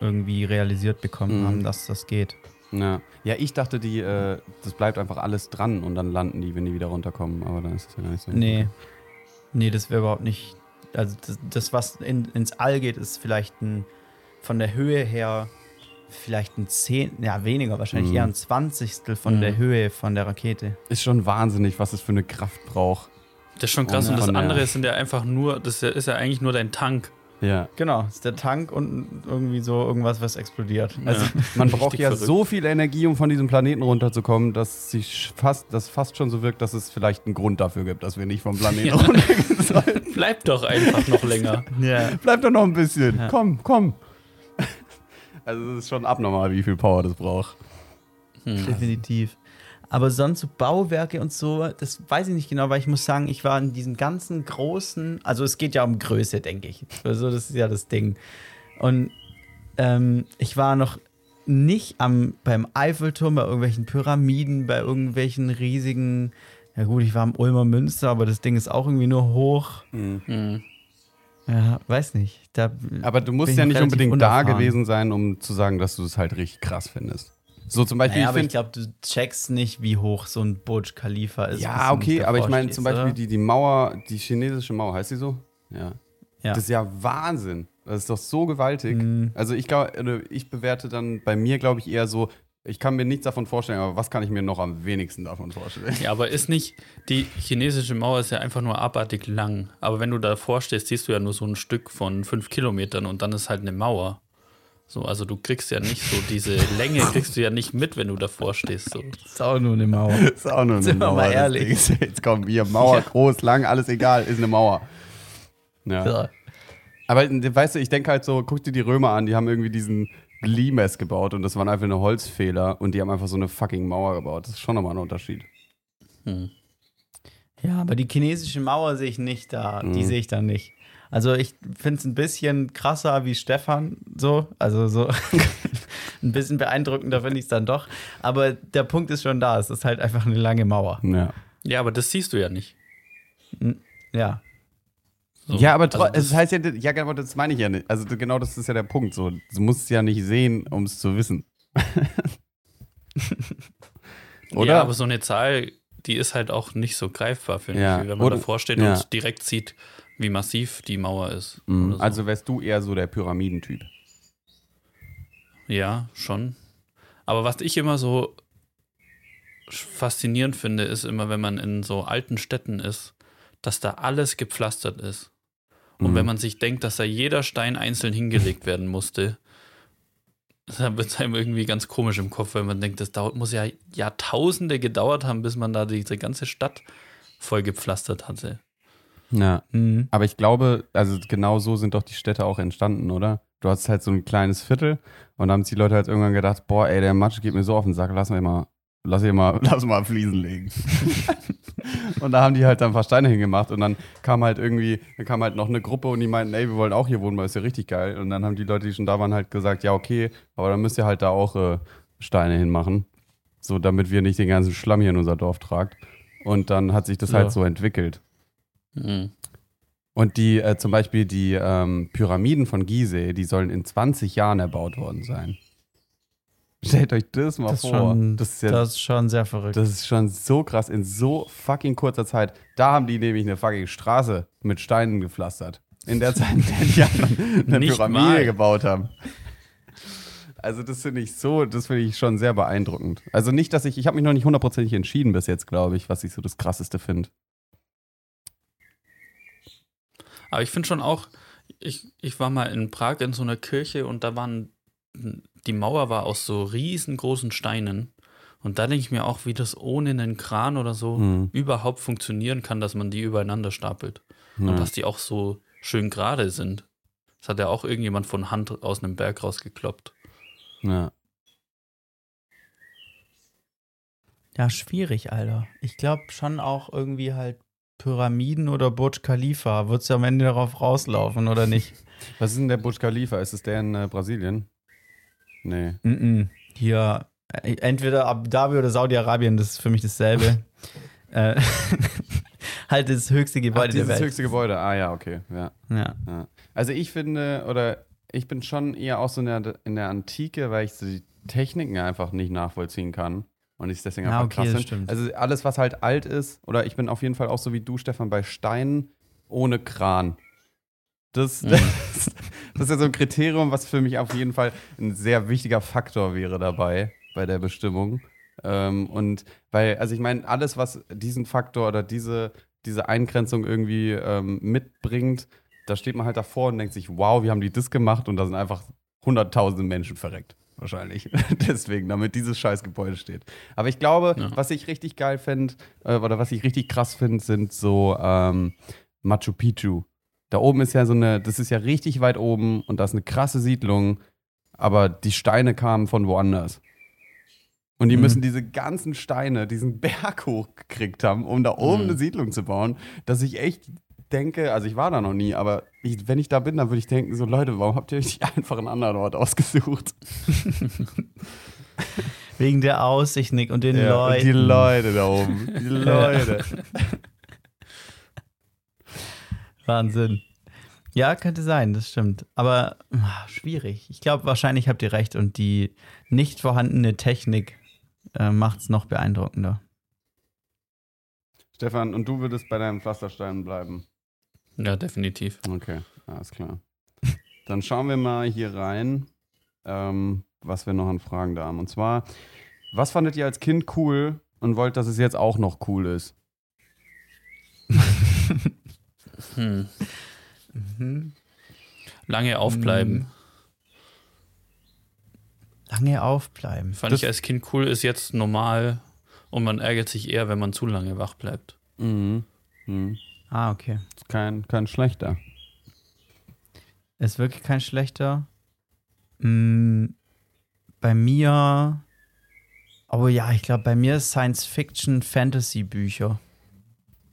Speaker 3: irgendwie realisiert bekommen
Speaker 5: Mhm.
Speaker 3: haben, dass das geht.
Speaker 5: Ja, ja ich dachte, die, äh, das bleibt einfach alles dran und dann landen die, wenn die wieder runterkommen. Aber dann ist es ja gar nicht so.
Speaker 3: Nee. Nee, das wäre überhaupt nicht. Also das, das was in, ins All geht, ist vielleicht ein von der Höhe her vielleicht ein Zehn, ja weniger, wahrscheinlich
Speaker 5: Mhm.
Speaker 3: eher ein Zwanzigstel von
Speaker 4: Mhm.
Speaker 3: der Höhe von der Rakete.
Speaker 5: Ist schon wahnsinnig, was es für eine Kraft braucht.
Speaker 4: Das ist schon krass.
Speaker 5: Und
Speaker 4: Und das andere sind ja einfach nur, das ist ja eigentlich nur dein Tank.
Speaker 5: Ja.
Speaker 3: Genau, ist der Tank und irgendwie so irgendwas, was explodiert.
Speaker 5: Also
Speaker 4: Ja.
Speaker 5: man braucht <laughs> ja
Speaker 4: verrückt.
Speaker 5: so viel Energie, um von diesem Planeten runterzukommen, dass sich fast, das fast schon so wirkt, dass es vielleicht einen Grund dafür gibt, dass wir nicht vom Planeten <laughs>
Speaker 4: Ja.
Speaker 5: runtergehen sollen. <laughs>
Speaker 4: Bleib doch einfach noch länger.
Speaker 3: Ja.
Speaker 5: Bleib doch noch ein bisschen.
Speaker 3: Ja.
Speaker 5: Komm, komm. Also es ist schon abnormal, wie viel Power das braucht.
Speaker 4: Hm.
Speaker 3: Definitiv. Aber sonst so Bauwerke und so, das weiß ich nicht genau, weil ich muss sagen, ich war in diesen ganzen großen, also es geht ja um Größe, denke ich. <laughs> Also das ist ja das Ding. Und ähm, ich war noch nicht am, beim Eiffelturm, bei irgendwelchen Pyramiden, bei irgendwelchen riesigen, ja gut, ich war am Ulmer Münster, aber das Ding ist auch irgendwie nur hoch.
Speaker 4: Hm.
Speaker 3: Ja, weiß nicht. Da
Speaker 5: Aber du musst ja
Speaker 3: ich
Speaker 5: nicht unbedingt da
Speaker 3: unerfahren.
Speaker 5: gewesen sein, um zu sagen, dass du es halt richtig krass findest. So zum Beispiel,
Speaker 3: Naja, aber ich
Speaker 5: find-
Speaker 3: glaube, du checkst nicht, wie hoch so ein Burj Khalifa ist.
Speaker 5: Ja, okay, aber ich meine zum Beispiel
Speaker 3: oder?
Speaker 5: die, die Mauer, die chinesische Mauer, heißt die so? Ja.
Speaker 3: Ja.
Speaker 5: Das ist ja Wahnsinn. Das ist doch so gewaltig.
Speaker 3: Mhm.
Speaker 5: Also ich glaube, ich bewerte dann bei mir, glaube ich, eher so, ich kann mir nichts davon vorstellen, aber was kann ich mir noch am wenigsten davon vorstellen?
Speaker 4: Ja, aber ist nicht, die chinesische Mauer ist ja einfach nur abartig lang. Aber wenn du davor stehst, siehst du ja nur so ein Stück von fünf Kilometern und dann ist halt eine Mauer. So, also du kriegst ja nicht so diese Länge, <laughs> kriegst du ja nicht mit, wenn du davor stehst. So.
Speaker 3: Das ist auch nur eine Mauer.
Speaker 5: ist auch nur eine
Speaker 3: Sind wir
Speaker 5: Mauer.
Speaker 3: mal
Speaker 5: das
Speaker 3: ehrlich.
Speaker 5: Jetzt kommen wir, Mauer,
Speaker 3: Ja.
Speaker 5: groß, lang, alles egal, ist eine Mauer. Ja.
Speaker 3: Ja.
Speaker 5: Aber weißt du, ich denke halt so, guck dir die Römer an, die haben irgendwie diesen Limes gebaut und das waren einfach eine Holzfehler und die haben einfach so eine fucking Mauer gebaut. Das ist schon nochmal ein Unterschied.
Speaker 4: Hm.
Speaker 3: Ja, aber die chinesische Mauer sehe ich nicht da. Die
Speaker 5: Mhm.
Speaker 3: sehe ich da nicht. Also ich finde es ein bisschen krasser wie Stefan, so. Also so <laughs> ein bisschen beeindruckender finde ich es dann doch. Aber der Punkt ist schon da. Es ist halt einfach eine lange Mauer.
Speaker 5: Ja.
Speaker 4: Ja, aber das siehst du ja nicht.
Speaker 3: Ja.
Speaker 4: So.
Speaker 5: Ja, aber
Speaker 4: Also das-
Speaker 5: es heißt ja, ja, genau das meine ich ja nicht. Also genau das ist ja der Punkt. So, du musst es ja nicht sehen, um es zu wissen. <laughs> Oder?
Speaker 4: Ja, aber so eine Zahl, die ist halt auch nicht so greifbar, finde
Speaker 5: Ja,
Speaker 4: ich, wenn man
Speaker 5: oder-
Speaker 4: davor steht
Speaker 5: ja.
Speaker 4: und direkt sieht, wie massiv die Mauer ist.
Speaker 5: Mhm.
Speaker 4: so.
Speaker 5: Also wärst du eher so der Pyramidentyp.
Speaker 4: Ja, schon. Aber was ich immer so faszinierend finde, ist immer, wenn man in so alten Städten ist, dass da alles gepflastert ist. Und
Speaker 5: Mhm.
Speaker 4: wenn man sich denkt, dass da jeder Stein einzeln hingelegt <laughs> werden musste, dann wird es einem irgendwie ganz komisch im Kopf, weil man denkt, das dauert, muss ja Jahrtausende gedauert haben, bis man da diese ganze Stadt voll gepflastert hatte.
Speaker 5: Ja.
Speaker 3: Mhm.
Speaker 5: Aber ich glaube, also genau so sind doch die Städte auch entstanden, oder? Du hast halt so ein kleines Viertel und dann haben sich die Leute halt irgendwann gedacht, boah, ey, der Matsch geht mir so auf den Sack, lass mal mal, lass hier mal, <laughs> lass mal Fliesen legen. <laughs> und da haben die halt dann ein paar Steine hingemacht und dann kam halt irgendwie, dann kam halt noch eine Gruppe und die meinten, ey, wir wollen auch hier wohnen, weil ist ja richtig geil. Und dann haben die Leute, die schon da waren, halt gesagt, ja, okay, aber dann müsst ihr halt da auch äh, Steine hinmachen. So, damit wir nicht den ganzen Schlamm hier in unser Dorf tragt. Und dann hat sich das
Speaker 3: Ja.
Speaker 5: halt so entwickelt.
Speaker 4: Mhm.
Speaker 5: Und die, äh, zum Beispiel die ähm, Pyramiden von Gizeh, die sollen in 20 Jahren erbaut worden sein. Stellt euch das mal
Speaker 3: Das,
Speaker 5: vor.
Speaker 3: schon,
Speaker 5: das, ist ja,
Speaker 3: das ist schon sehr verrückt.
Speaker 5: das ist schon so krass. In so fucking kurzer Zeit. Da haben die nämlich eine fucking Straße mit Steinen gepflastert. In der Zeit, in der die <laughs> anderen eine
Speaker 4: Nicht
Speaker 5: Pyramide
Speaker 4: mal.
Speaker 5: gebaut haben. Also das finde ich so, das finde ich schon sehr beeindruckend. Also nicht, dass ich, ich habe mich noch nicht hundertprozentig entschieden bis jetzt, glaube ich, was ich so das Krasseste finde.
Speaker 4: Aber ich finde schon auch, ich, ich war mal in Prag in so einer Kirche und da waren, die Mauer war aus so riesengroßen Steinen. Und da denke ich mir auch, wie das ohne einen Kran oder so
Speaker 5: Mhm.
Speaker 4: überhaupt funktionieren kann, dass man die übereinander stapelt.
Speaker 5: Ja.
Speaker 4: Und dass die auch so schön gerade sind. Das hat ja auch irgendjemand von Hand aus einem Berg rausgekloppt.
Speaker 5: Ja.
Speaker 3: Ja, schwierig, Alter. Ich glaube schon auch irgendwie halt Pyramiden oder Burj Khalifa. Wird es ja am Ende darauf rauslaufen, oder nicht? <laughs>
Speaker 5: Was ist denn der Burj Khalifa? Ist es der in äh, Brasilien? Nee.
Speaker 3: Mhm. Hier, äh, entweder Abu Dhabi oder Saudi-Arabien, das ist für mich dasselbe. <laughs> äh, <laughs> halt das höchste Gebäude
Speaker 5: Ach,
Speaker 3: der Welt.
Speaker 5: höchste Gebäude. Ah ja, okay. Ja,
Speaker 3: Ja.
Speaker 5: ja. Also ich finde, oder ich bin schon eher auch so in der, in der Antike, weil ich die Techniken einfach nicht nachvollziehen kann. Und ich es deswegen
Speaker 3: Ja,
Speaker 5: einfach
Speaker 3: okay,
Speaker 5: krass finde. Also alles, was halt alt ist, oder ich bin auf jeden Fall auch so wie du, Stefan, bei Steinen ohne Kran. Das,
Speaker 3: Mhm.
Speaker 5: das, das ist ja so ein Kriterium, was für mich auf jeden Fall ein sehr wichtiger Faktor wäre dabei, bei der Bestimmung. Ähm, und weil, also ich meine, alles, was diesen Faktor oder diese, diese Eingrenzung irgendwie ähm, mitbringt, da steht man halt davor und denkt sich, wow, wie haben die das gemacht? Und da sind einfach hunderttausende Menschen verreckt. Wahrscheinlich. <laughs> Deswegen, damit dieses scheiß Gebäude steht. Aber ich glaube,
Speaker 4: Ja.
Speaker 5: was ich richtig geil finde, äh, oder was ich richtig krass finde, sind so ähm, Machu Picchu. Da oben ist ja so eine, das ist ja richtig weit oben und da ist eine krasse Siedlung, aber die Steine kamen von woanders. Und die
Speaker 3: Mhm.
Speaker 5: müssen diese ganzen Steine, diesen Berg <laughs> hochgekriegt haben, um da oben
Speaker 4: Mhm.
Speaker 5: eine Siedlung zu bauen, dass ich echt denke, also ich war da noch nie, aber ich, wenn ich da bin, dann würde ich denken, so Leute, warum habt ihr euch nicht einfach einen anderen Ort ausgesucht? <laughs>
Speaker 3: Wegen der Aussicht, Nick, und den
Speaker 5: Ja, und
Speaker 3: Leuten.
Speaker 5: die Leute da oben, die <laughs> Leute.
Speaker 3: Wahnsinn. Ja, könnte sein, das stimmt. Aber ah, schwierig. Ich glaube, wahrscheinlich habt ihr recht und die nicht vorhandene Technik äh, macht es noch beeindruckender.
Speaker 5: Stefan, und du würdest bei deinem Pflasterstein bleiben?
Speaker 4: Ja, definitiv.
Speaker 5: Okay, alles klar. Dann schauen wir mal hier rein, ähm, was wir noch an Fragen da haben. Und zwar, was fandet ihr als Kind cool und wollt, dass es jetzt auch noch cool ist?
Speaker 4: Hm.
Speaker 3: Mhm.
Speaker 4: Lange aufbleiben.
Speaker 3: Lange aufbleiben.
Speaker 4: Fand
Speaker 5: Das-
Speaker 4: ich als Kind cool, ist jetzt normal und man ärgert sich eher, wenn man zu lange wach bleibt.
Speaker 5: Mhm. Mhm.
Speaker 3: Ah, okay.
Speaker 5: Ist kein, kein schlechter.
Speaker 3: Ist wirklich kein schlechter. Mm, bei mir. Oh ja, ich glaube, bei mir ist Science-Fiction-Fantasy-Bücher.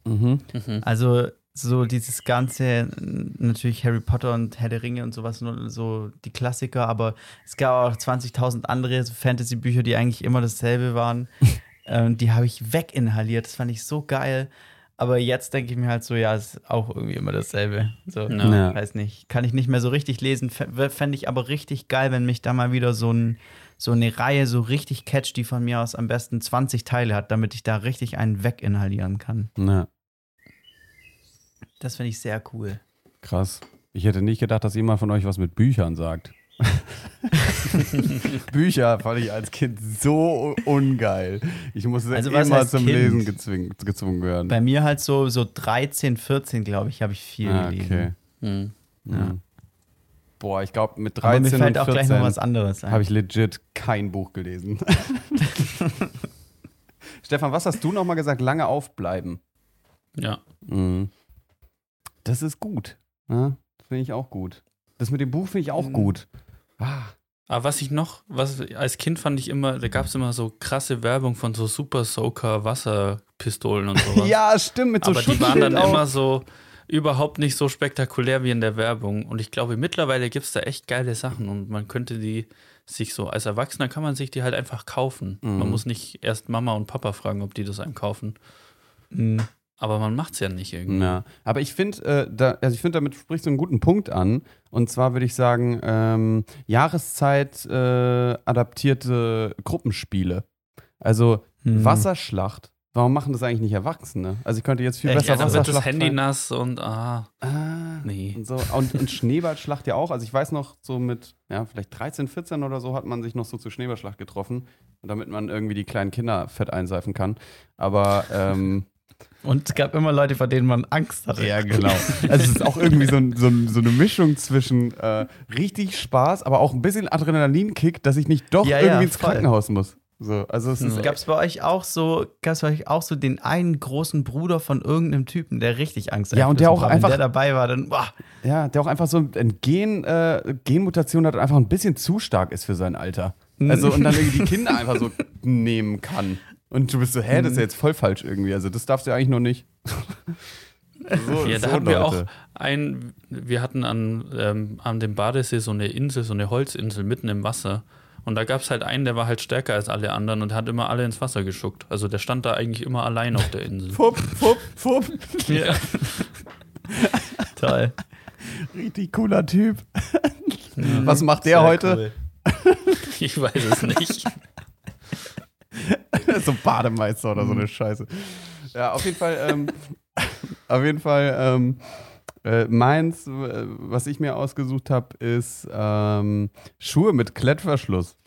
Speaker 5: Mhm.
Speaker 4: Mhm.
Speaker 3: Also so dieses ganze, natürlich Harry Potter und Herr der Ringe und sowas, nur so die Klassiker, aber es gab auch 20.000 andere Fantasy-Bücher, die eigentlich immer dasselbe waren. <laughs> ähm, die habe ich weginhaliert, das fand ich so geil. Aber jetzt denke ich mir halt so, ja, es ist auch irgendwie immer dasselbe. So,
Speaker 4: Ja.
Speaker 5: Ja.
Speaker 3: weiß nicht, kann ich nicht mehr so richtig lesen. Fände ich aber richtig geil, wenn mich da mal wieder so, ein, so eine Reihe so richtig catcht, die von mir aus am besten 20 Teile hat, damit ich da richtig einen weginhalieren kann.
Speaker 5: Ja,
Speaker 3: Das finde ich sehr cool.
Speaker 5: krass. Ich hätte nicht gedacht, dass jemand von euch was mit Büchern sagt. <laughs> Bücher fand ich als Kind so ungeil. Ich musste
Speaker 3: Also
Speaker 5: immer zum
Speaker 3: Kind?
Speaker 5: Lesen gezwungen, gezwungen werden.
Speaker 3: Bei mir halt so, so 13, 14, glaube ich, habe ich viel
Speaker 5: ah,
Speaker 3: gelesen.
Speaker 5: okay.
Speaker 4: Mhm.
Speaker 5: Mhm. Boah, ich glaube, mit
Speaker 3: Aber
Speaker 5: 13
Speaker 3: mir fällt
Speaker 5: und
Speaker 3: auch gleich
Speaker 5: 14
Speaker 3: noch was anderes ein.
Speaker 5: habe ich legit kein Buch gelesen. <laughs> Stefan, was hast du nochmal gesagt? Lange aufbleiben.
Speaker 4: Ja.
Speaker 5: Mhm. Das ist gut. Ja, finde ich auch gut. Das mit dem Buch finde ich auch
Speaker 3: Mhm.
Speaker 5: gut. Ah,
Speaker 4: Aber was ich noch, was als Kind fand ich immer, da gab es immer so krasse Werbung von so Super Soaker Wasserpistolen und sowas. <laughs>
Speaker 5: ja, stimmt, mit so
Speaker 4: Aber die waren dann
Speaker 5: auch.
Speaker 4: immer so überhaupt nicht so spektakulär wie in der Werbung. Und ich glaube, mittlerweile gibt es da echt geile Sachen und man könnte die sich so, als Erwachsener kann man sich die halt einfach kaufen.
Speaker 5: Mhm.
Speaker 4: Man muss nicht erst Mama und Papa fragen, ob die das einem kaufen.
Speaker 3: Mhm.
Speaker 4: Aber man macht es ja nicht irgendwie.
Speaker 5: Ja, aber ich finde, äh, da, also ich finde, damit sprichst du einen guten Punkt an. Und zwar würde ich sagen, ähm, Jahreszeit äh, adaptierte Gruppenspiele. Also
Speaker 3: Mhm.
Speaker 5: Wasserschlacht. Warum machen das eigentlich nicht Erwachsene? Also ich könnte jetzt viel
Speaker 3: Echt?
Speaker 5: besser
Speaker 4: Ja, dann wird das
Speaker 5: Wasserschlacht
Speaker 4: Handy nass und ah,
Speaker 5: Ah,
Speaker 4: nee.
Speaker 5: und, so. und, und Schneeballschlacht ja auch. Also ich weiß noch, so mit, ja, vielleicht 13, 14 oder so hat man sich noch so zur Schneeballschlacht getroffen, damit man irgendwie die kleinen Kinder fett einseifen kann. Aber ähm,
Speaker 3: Und es gab immer Leute, vor denen man Angst hatte.
Speaker 5: Ja, genau. Also es ist auch irgendwie so, ein, so, ein, so eine Mischung zwischen äh, richtig Spaß, aber auch ein bisschen Adrenalinkick, dass ich nicht doch
Speaker 3: Ja,
Speaker 5: irgendwie
Speaker 3: ja,
Speaker 5: ins
Speaker 3: voll.
Speaker 5: Krankenhaus muss. So, also es ist
Speaker 3: Gab es bei euch auch so, gab's bei euch auch so den einen großen Bruder von irgendeinem Typen, der richtig Angst
Speaker 5: Ja, und der auch
Speaker 3: war?
Speaker 5: einfach-
Speaker 3: Wenn der dabei war, dann, boah,
Speaker 5: ja, der auch einfach so ein Gen, äh, Genmutation hat und einfach ein bisschen zu stark ist für sein Alter.
Speaker 3: Mhm.
Speaker 5: Also und dann irgendwie die Kinder einfach so <laughs> nehmen kann. Und du bist so, hä, das ist
Speaker 3: Mhm.
Speaker 5: ja jetzt voll falsch irgendwie. Also das darfst du ja eigentlich noch nicht. <laughs> so,
Speaker 4: Ja, da
Speaker 5: so
Speaker 4: hatten wir auch
Speaker 5: Leute.
Speaker 4: ein, wir hatten an, ähm, an dem Badesee so eine Insel, so eine Holzinsel mitten im Wasser. Und da gab es halt einen, der war halt stärker als alle anderen und hat immer alle ins Wasser geschuckt. Also der stand da eigentlich immer allein auf der Insel. <laughs>
Speaker 5: Fupp, fupp, fupp.
Speaker 4: ja. <laughs>
Speaker 3: toll.
Speaker 5: Richtig cooler Typ. Was macht der
Speaker 3: Sehr
Speaker 5: heute?
Speaker 3: cool.
Speaker 4: Ich weiß es nicht.
Speaker 5: So Bademeister oder so eine Scheiße. Ja, auf jeden Fall, ähm, <laughs> auf jeden Fall, ähm, äh, meins, äh, was ich mir ausgesucht habe, ist ähm, Schuhe mit Klettverschluss.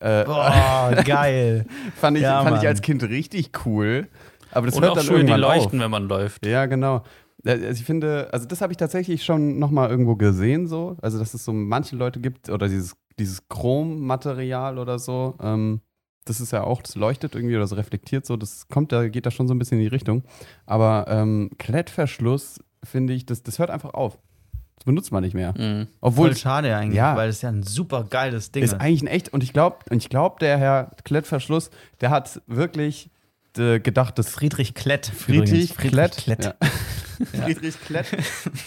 Speaker 5: Äh,
Speaker 3: Boah, <laughs> geil.
Speaker 5: fand ich,
Speaker 3: ja,
Speaker 5: fand ich als Kind richtig cool. Aber das
Speaker 4: Und
Speaker 5: hört
Speaker 4: auch
Speaker 5: dann
Speaker 4: Schuhe, die
Speaker 5: irgendwann
Speaker 4: leuchten,
Speaker 5: auf.
Speaker 4: wenn man läuft.
Speaker 5: Ja, genau. Äh, Also ich finde, also das habe ich tatsächlich schon nochmal irgendwo gesehen, so. Also, dass es so manche Leute gibt, oder dieses, dieses Chrom-Material oder so, ähm, das ist ja auch, das leuchtet irgendwie oder das reflektiert so, das kommt, da geht da schon so ein bisschen in die Richtung. Aber ähm, Klettverschluss, finde ich, das, das hört einfach auf. Das benutzt man nicht mehr.
Speaker 4: Mhm.
Speaker 5: Obwohl
Speaker 3: Voll schade eigentlich,
Speaker 5: Ja.
Speaker 3: weil das ja ein super geiles Ding
Speaker 5: ist
Speaker 3: ist.
Speaker 5: eigentlich ein echt, und ich glaube, und ich glaube, der Herr Klettverschluss, der hat wirklich äh, gedacht, das
Speaker 3: Friedrich Klett.
Speaker 5: Friedrich,
Speaker 3: übrigens.
Speaker 5: Klett.
Speaker 3: Klett.
Speaker 5: Ja. <laughs> Friedrich Klett.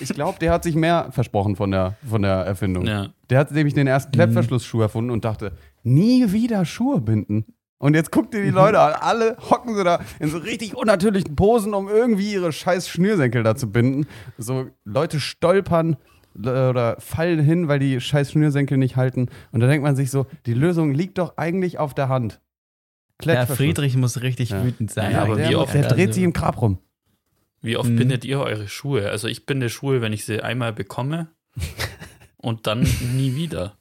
Speaker 5: Ich glaube, der hat sich mehr versprochen von der, von der Erfindung.
Speaker 4: Ja.
Speaker 5: Der hat nämlich den ersten Klettverschlussschuh erfunden und dachte, nie wieder Schuhe binden. Und jetzt guckt ihr die Leute an, alle hocken so da in so richtig unnatürlichen Posen, um irgendwie ihre scheiß Schnürsenkel da zu binden. So Leute stolpern oder fallen hin, weil die scheiß Schnürsenkel nicht halten. Und da denkt man sich so, die Lösung liegt doch eigentlich auf der Hand.
Speaker 3: Ja. Friedrich muss richtig
Speaker 5: Ja.
Speaker 3: wütend sein.
Speaker 4: Ja, aber
Speaker 5: der,
Speaker 4: wie oft-
Speaker 5: der dreht
Speaker 3: Also-
Speaker 5: sich im Grab rum.
Speaker 4: Wie oft
Speaker 3: Mhm.
Speaker 4: bindet ihr eure Schuhe? Also ich binde Schuhe, wenn ich sie einmal bekomme <laughs> und dann nie wieder.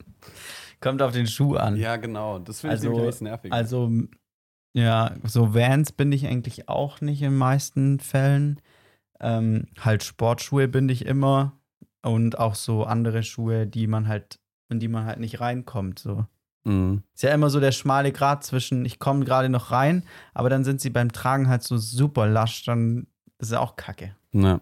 Speaker 3: Kommt auf den Schuh an.
Speaker 5: Ja, genau. Das finde
Speaker 3: Also-
Speaker 5: ich nämlich nervig.
Speaker 3: Also, ja, so Vans binde ich eigentlich auch nicht in den meisten Fällen. Ähm, halt Sportschuhe binde ich immer und auch so andere Schuhe, die man halt, in die man halt nicht reinkommt. So.
Speaker 5: Mhm.
Speaker 3: Ist ja immer so der schmale Grat zwischen, ich komme gerade noch rein, aber dann sind sie beim Tragen halt so super lasch, dann ist es auch kacke.
Speaker 5: Ja.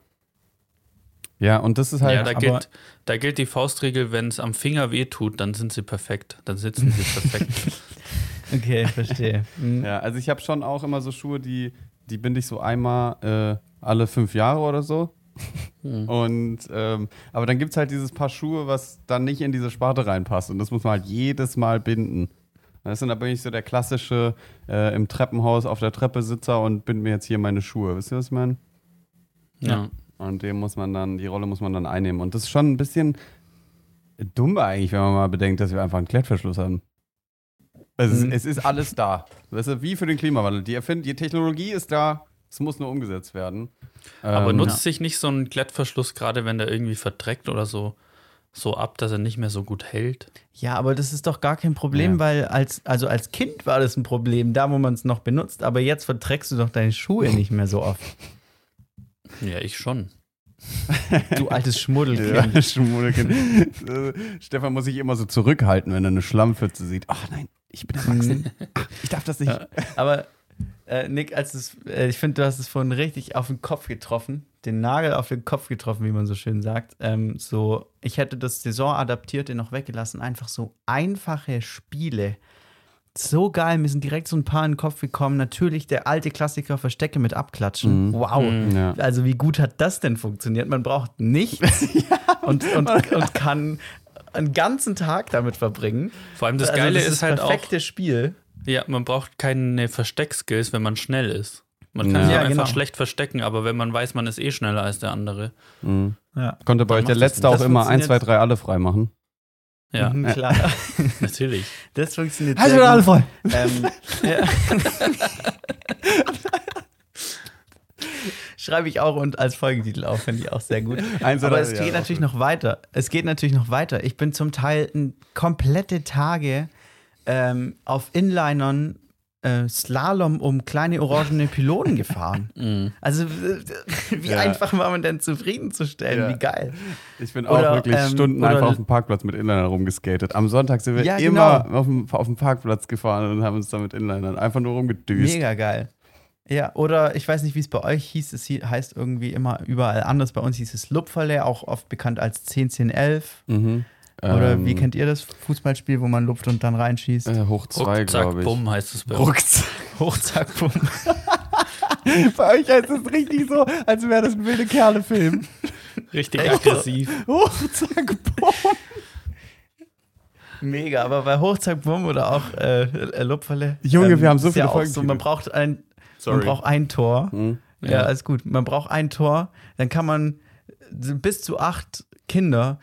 Speaker 5: Ja, und das ist halt.
Speaker 4: ja, da
Speaker 3: aber-
Speaker 4: gilt, da gilt die Faustregel, wenn es am Finger weh tut, dann sind sie perfekt. Dann sitzen sie perfekt. <laughs>
Speaker 3: Okay, verstehe. Mhm.
Speaker 5: Ja, also ich habe schon auch immer so Schuhe, die, die binde ich so einmal äh, alle fünf Jahre oder so.
Speaker 4: Hm.
Speaker 5: Und ähm, aber dann gibt es halt dieses Paar Schuhe, was dann nicht in diese Sparte reinpasst. Und das muss man halt jedes Mal binden. Das sind aber nicht so der klassische äh, im Treppenhaus auf der Treppe Sitzer und bind mir jetzt hier meine Schuhe. Wisst ihr, was ich meine?
Speaker 4: ja.
Speaker 5: Und dem muss man dann, die Rolle muss man dann einnehmen. Und das ist schon ein bisschen dumm eigentlich, wenn man mal bedenkt, dass wir einfach einen Klettverschluss haben. Es, ist,
Speaker 3: Mhm.
Speaker 5: es ist alles da. Weißt du, wie für den Klimawandel. Die, erfind die Technologie ist da, es muss nur umgesetzt werden.
Speaker 4: Aber
Speaker 5: Ähm,
Speaker 4: nutzt sich nicht so ein Klettverschluss, gerade wenn der irgendwie verdreckt oder so, so ab, dass er nicht mehr so gut hält?
Speaker 3: Ja, aber das ist doch gar kein Problem,
Speaker 5: Ja.
Speaker 3: weil als, also als Kind war das ein Problem, da wo man es noch benutzt, aber jetzt verträgst du doch deine Schuhe nicht mehr so oft. <laughs>
Speaker 4: Ja, ich schon. <laughs>
Speaker 3: Du altes Schmuddelkind.
Speaker 5: Ja, Schmuddelkind. Äh, Stefan muss sich immer so zurückhalten, wenn er eine Schlammpfütze sieht. Ach nein, ich bin erwachsen. Ach, ich darf das nicht.
Speaker 3: Ja. Aber äh, Nick, als es, äh, ich finde, du hast es vorhin richtig auf den Kopf getroffen, den Nagel auf den Kopf getroffen, wie man so schön sagt. Ähm, so, ich hätte das Saisonadaptierte noch weggelassen. Einfach so einfache Spiele. So geil, mir sind direkt so ein paar in den Kopf gekommen. Natürlich der alte Klassiker Verstecke mit Abklatschen.
Speaker 5: Mhm.
Speaker 3: Wow.
Speaker 4: Mhm.
Speaker 5: Ja.
Speaker 3: Also wie gut hat das denn funktioniert? Man braucht nichts <laughs> und, und, und kann einen ganzen Tag damit verbringen.
Speaker 4: Vor allem das
Speaker 3: Also
Speaker 4: Geile
Speaker 3: das
Speaker 4: ist halt auch,
Speaker 3: perfekte Spiel.
Speaker 4: ja, man braucht keine Versteckskills, wenn man schnell ist. Man kann
Speaker 5: Ja.
Speaker 4: sich
Speaker 3: Ja,
Speaker 4: einfach
Speaker 3: genau.
Speaker 4: schlecht verstecken, aber wenn man weiß, man ist eh schneller als der andere.
Speaker 5: Mhm.
Speaker 3: Ja,
Speaker 5: Konnte bei euch der Letzte auch immer 1, 2,
Speaker 3: funktioniert.
Speaker 5: 3 alle frei machen?
Speaker 4: Ja,
Speaker 3: Mhm, klar. <laughs>
Speaker 4: natürlich.
Speaker 3: Das funktioniert
Speaker 5: Also
Speaker 3: sehr gut.
Speaker 5: voll.
Speaker 3: Ähm, ja. <laughs> Schreibe ich auch und als Folgentitel auf, finde ich auch sehr gut.
Speaker 5: Eins
Speaker 3: Aber
Speaker 5: oder-
Speaker 3: es geht natürlich noch weiter. Es geht natürlich noch weiter. Ich bin zum Teil komplette Tage ähm, auf Inlinern äh, Slalom um kleine orangene Pylonen <laughs> gefahren.
Speaker 4: Mhm.
Speaker 3: Also wie
Speaker 5: Ja.
Speaker 3: einfach war man denn zufriedenzustellen?
Speaker 5: Ja.
Speaker 3: Wie geil.
Speaker 5: Ich bin
Speaker 3: Oder,
Speaker 5: auch wirklich
Speaker 3: ähm,
Speaker 5: Stunden einfach auf dem Parkplatz mit Inlinern rumgeskatet. Am Sonntag sind wir
Speaker 3: Ja,
Speaker 5: immer
Speaker 3: genau.
Speaker 5: auf, dem, auf dem Parkplatz gefahren und haben uns da mit Inlinern einfach nur rumgedüst.
Speaker 3: Mega geil. Ja, oder ich weiß nicht, wie es bei euch hieß. Es heißt irgendwie immer überall anders. Bei uns hieß es Lupferle, auch oft bekannt als 10-10-11.
Speaker 5: Mhm.
Speaker 3: Oder
Speaker 5: Ähm,
Speaker 3: wie kennt ihr das Fußballspiel, wo man lupft und dann reinschießt?
Speaker 5: äh, Hoch 2,
Speaker 4: Ruck, zack,
Speaker 5: glaube ich.
Speaker 4: bumm heißt es bei uns. <laughs>
Speaker 5: Ruckzack.
Speaker 3: Bumm. <laughs>
Speaker 5: Bei euch heißt es richtig so, als wäre das ein wilde Kerle-Film.
Speaker 4: Richtig
Speaker 3: Echt
Speaker 4: aggressiv.
Speaker 5: Hochzack, boom.
Speaker 3: Mega, aber bei Hochzack, bumm oder auch äh, Lupferle.
Speaker 5: Junge, wir haben so viele
Speaker 3: ja
Speaker 5: Folgen
Speaker 3: so, Man braucht ein, man braucht ein Tor.
Speaker 5: Hm.
Speaker 3: Ja,
Speaker 4: Ja.
Speaker 3: alles gut. Man braucht ein Tor, dann kann man bis zu acht Kinder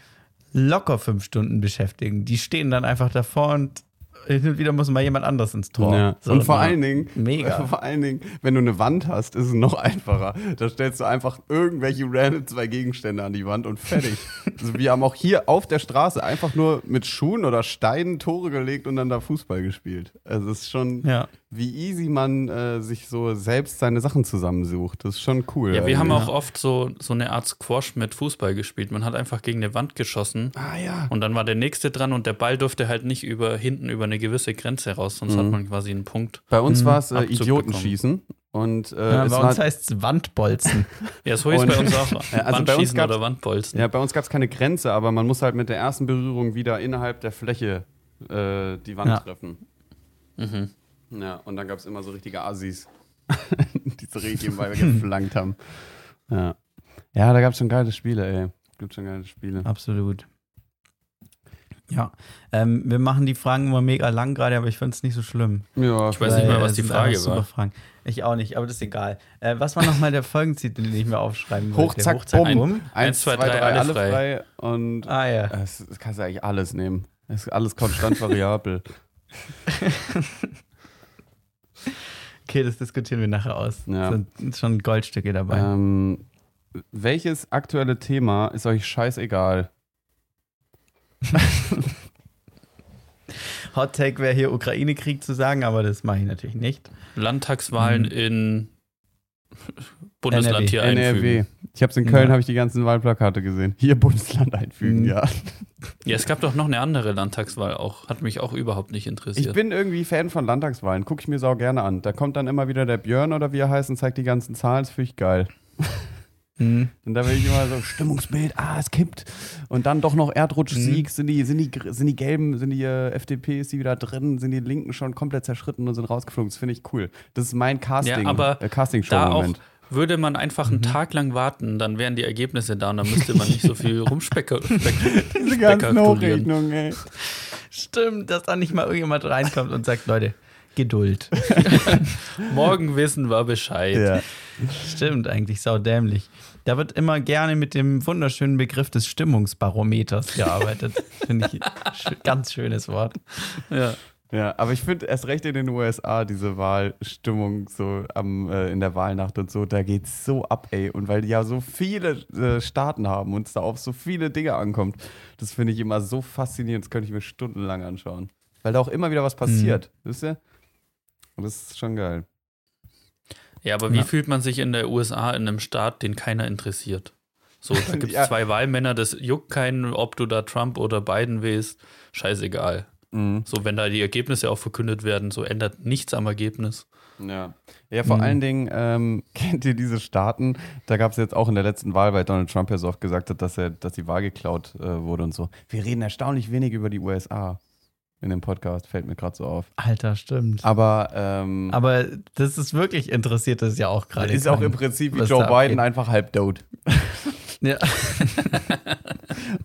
Speaker 3: locker fünf Stunden beschäftigen. Die stehen dann einfach davor und hin und wieder muss mal jemand anders ins Tor.
Speaker 5: Ja.
Speaker 3: So,
Speaker 5: und vor allen Dingen,
Speaker 3: Mega. <laughs>
Speaker 5: vor allen Dingen, wenn du eine Wand hast, ist es noch einfacher. Da stellst du einfach irgendwelche random zwei Gegenstände an die Wand und fertig. <laughs> also wir haben auch hier auf der Straße einfach nur mit Schuhen oder Steinen Tore gelegt und dann da Fußball gespielt. Also es ist schon,
Speaker 3: Ja.
Speaker 5: Wie easy man äh, sich so selbst seine Sachen zusammensucht. Das ist schon cool.
Speaker 4: Ja, wir haben
Speaker 5: eigentlich.
Speaker 4: auch oft so, so eine Art Squash mit Fußball gespielt. Man hat einfach gegen eine Wand geschossen
Speaker 5: Ah ja.
Speaker 4: und dann war der nächste dran und der Ball durfte halt nicht über hinten über eine gewisse Grenze raus, sonst
Speaker 5: Mhm.
Speaker 4: hat man quasi einen Punkt.
Speaker 5: Bei uns war es äh, Idiotenschießen. Und äh,
Speaker 3: Ja,
Speaker 5: es
Speaker 3: bei
Speaker 5: war,
Speaker 3: uns heißt es Wandbolzen. <laughs>
Speaker 4: Ja, so ist
Speaker 5: Und-
Speaker 4: bei uns auch. <laughs>
Speaker 5: Also bei uns
Speaker 4: Wandschießen oder Wandbolzen.
Speaker 5: Ja, bei uns gab es keine Grenze, aber man muss halt mit der ersten Berührung wieder innerhalb der Fläche äh, die Wand
Speaker 3: Ja.
Speaker 5: treffen.
Speaker 4: Mhm.
Speaker 5: Ja, und dann gab es immer so richtige Assis, <laughs> die so richtig weil wir geflankt haben. Ja, ja da gab es schon geile Spiele, ey. Gibt schon geile Spiele.
Speaker 3: Absolut. Ja, ähm, wir machen die Fragen immer mega lang gerade, aber ich finde es nicht so schlimm.
Speaker 5: Ja,
Speaker 4: Ich weiß nicht mehr, was die
Speaker 3: sind
Speaker 4: Frage war.
Speaker 3: Fragen. Ich auch nicht, aber das ist egal. Äh, was war nochmal der Folgentitel, den ich mir aufschreiben wollte?
Speaker 5: Hochzack,
Speaker 3: Hochzack,
Speaker 5: bumm.
Speaker 3: bumm.
Speaker 5: Eins, zwei, drei, alle frei. Und
Speaker 3: Ah ja.
Speaker 5: das, das kannst du eigentlich alles nehmen. Das ist alles konstant variabel. <laughs>
Speaker 3: Okay, das diskutieren wir nachher aus.
Speaker 5: Ja.
Speaker 3: Sind schon Goldstücke dabei.
Speaker 5: Ähm, welches aktuelle Thema ist euch scheißegal? <laughs>
Speaker 3: Hot Take wäre hier Ukraine-Krieg zu sagen, aber das mache ich natürlich nicht.
Speaker 4: Landtagswahlen
Speaker 3: Mhm.
Speaker 4: in Bundesland
Speaker 3: NRW.
Speaker 4: hier
Speaker 5: NRW.
Speaker 4: einfügen.
Speaker 5: Ich habe es in Köln,
Speaker 3: Ja.
Speaker 5: habe ich die ganzen Wahlplakate gesehen. Hier Bundesland einfügen,
Speaker 3: Mhm.
Speaker 5: ja.
Speaker 4: Ja, es gab doch noch eine andere Landtagswahl auch. Hat mich auch überhaupt nicht interessiert.
Speaker 5: Ich bin irgendwie Fan von Landtagswahlen. Gucke ich mir sau gerne an. Da kommt dann immer wieder der Björn oder wie er heißt und zeigt die ganzen Zahlen. Das finde ich geil. <laughs>
Speaker 3: Mhm.
Speaker 5: Und da will ich immer so Stimmungsbild, ah, es kippt. Und dann doch noch Erdrutschsieg. Sind, die, sind, die, sind die Gelben, sind die äh, FDP, ist die wieder drin? Sind die Linken schon komplett zerschritten und sind rausgeflogen? Das finde ich cool. Das ist mein Casting,
Speaker 4: Ja, aber
Speaker 5: äh, casting
Speaker 4: da auch würde man einfach einen Tag lang warten, dann wären die Ergebnisse da und dann müsste man nicht so viel <laughs> rumspekulieren.
Speaker 5: ey.
Speaker 3: Stimmt, dass da nicht mal irgendjemand reinkommt und sagt, Leute, Geduld. <laughs>
Speaker 4: Morgen wissen wir Bescheid.
Speaker 5: Ja.
Speaker 3: Stimmt, eigentlich saudämlich. Da wird immer gerne mit dem wunderschönen Begriff des Stimmungsbarometers gearbeitet. Finde ich sch ganz schönes Wort.
Speaker 4: Ja.
Speaker 5: Ja, aber ich finde erst recht in den USA diese Wahlstimmung so am, äh, in der Wahlnacht und so, da geht's so ab, ey. Und weil die ja so viele äh, Staaten haben und es da auf so viele Dinge ankommt, das finde ich immer so faszinierend, das könnte ich mir stundenlang anschauen. Weil da auch immer wieder was passiert, wisst ihr? Und das ist schon geil.
Speaker 4: Ja, aber wie
Speaker 3: Ja.
Speaker 4: fühlt man sich in der USA in einem Staat, den keiner interessiert? So, da <laughs> gibt es
Speaker 5: Ja.
Speaker 4: zwei Wahlmänner, das juckt keinen, ob du da Trump oder Biden wählst, scheißegal.
Speaker 5: Mhm.
Speaker 4: So, wenn da die Ergebnisse auch verkündet werden, so ändert nichts am Ergebnis.
Speaker 5: Ja. Ja, vor
Speaker 3: Mhm.
Speaker 5: allen Dingen, ähm, <laughs> kennt ihr diese Staaten? Da gab es jetzt auch in der letzten Wahl, weil Donald Trump ja so oft gesagt hat, dass er, dass die Wahl geklaut äh, wurde und so. Wir reden erstaunlich wenig über die USA in dem Podcast, fällt mir gerade so auf.
Speaker 3: Alter, stimmt.
Speaker 5: Aber, ähm,
Speaker 3: Aber das ist wirklich interessiert, das ja auch gerade.
Speaker 5: ist auch im Prinzip wie Joe Biden
Speaker 3: abgeht.
Speaker 5: einfach halb tot. <laughs>
Speaker 3: Ja. <laughs>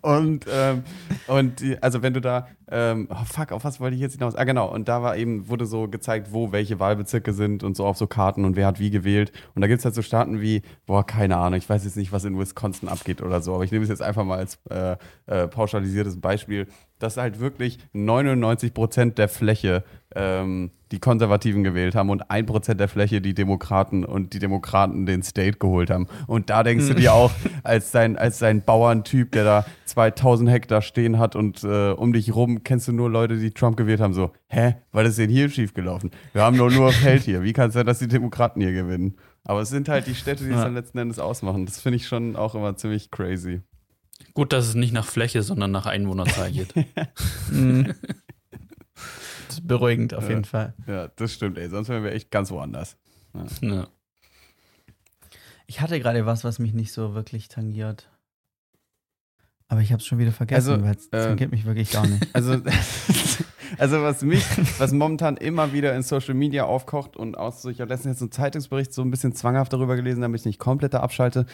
Speaker 5: Und, ähm, und die, also wenn du da, ähm, oh fuck, auf was wollte ich jetzt hinaus? Ah, genau, und da war eben, wurde so gezeigt, wo welche Wahlbezirke sind und so auf so Karten und wer hat wie gewählt. Und da gibt es halt so Staaten wie, boah, keine Ahnung, ich weiß jetzt nicht, was in Wisconsin abgeht oder so, aber ich nehme es jetzt einfach mal als äh, äh, pauschalisiertes Beispiel, dass halt wirklich 99 Prozent der Fläche ähm, die Konservativen gewählt haben und 1% der Fläche die Demokraten und die Demokraten den State geholt haben. Und da denkst du dir auch, <laughs> als sein, als sein Bauerntyp, der da 2000 Hektar stehen hat und äh, um dich rum kennst du nur Leute, die Trump gewählt haben, so, hä, was ist denn hier schiefgelaufen? Wir haben doch nur <laughs> Feld hier. Wie kann es sein, dass die Demokraten hier gewinnen? Aber es sind halt die Städte, die es
Speaker 3: Ja.
Speaker 5: dann letzten Endes ausmachen. Das finde ich schon auch immer ziemlich crazy.
Speaker 4: Gut, dass es nicht nach Fläche, sondern nach Einwohnerzahl geht. <laughs>
Speaker 3: Mhm. Das ist beruhigend auf
Speaker 5: Ja.
Speaker 3: jeden Fall.
Speaker 5: Ja, das stimmt, ey. Sonst wären wir echt ganz woanders.
Speaker 4: ja.
Speaker 3: Ich hatte gerade was, was mich nicht so wirklich tangiert. Aber ich habe es schon wieder vergessen,
Speaker 5: Also,
Speaker 3: weil es
Speaker 5: äh,
Speaker 3: tangiert mich wirklich gar nicht. <laughs>
Speaker 5: Also, <laughs> also was mich, was momentan immer wieder in Social Media aufkocht und auch so, ich habe letztens jetzt einen Zeitungsbericht so ein bisschen zwanghaft darüber gelesen, damit ich nicht komplett da abschalte.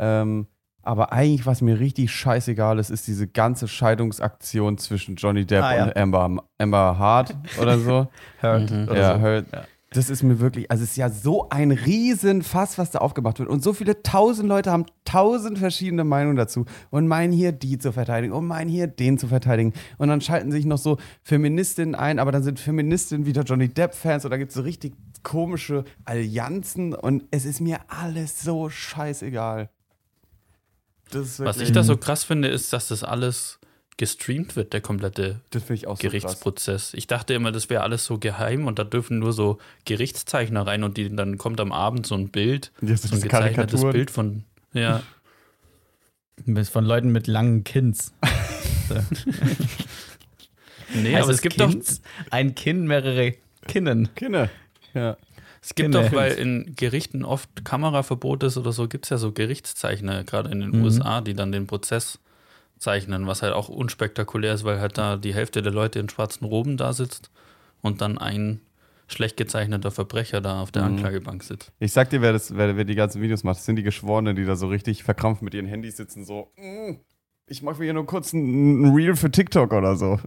Speaker 5: Ähm, aber eigentlich, was mir richtig scheißegal ist, ist diese ganze Scheidungsaktion zwischen Johnny Depp
Speaker 3: Ah, ja.
Speaker 5: und Amber, Amber Hart oder so. <laughs>
Speaker 3: Hurt
Speaker 4: Mhm.
Speaker 3: oder
Speaker 5: ja,
Speaker 3: so.
Speaker 5: Heard.
Speaker 3: Ja.
Speaker 5: Das ist mir wirklich, also es ist ja so ein Riesenfass, was da aufgemacht wird. Und so viele tausend Leute haben tausend verschiedene Meinungen dazu und meinen hier die zu verteidigen und meinen hier den zu verteidigen. Und dann schalten sich noch so Feministinnen ein, aber dann sind Feministinnen wieder Johnny Depp-Fans und da gibt es so richtig komische Allianzen und es ist mir alles so scheißegal.
Speaker 4: Was ich da so krass finde, ist, dass das alles gestreamt wird, der komplette
Speaker 5: ich auch so.
Speaker 4: Gerichtsprozess. Ich dachte immer, das wäre alles so geheim und da dürfen nur so Gerichtszeichner rein und die, dann kommt am Abend so ein Bild,
Speaker 5: Ja, so
Speaker 4: so ein gezeichnetes. Bild von, ja,
Speaker 3: Von Leuten mit langen Kinns. <laughs>
Speaker 4: nee,
Speaker 3: Heißt
Speaker 4: aber es gibt
Speaker 3: Kinns? Ein Kinn, mehrere Kinnen.
Speaker 5: Kinder. Ja.
Speaker 4: Es gibt doch, weil in Gerichten oft Kameraverbot ist oder so, gibt es ja so Gerichtszeichner, gerade in den
Speaker 3: Mhm.
Speaker 4: USA, die dann den Prozess zeichnen, was halt auch unspektakulär ist, weil halt da die Hälfte der Leute in schwarzen Roben da sitzt und dann ein schlecht gezeichneter Verbrecher da auf der
Speaker 5: Mhm.
Speaker 4: Anklagebank sitzt.
Speaker 5: Ich sag dir, wer, das, wer, wer die ganzen Videos macht, das sind die Geschworenen, die da so richtig verkrampft mit ihren Handys sitzen, so, mm, ich mache mir hier nur kurz ein, ein Reel für TikTok oder so.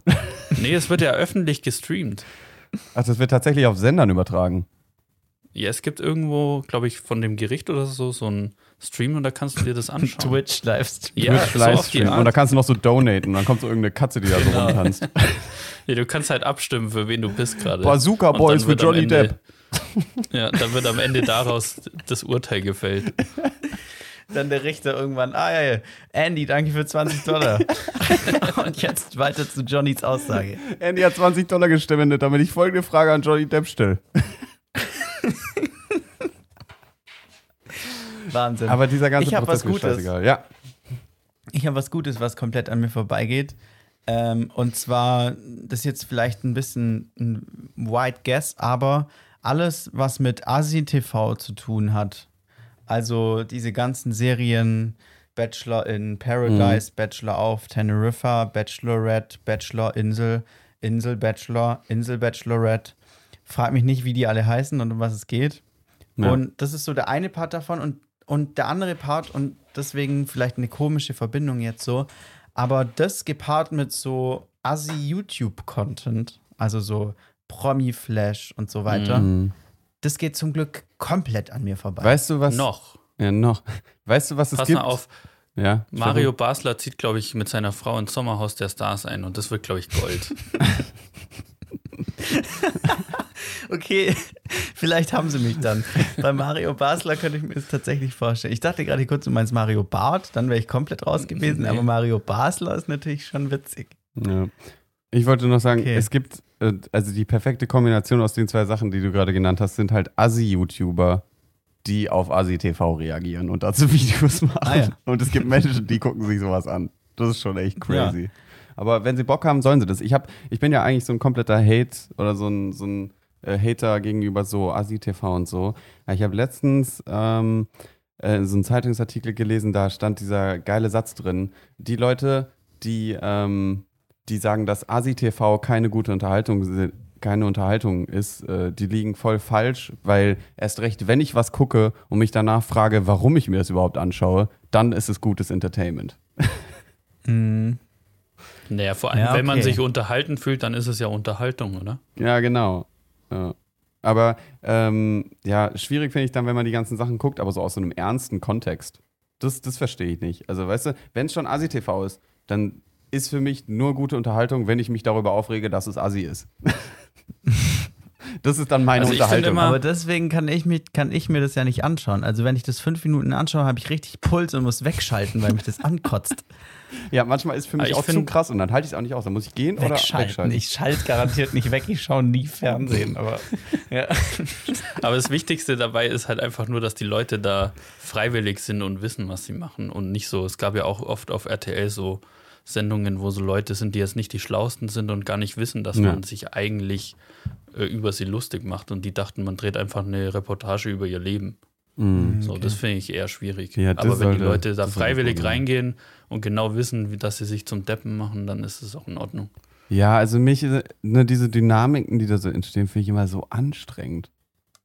Speaker 4: Nee, es wird ja öffentlich gestreamt.
Speaker 5: Ach, das wird tatsächlich auf Sendern übertragen.
Speaker 4: Ja, es gibt irgendwo, glaube ich, von dem Gericht oder so, so ein Stream und da kannst du dir das anschauen. <laughs>
Speaker 3: Twitch-Livestream.
Speaker 4: Ja,
Speaker 5: Twitch
Speaker 4: so
Speaker 5: Livestream.
Speaker 4: Art.
Speaker 5: Und da kannst du noch so donaten. Und dann kommt so irgendeine Katze, die da so
Speaker 4: Genau.
Speaker 5: rumtanzt. <laughs>
Speaker 4: Ja, du kannst halt abstimmen, für wen du bist gerade.
Speaker 5: Bazooka Boys für Johnny
Speaker 4: Ende-
Speaker 5: Depp. <laughs>
Speaker 4: Ja, dann wird am Ende daraus das Urteil gefällt.
Speaker 3: Dann der Richter irgendwann, ah ja, Andy, danke für 20 Dollar. Und jetzt weiter zu Johnnys Aussage.
Speaker 5: Andy hat 20 Dollar gespendet, damit ich folgende Frage an Johnny Depp stelle.
Speaker 3: Wahnsinn.
Speaker 5: Aber dieser ganze
Speaker 3: Ich
Speaker 5: Prozess
Speaker 3: was Gutes.
Speaker 5: scheißegal. Ja.
Speaker 3: Ich habe was Gutes, was komplett an mir vorbeigeht. Ähm, und zwar, das ist jetzt vielleicht ein bisschen ein White Guess, aber alles, was mit Asi-TV zu tun hat, also diese ganzen Serien, Bachelor in Paradise, Bachelor auf Teneriffa, Bachelorette, Bachelor Insel, Insel Bachelor, Insel Bachelorette. Frag mich nicht, wie die alle heißen und um was es geht.
Speaker 5: Ja.
Speaker 3: Und das ist so der eine Part davon und, und der andere Part und deswegen vielleicht eine komische Verbindung jetzt so. Aber das gepaart mit so Assi-YouTube-Content, also so Promi-Flash und so weiter,
Speaker 5: Mhm.
Speaker 3: das geht zum Glück komplett an mir vorbei.
Speaker 5: Weißt du was?
Speaker 4: Noch.
Speaker 5: Ja, noch. Weißt du, was es
Speaker 4: Pass
Speaker 5: gibt?
Speaker 4: mal auf,
Speaker 5: Ja.
Speaker 4: Mario Basler zieht, glaube ich, mit seiner Frau ins Sommerhaus der Stars ein und das wird, glaube ich, Gold. <laughs>
Speaker 3: Okay, <laughs> vielleicht haben sie mich dann. Bei Mario Basler könnte ich mir das tatsächlich vorstellen. Ich dachte gerade kurz, du meinst Mario Barth, dann wäre ich komplett raus gewesen,
Speaker 4: Nee.
Speaker 3: aber Mario Basler ist natürlich schon witzig.
Speaker 5: Ja. Ich wollte noch sagen,
Speaker 3: Okay.
Speaker 5: es gibt, äh, also die perfekte Kombination aus den zwei Sachen, die du gerade genannt hast, sind halt Assi-YouTuber, die auf Assi-TV reagieren und dazu <laughs> Videos machen.
Speaker 3: Ah, ja.
Speaker 5: Und es gibt Menschen, die gucken sich sowas an. Das ist schon echt crazy. Aber wenn sie Bock haben, sollen sie das. Ich, hab, ich bin ja eigentlich so ein kompletter Hate oder so ein, so ein äh, Hater gegenüber so Assi-TV und so. Ich habe letztens ähm, äh, so einen Zeitungsartikel gelesen, da stand dieser geile Satz drin. Die Leute, die, ähm, die sagen, dass Asi-TV keine gute Unterhaltung si- keine Unterhaltung ist, äh, die liegen voll falsch, weil erst recht, wenn ich was gucke und mich danach frage, warum ich mir das überhaupt anschaue, dann ist es gutes Entertainment. <laughs>
Speaker 3: Mhm.
Speaker 4: Naja, vor allem,
Speaker 3: Ja,
Speaker 4: wenn man
Speaker 3: okay.
Speaker 4: sich unterhalten fühlt, dann ist es ja Unterhaltung, oder?
Speaker 5: Ja, genau. Ja. Aber ähm, ja, schwierig finde ich dann, wenn man die ganzen Sachen guckt, aber so aus so einem ernsten Kontext. Das, das verstehe ich nicht. Also, weißt du, wenn es schon Asi-TV ist, dann ist für mich nur gute Unterhaltung, wenn ich mich darüber aufrege, dass es Asi ist. <laughs> das ist dann meine
Speaker 4: Also
Speaker 5: Unterhaltung.
Speaker 4: immer-
Speaker 3: Aber deswegen kann ich, mich, kann ich mir das ja nicht anschauen. Also wenn ich das fünf Minuten anschaue, habe ich richtig Puls und muss wegschalten, weil mich das <laughs> ankotzt.
Speaker 5: Ja, manchmal ist für mich auch zu krass und dann halte ich es auch nicht aus. Dann muss ich gehen oder
Speaker 3: wegschalten. Ich schalte garantiert nicht weg, ich schaue nie Fernsehen. Aber ja. <laughs>
Speaker 4: Aber das Wichtigste dabei ist halt einfach nur, dass die Leute da freiwillig sind und wissen, was sie machen. Und nicht so, es gab ja auch oft auf RTL so Sendungen, wo so Leute sind, die jetzt nicht die Schlausten sind und gar nicht wissen, dass
Speaker 5: Ja.
Speaker 4: man sich eigentlich äh, über sie lustig macht. Und die dachten, man dreht einfach eine Reportage über ihr Leben.
Speaker 5: Mhm.
Speaker 4: So, das finde ich eher schwierig.
Speaker 5: Ja,
Speaker 4: Aber wenn die Leute da freiwillig reingehen und genau wissen, wie, dass sie sich zum Deppen machen, dann ist es auch in Ordnung.
Speaker 5: Ja, also mich, äh, ne, diese Dynamiken, die da so entstehen, finde ich immer so anstrengend.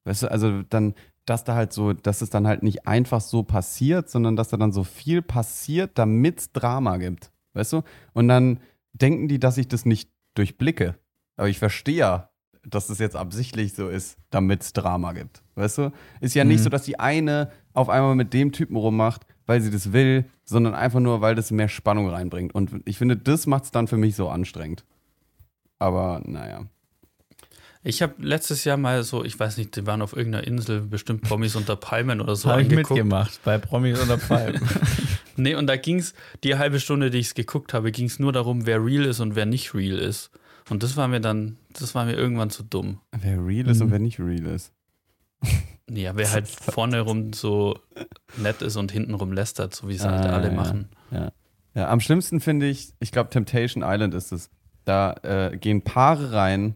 Speaker 5: Weißt du, also dann, dass da halt so, dass es dann halt nicht einfach so passiert, sondern dass da dann so viel passiert, damit es Drama gibt. Weißt du? Und dann denken die, dass ich das nicht durchblicke. Aber ich verstehe ja, dass das jetzt absichtlich so ist, damit es Drama gibt. Weißt du? Ist ja nicht
Speaker 3: Mhm.
Speaker 5: so, dass die eine auf einmal mit dem Typen rummacht, weil sie das will, sondern einfach nur, weil das mehr Spannung reinbringt. Und ich finde, das macht es dann für mich so anstrengend. Aber naja.
Speaker 4: Ich habe letztes Jahr mal so, ich weiß nicht, die waren auf irgendeiner Insel, bestimmt Promis unter Palmen oder so
Speaker 3: habe ich
Speaker 4: angeguckt.
Speaker 3: mitgemacht bei Promis oder Palmen. <laughs>
Speaker 4: Nee, und da ging es, die halbe Stunde, die ich es geguckt habe, ging es nur darum, wer real ist und wer nicht real ist. Und das war mir dann, das war mir irgendwann zu dumm.
Speaker 5: Wer real ist und wer nicht real ist.
Speaker 4: Ja, wer halt vorne rum so nett ist und hinten rum lästert, so wie es halt
Speaker 5: Ah,
Speaker 4: alle
Speaker 5: ja.
Speaker 4: machen.
Speaker 5: Ja, am schlimmsten finde ich, ich glaube, Temptation Island ist es. Da äh, gehen Paare rein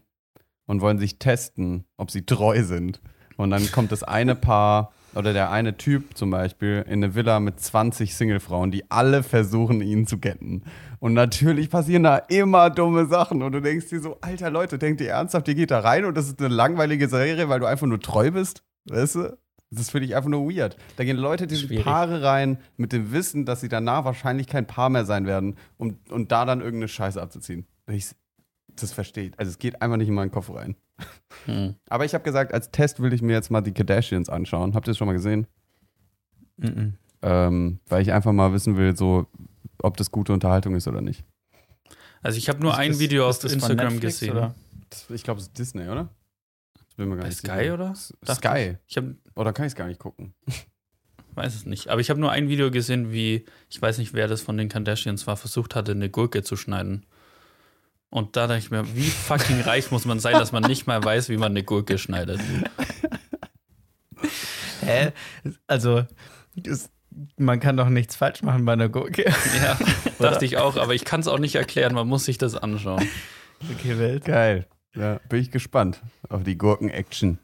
Speaker 5: und wollen sich testen, ob sie treu sind. Und dann kommt das eine Paar oder der eine Typ zum Beispiel in eine Villa mit 20 Singlefrauen, die alle versuchen, ihn zu getten. Und natürlich passieren da immer dumme Sachen. Und du denkst dir so, alter Leute, denkt ihr ernsthaft, ihr geht da rein und das ist eine langweilige Serie, weil du einfach nur treu bist? Weißt du? Das finde ich einfach nur weird. Da gehen Leute diese
Speaker 3: Schwierig.
Speaker 5: Paare rein mit dem Wissen, dass sie danach wahrscheinlich kein Paar mehr sein werden, um, und da dann irgendeine Scheiße abzuziehen. Ich, das versteht. Also es geht einfach nicht in meinen Kopf rein. <laughs>
Speaker 4: Hm.
Speaker 5: Aber ich habe gesagt, als Test will ich mir jetzt mal die Kardashians anschauen. Habt ihr das schon mal gesehen?
Speaker 3: Mhm.
Speaker 5: Ähm, weil ich einfach mal wissen will, so, ob das gute Unterhaltung ist oder nicht.
Speaker 4: Also ich habe nur
Speaker 3: Ist
Speaker 4: ein
Speaker 3: das-
Speaker 4: Video auf Instagram
Speaker 3: Netflix,
Speaker 4: gesehen.
Speaker 3: oder?
Speaker 5: Das, ich glaube, es ist Disney, oder? Das bin mir gar
Speaker 4: Bei
Speaker 5: nicht
Speaker 4: Sky,
Speaker 5: sicher.
Speaker 4: oder?
Speaker 5: S-
Speaker 4: Dachte
Speaker 5: Sky.
Speaker 4: Ich habe
Speaker 5: Oder kann ich es gar nicht gucken? <laughs>
Speaker 4: weiß es nicht. Aber ich habe nur ein Video gesehen, wie, ich weiß nicht, wer das von den Kardashians war, versucht hatte, eine Gurke zu schneiden. Und da dachte ich mir, wie fucking reich muss man sein, dass man nicht mal weiß, wie man eine Gurke schneidet. <laughs>
Speaker 3: Hä? Also, das, man kann doch nichts falsch machen bei einer Gurke.
Speaker 4: Ja, <laughs> dachte ich auch, aber ich kann es auch nicht erklären, man muss sich das anschauen.
Speaker 3: Okay, Welt.
Speaker 5: Geil. Ja, bin ich gespannt auf die Gurken-Action.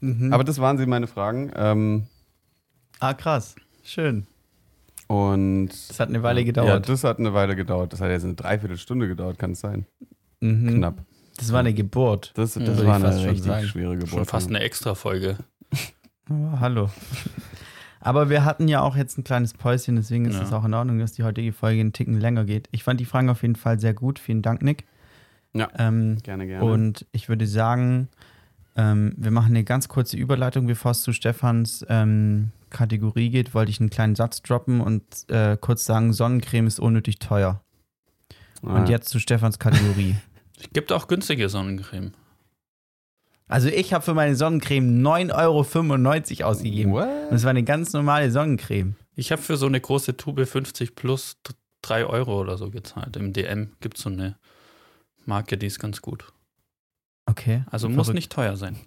Speaker 3: Mhm.
Speaker 5: Aber das waren sie, meine Fragen. Ähm,
Speaker 3: ah, krass. Schön.
Speaker 5: Und.
Speaker 3: Das hat eine Weile
Speaker 5: Ja,
Speaker 3: gedauert.
Speaker 5: das hat eine Weile gedauert. Das hat jetzt eine Dreiviertelstunde gedauert, kann es sein.
Speaker 3: mhm.
Speaker 5: Knapp.
Speaker 3: Das war eine Geburt.
Speaker 5: Das, das
Speaker 3: Ja, würde
Speaker 5: war eine richtig
Speaker 3: sagen.
Speaker 5: schwere Geburt.
Speaker 4: Schon fast eine Extra-Folge.
Speaker 3: Oh, <laughs> hallo. Aber wir hatten ja auch jetzt ein kleines Päuschen, deswegen ist
Speaker 4: Ja.
Speaker 3: es auch in Ordnung, dass die heutige Folge einen Ticken länger geht. Ich fand die Fragen auf jeden Fall sehr gut. Vielen Dank, Nick.
Speaker 5: Ja.
Speaker 3: Ähm,
Speaker 5: Gerne, gerne.
Speaker 3: und ich würde sagen, ähm, wir machen eine ganz kurze Überleitung, bevor es zu Stefans ähm, Kategorie geht. Wollte ich einen kleinen Satz droppen und äh, kurz sagen: Sonnencreme ist unnötig teuer.
Speaker 5: Ah,
Speaker 3: Und jetzt zu Stefans Kategorie. <laughs>
Speaker 4: Es gibt auch günstige Sonnencreme.
Speaker 3: Also, ich habe für meine Sonnencreme 9,95 Euro ausgegeben. Und
Speaker 5: What?
Speaker 3: es war eine ganz normale Sonnencreme.
Speaker 4: Ich habe für so eine große Tube 50 plus 3 Euro oder so gezahlt. Im DM gibt es so eine Marke, die ist ganz gut.
Speaker 3: Okay.
Speaker 4: Also muss
Speaker 3: verrückt.
Speaker 4: nicht teuer sein.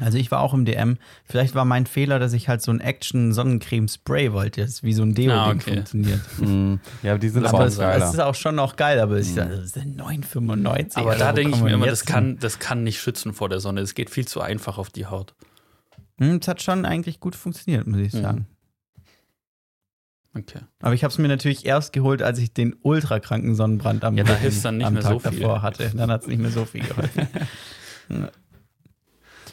Speaker 3: Also ich war auch im DM. Vielleicht war mein Fehler, dass ich halt so ein Action-Sonnencreme-Spray wollte, das wie so ein Deo-Ding
Speaker 4: Ah, okay.
Speaker 3: funktioniert. <laughs>
Speaker 5: Mm, ja, aber die sind aber, auch
Speaker 3: es,
Speaker 5: geiler.
Speaker 3: ist auch schon auch geil, aber ich
Speaker 5: Mhm.
Speaker 3: sage, das sind 9,95.
Speaker 4: Aber da denke ich mir immer, das kann, das kann nicht schützen vor der Sonne. Es geht viel zu einfach auf die Haut.
Speaker 3: Hm, Es hat schon eigentlich gut funktioniert, muss ich
Speaker 4: Mhm.
Speaker 3: sagen.
Speaker 4: Okay.
Speaker 3: Aber ich habe es mir natürlich erst geholt, als ich den ultrakranken Sonnenbrand am,
Speaker 4: Ja, da hilft's dann nicht
Speaker 3: am
Speaker 4: mehr
Speaker 3: Tag
Speaker 4: so viel.
Speaker 3: davor hatte. Dann hat es nicht mehr so viel <laughs> geholfen.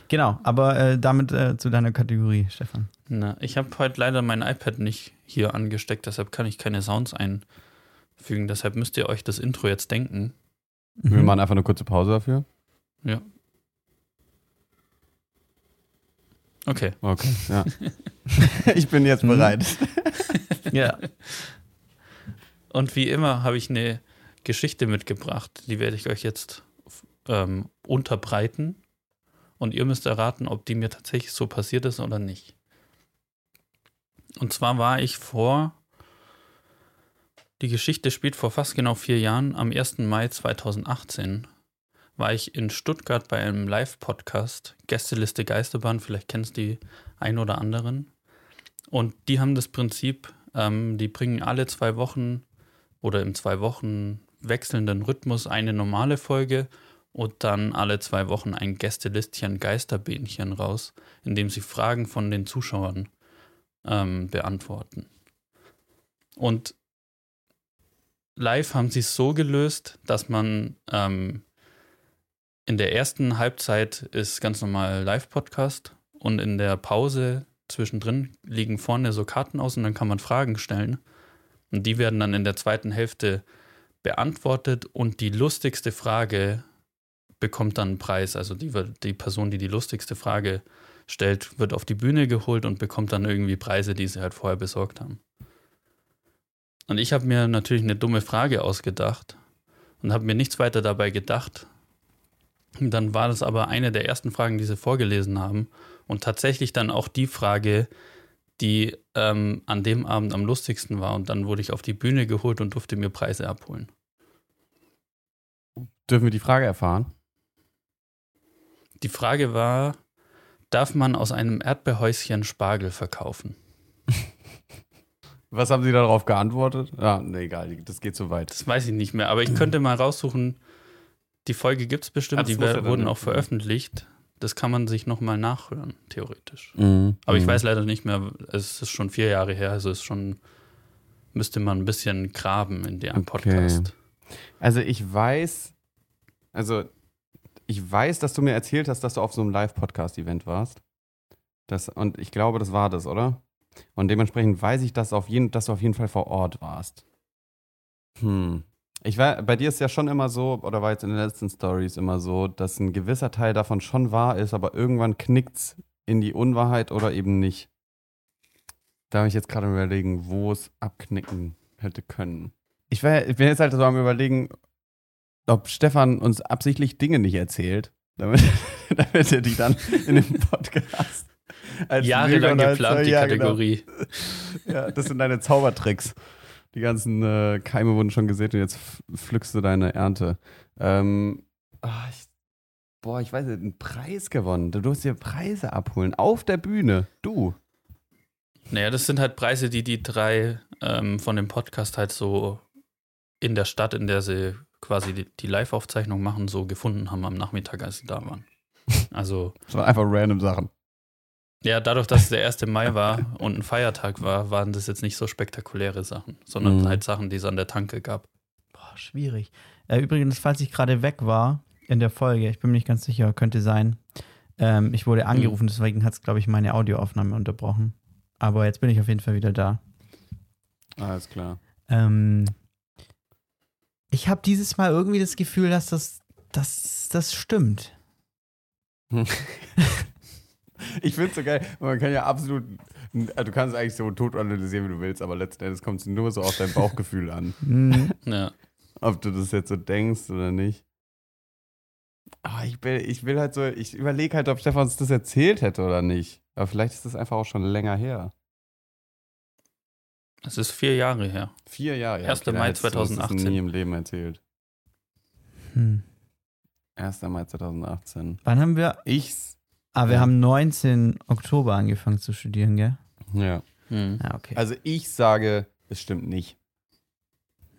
Speaker 3: Genau, aber äh, damit äh, zu deiner Kategorie, Stefan.
Speaker 4: Na, ich habe heute leider mein iPad nicht hier angesteckt, deshalb kann ich keine Sounds einfügen. Deshalb müsst ihr euch das Intro jetzt denken.
Speaker 5: Wir
Speaker 3: Mhm.
Speaker 5: machen einfach eine kurze Pause dafür.
Speaker 4: Ja. Okay.
Speaker 5: Okay, ja. <laughs> <laughs> ich bin jetzt
Speaker 3: Mhm.
Speaker 5: bereit. <laughs>
Speaker 3: Ja.
Speaker 4: Und wie immer habe ich eine Geschichte mitgebracht, die werde ich euch jetzt ähm, unterbreiten. Und ihr müsst erraten, ob die mir tatsächlich so passiert ist oder nicht. Und zwar war ich vor, die Geschichte spielt vor fast genau vier Jahren, am 1. Mai 2018, war ich in Stuttgart bei einem Live-Podcast, Gästeliste Geisterbahn, vielleicht kennst die ein oder anderen. Und die haben das Prinzip, ähm, die bringen alle zwei Wochen oder im zwei Wochen wechselnden Rhythmus eine normale Folge und dann alle zwei Wochen ein Gästelistchen Geisterbähnchen raus, in dem sie Fragen von den Zuschauern ähm, beantworten. Und live haben sie es so gelöst, dass man ähm, in der ersten Halbzeit ist ganz normal Live-Podcast und in der Pause zwischendrin liegen vorne so Karten aus und dann kann man Fragen stellen. Und die werden dann in der zweiten Hälfte beantwortet und die lustigste Frage bekommt dann einen Preis. Also die, die Person, die die lustigste Frage stellt, wird auf die Bühne geholt und bekommt dann irgendwie Preise, die sie halt vorher besorgt haben. Und ich habe mir natürlich eine dumme Frage ausgedacht und habe mir nichts weiter dabei gedacht. Und dann war das aber eine der ersten Fragen, die sie vorgelesen haben. Und tatsächlich dann auch die Frage, die ähm, an dem Abend am lustigsten war. Und dann wurde ich auf die Bühne geholt und durfte mir Preise abholen.
Speaker 5: Dürfen wir die Frage erfahren?
Speaker 4: Die Frage war, darf man aus einem Erdbeerhäuschen Spargel verkaufen?
Speaker 5: Was haben Sie darauf geantwortet? Ja, nee, egal, das geht so weit.
Speaker 4: Das weiß ich nicht mehr, aber ich könnte mal raussuchen, die Folge gibt es bestimmt,
Speaker 5: Das
Speaker 4: die wurden auch veröffentlicht. Das kann man sich nochmal nachhören, theoretisch.
Speaker 5: Mhm.
Speaker 4: Aber ich
Speaker 5: Mhm.
Speaker 4: weiß leider nicht mehr, es ist schon vier Jahre her, also es ist schon, müsste man ein bisschen graben in dem
Speaker 5: Okay.
Speaker 4: Podcast.
Speaker 5: Also ich weiß, also ich weiß, dass du mir erzählt hast, dass du auf so einem Live-Podcast-Event warst. Das, und ich glaube, das war das, oder? Und dementsprechend weiß ich, dass, auf jeden, dass du auf jeden Fall vor Ort warst. Hm. Ich war, bei dir ist ja schon immer so, oder war jetzt in den letzten Stories immer so, dass ein gewisser Teil davon schon wahr ist, aber irgendwann knickt's in die Unwahrheit oder eben nicht. Da habe ich jetzt gerade überlegen, wo es abknicken hätte können. Ich, war, ich bin jetzt halt so am überlegen, ob Stefan uns absichtlich Dinge nicht erzählt, damit, <laughs> damit er die dann in dem <laughs> Podcast als
Speaker 4: Jahrelang
Speaker 5: als-
Speaker 4: geplant, die
Speaker 5: ja, genau.
Speaker 4: Kategorie. <laughs>
Speaker 5: Ja, das sind deine Zaubertricks. Die ganzen äh, Keime wurden schon gesät und jetzt pflückst du deine Ernte. Ähm, ah, ich, boah, ich weiß nicht, einen Preis gewonnen. Du durfst dir Preise abholen. Auf der Bühne. Du.
Speaker 4: Naja, das sind halt Preise, die die drei ähm, von dem Podcast halt so in der Stadt, in der sie quasi die, die Live-Aufzeichnung machen, so gefunden haben am Nachmittag, als sie da waren. <laughs> Also,
Speaker 5: Das waren einfach random Sachen.
Speaker 4: ja, dadurch, dass es der 1. Mai war und ein Feiertag war, waren das jetzt nicht so spektakuläre Sachen, sondern
Speaker 5: Mhm.
Speaker 4: halt Sachen, die es an der Tanke gab.
Speaker 3: Boah, schwierig. Äh, übrigens, falls ich gerade weg war in der Folge, ich bin mir nicht ganz sicher, könnte sein. Ähm, ich wurde angerufen, deswegen hat es, glaube ich, meine Audioaufnahme unterbrochen. Aber jetzt bin ich auf jeden Fall wieder da.
Speaker 5: Alles klar.
Speaker 3: Ähm, ich habe dieses Mal irgendwie das Gefühl, dass das, dass das stimmt. <laughs>
Speaker 5: Ich finde es so geil. Man kann ja absolut. also Du kannst eigentlich so tot analysieren, wie du willst, aber letzten Endes kommt es nur so auf dein <laughs> Bauchgefühl an.
Speaker 3: Hm,
Speaker 4: Ja.
Speaker 5: Ob du das jetzt so denkst oder nicht. Aber ich will, ich will halt so, ich überlege halt, ob Stefan uns das erzählt hätte oder nicht. Aber vielleicht ist das einfach auch schon länger her.
Speaker 4: Es ist vier Jahre her.
Speaker 5: Vier Jahre. Ja,
Speaker 4: 1.
Speaker 5: dann
Speaker 4: Mai
Speaker 5: hättest du uns das
Speaker 4: 2018.
Speaker 5: nie im Leben erzählt.
Speaker 3: hm.
Speaker 5: 1. Mai 2018.
Speaker 3: Wann haben wir?
Speaker 5: Ich's.
Speaker 3: Ah, wir
Speaker 5: Ja.
Speaker 3: haben 19 Oktober angefangen zu studieren, gell?
Speaker 5: Ja.
Speaker 4: Hm.
Speaker 3: Ja, okay.
Speaker 5: Also ich sage, es stimmt nicht.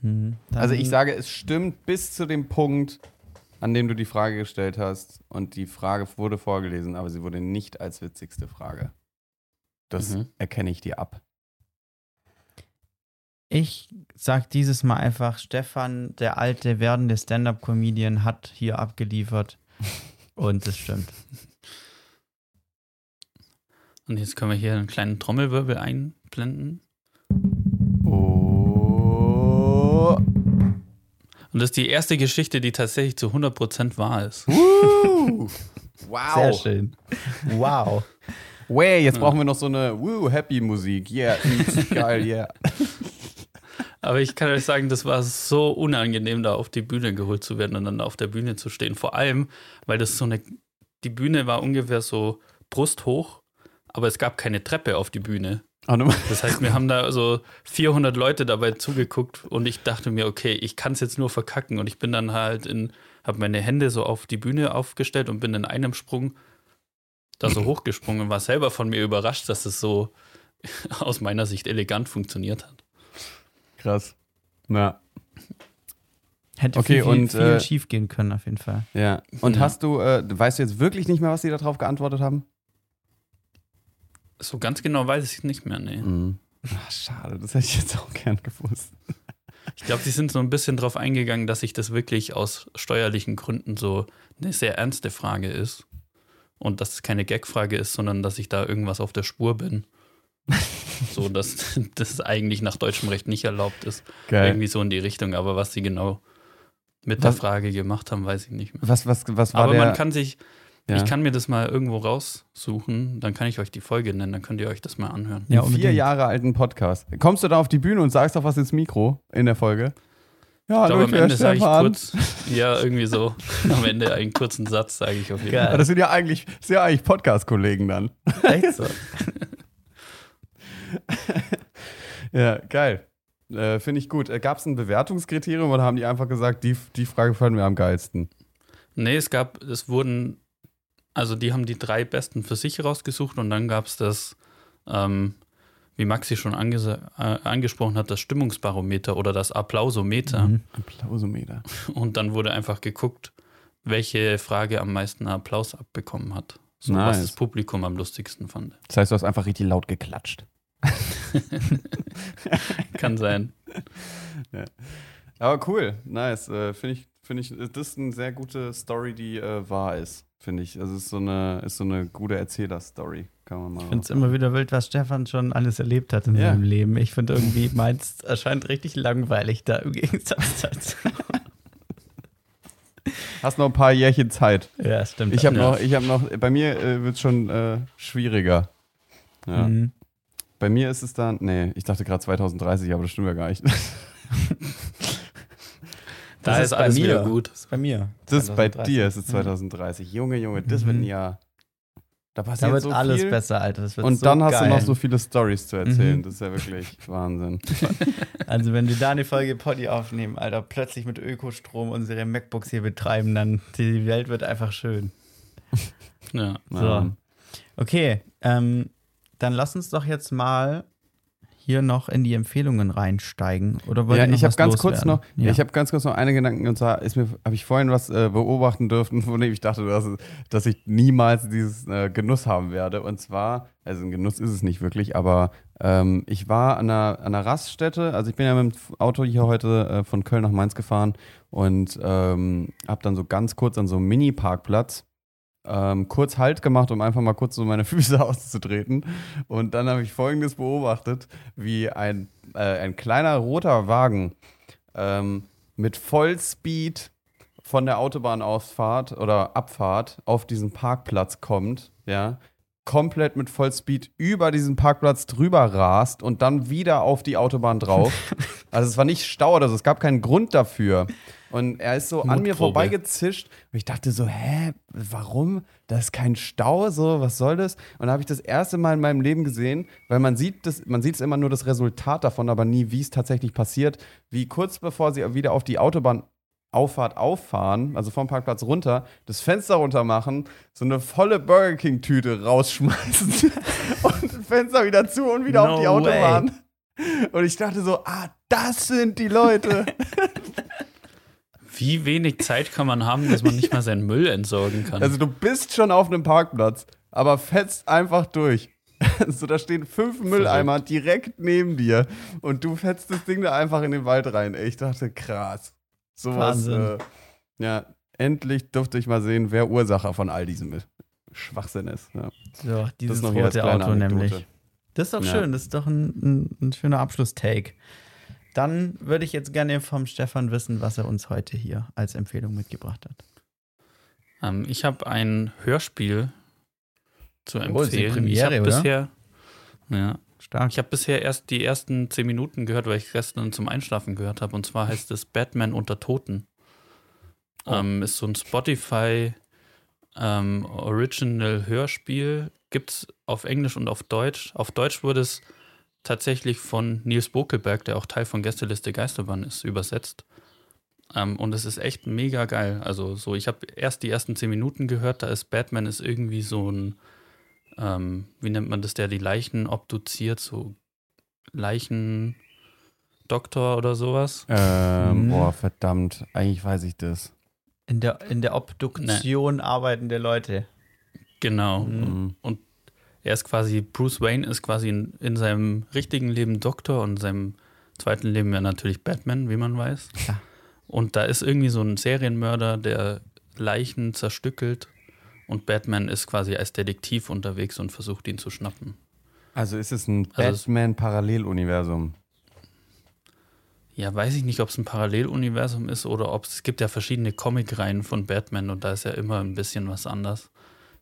Speaker 3: Hm,
Speaker 5: Also ich sage, es stimmt bis zu dem Punkt, an dem du die Frage gestellt hast und die Frage wurde vorgelesen, aber sie wurde nicht als witzigste Frage. Das
Speaker 4: Mhm.
Speaker 5: erkenne ich dir ab.
Speaker 3: Ich sag dieses Mal einfach, Stefan, der alte werdende Stand-up-Comedian, hat hier abgeliefert. <laughs> Und das stimmt.
Speaker 4: Und jetzt können wir hier einen kleinen Trommelwirbel einblenden.
Speaker 5: Oh.
Speaker 4: Und das ist die erste Geschichte, die tatsächlich zu 100% wahr ist.
Speaker 5: Woo. <laughs> Wow.
Speaker 3: Sehr schön. Wow.
Speaker 5: Way, jetzt brauchen wir noch so eine Woo, Happy Musik. Yeah, geil, yeah. <laughs>
Speaker 4: Aber ich kann euch sagen, das war so unangenehm, da auf die Bühne geholt zu werden und dann auf der Bühne zu stehen. Vor allem, weil das so eine, die Bühne war ungefähr so brusthoch, aber es gab keine Treppe auf die Bühne.
Speaker 5: Oh, du-
Speaker 4: Das heißt, wir haben da so 400 Leute dabei zugeguckt und ich dachte mir, okay, ich kann es jetzt nur verkacken und ich bin dann halt in, habe meine Hände so auf die Bühne aufgestellt und bin in einem Sprung da so <laughs> hochgesprungen und war selber von mir überrascht, dass es so <laughs> aus meiner Sicht elegant funktioniert hat.
Speaker 5: Krass. Na,
Speaker 3: Hätte
Speaker 5: Okay,
Speaker 3: viel, viel,
Speaker 5: und,
Speaker 3: viel
Speaker 5: äh,
Speaker 3: schief gehen können, auf jeden Fall.
Speaker 5: ja. Und
Speaker 4: Ja.
Speaker 5: hast du, äh, weißt du jetzt wirklich nicht mehr, was die darauf geantwortet haben?
Speaker 4: So ganz genau weiß ich es nicht mehr, nee.
Speaker 5: Mhm. Ach, schade, das hätte ich jetzt auch gern gewusst.
Speaker 4: Ich glaube, die sind so ein bisschen drauf eingegangen, dass sich das wirklich aus steuerlichen Gründen so eine sehr ernste Frage ist. Und dass es keine Gag-Frage ist, sondern dass ich da irgendwas auf der Spur bin. <laughs> so, dass das eigentlich nach deutschem Recht nicht erlaubt ist.
Speaker 5: Geil.
Speaker 4: Irgendwie so in die Richtung. Aber was sie genau mit der
Speaker 5: Was-
Speaker 4: Frage gemacht haben, weiß ich nicht mehr.
Speaker 5: Was, was, was war
Speaker 4: Aber
Speaker 5: der?
Speaker 4: man kann sich,
Speaker 5: ja.
Speaker 4: ich kann mir das mal irgendwo raussuchen, dann kann ich euch die Folge nennen, dann könnt ihr euch das mal anhören.
Speaker 3: Ja,
Speaker 5: einen vier. Jahre alten Podcast. Kommst du da auf die Bühne und sagst doch was ins Mikro in der Folge? Ja,
Speaker 4: Ich glaube, am
Speaker 5: der
Speaker 4: Ende sage ich kurz, ja, irgendwie so. Am Ende einen kurzen Satz sage ich auf jeden.
Speaker 5: Aber das sind ja eigentlich, das sind ja eigentlich Podcast-Kollegen dann.
Speaker 3: Echt so? <laughs> <laughs>
Speaker 5: Ja, geil. Äh, Finde ich gut. Gab es ein Bewertungskriterium oder haben die einfach gesagt, die, die Frage fanden wir am geilsten?
Speaker 4: Nee, es gab, es wurden, also die haben die drei besten für sich rausgesucht und dann gab es das, ähm, wie Maxi schon äh, angesprochen hat, das Stimmungsbarometer oder das Applausometer.
Speaker 3: Mhm.
Speaker 5: Applausometer. <laughs>
Speaker 4: Und dann wurde einfach geguckt, welche Frage am meisten Applaus abbekommen hat. So, was
Speaker 5: Nice.
Speaker 4: das Publikum am lustigsten fand.
Speaker 5: Das heißt, du hast einfach richtig laut geklatscht. <laughs>
Speaker 4: Kann sein.
Speaker 5: Aber cool, nice. Äh, Finde ich, finde ich, das ist eine sehr gute Story, die äh, wahr ist, finde ich. Also es ist so eine, ist so eine gute Erzähler-Story. Kann man mal.
Speaker 3: Ich finde es immer wieder wild, was Stefan schon alles erlebt hat in
Speaker 5: Ja.
Speaker 3: seinem Leben. Ich finde irgendwie, meins erscheint richtig langweilig da im Gegensatz dazu. <laughs>
Speaker 5: Hast noch ein paar Jährchen Zeit.
Speaker 3: ja, stimmt.
Speaker 5: Ich habe
Speaker 3: ja.
Speaker 5: noch, ich habe noch, bei mir äh, wird es schon äh, schwieriger. Ja.
Speaker 3: Mhm.
Speaker 5: Bei mir ist es dann, nee, ich dachte gerade 2030, aber das stimmt ja gar nicht. <laughs>
Speaker 4: Da ist alles wieder gut.
Speaker 3: Das ist bei mir.
Speaker 5: Das ist bei
Speaker 3: 2030.
Speaker 5: dir, es ist 2030. Junge, Junge, das wird ein
Speaker 3: Mhm.
Speaker 5: Jahr. Da passiert
Speaker 3: Da wird
Speaker 5: so
Speaker 3: alles
Speaker 5: viel.
Speaker 3: besser, Alter. Das wird
Speaker 5: Und
Speaker 3: so
Speaker 5: dann hast
Speaker 3: geil.
Speaker 5: du noch so viele Stories zu erzählen.
Speaker 3: Mhm.
Speaker 5: Das ist ja wirklich <laughs> Wahnsinn.
Speaker 3: Also, wenn wir da eine Folge Poddy aufnehmen, Alter, plötzlich mit Ökostrom unsere MacBooks hier betreiben, dann die Welt wird einfach schön.
Speaker 4: Ja.
Speaker 3: So. Okay, ähm, dann lass uns doch jetzt mal hier noch in die Empfehlungen reinsteigen. Oder wollt
Speaker 5: Ja, ich habe ganz kurz noch,
Speaker 3: Ja.
Speaker 5: ich habe ganz kurz noch einen Gedanken und zwar ist mir, habe ich vorhin was äh, beobachten dürfen, <laughs> von dem ich dachte, dass, dass ich niemals dieses äh, Genuss haben werde. Und zwar, also ein Genuss ist es nicht wirklich, aber ähm, ich war an einer, an einer Raststätte, also ich bin ja mit dem Auto hier heute äh, von Köln nach Mainz gefahren und ähm, habe dann so ganz kurz an so einem Mini-Parkplatz ähm, kurz Halt gemacht, um einfach mal kurz so meine <laughs> Füße auszutreten. Und dann habe ich Folgendes beobachtet, wie ein, äh, ein kleiner roter Wagen ähm, mit Vollspeed von der Autobahnausfahrt oder Abfahrt auf diesen Parkplatz kommt, ja, komplett mit Vollspeed über diesen Parkplatz drüber rast und dann wieder auf die Autobahn drauf. <laughs> also es war nicht Stau oder so, es gab keinen Grund dafür. Und er ist so an mir
Speaker 4: Mutprobe.
Speaker 5: vorbeigezischt und ich dachte so, hä, warum? Da ist kein Stau, so, was soll das? Und da habe ich das erste Mal in meinem Leben gesehen, weil man sieht das, man sieht es immer nur das Resultat davon, aber nie, wie es tatsächlich passiert, wie kurz bevor sie wieder auf die Autobahn Auffahrt auffahren, also vom Parkplatz runter, das Fenster runter machen, so eine volle Burger King Tüte rausschmeißen <laughs> und das Fenster wieder zu und wieder
Speaker 3: No
Speaker 5: auf die Autobahn. Und ich dachte so, ah, das sind die Leute. <laughs>
Speaker 4: Wie wenig Zeit kann man haben, dass man nicht mal seinen Müll entsorgen kann?
Speaker 5: Also du bist schon auf einem Parkplatz, aber fetzt einfach durch. <laughs> So, da stehen fünf Mülleimer direkt neben dir und du fetzt das Ding da einfach in den Wald rein. Ey, ich dachte, krass. Sowas,
Speaker 3: Wahnsinn.
Speaker 5: äh, ja, endlich durfte ich mal sehen, wer Ursache von all diesem Schwachsinn ist. Ja.
Speaker 3: So, dieses rote
Speaker 5: kleine
Speaker 3: Auto
Speaker 5: Anekdote.
Speaker 3: nämlich. Das ist doch
Speaker 5: Ja.
Speaker 3: schön, das ist doch ein, ein, ein schöner Abschlusstake. Dann würde ich jetzt gerne vom Stefan wissen, was er uns heute hier als Empfehlung mitgebracht hat.
Speaker 4: Ähm, ich habe ein Hörspiel zu
Speaker 3: Oh, ist die
Speaker 4: empfehlen.
Speaker 3: Premiere,
Speaker 4: ich habe
Speaker 3: oder?
Speaker 4: bisher, ja,
Speaker 3: Stark.
Speaker 4: ich habe bisher erst die ersten zehn Minuten gehört, weil ich gestern zum Einschlafen gehört habe. Und zwar heißt es Batman unter Toten.
Speaker 3: Oh.
Speaker 4: Ähm, ist so ein Spotify ähm, Original Hörspiel. Gibt es auf Englisch und auf Deutsch. Auf Deutsch wurde es tatsächlich von Nils Bokelberg, der auch Teil von Gästeliste Geisterbahn ist, übersetzt. Ähm, und es ist echt mega geil. Also so, ich habe erst die ersten zehn Minuten gehört, da ist Batman ist irgendwie so ein, ähm, wie nennt man das, der die Leichen obduziert, so Leichendoktor oder sowas.
Speaker 5: Ähm,
Speaker 3: Mhm.
Speaker 5: Boah, verdammt. Eigentlich weiß ich das.
Speaker 3: In der, in der Obduktion arbeitende Leute.
Speaker 4: Genau.
Speaker 5: Mhm.
Speaker 4: Er ist quasi, Bruce Wayne ist quasi in, in seinem richtigen Leben Doktor und in seinem zweiten Leben ja natürlich Batman, wie man weiß.
Speaker 3: Klar.
Speaker 4: Und da ist irgendwie so ein Serienmörder, der Leichen zerstückelt und Batman ist quasi als Detektiv unterwegs und versucht ihn zu schnappen.
Speaker 5: Also ist es ein
Speaker 4: Also
Speaker 5: Batman-Paralleluniversum.
Speaker 4: Ja, weiß ich nicht, ob es ein Paralleluniversum ist oder ob es, es gibt ja verschiedene Comicreihen von Batman und da ist ja immer ein bisschen was anders.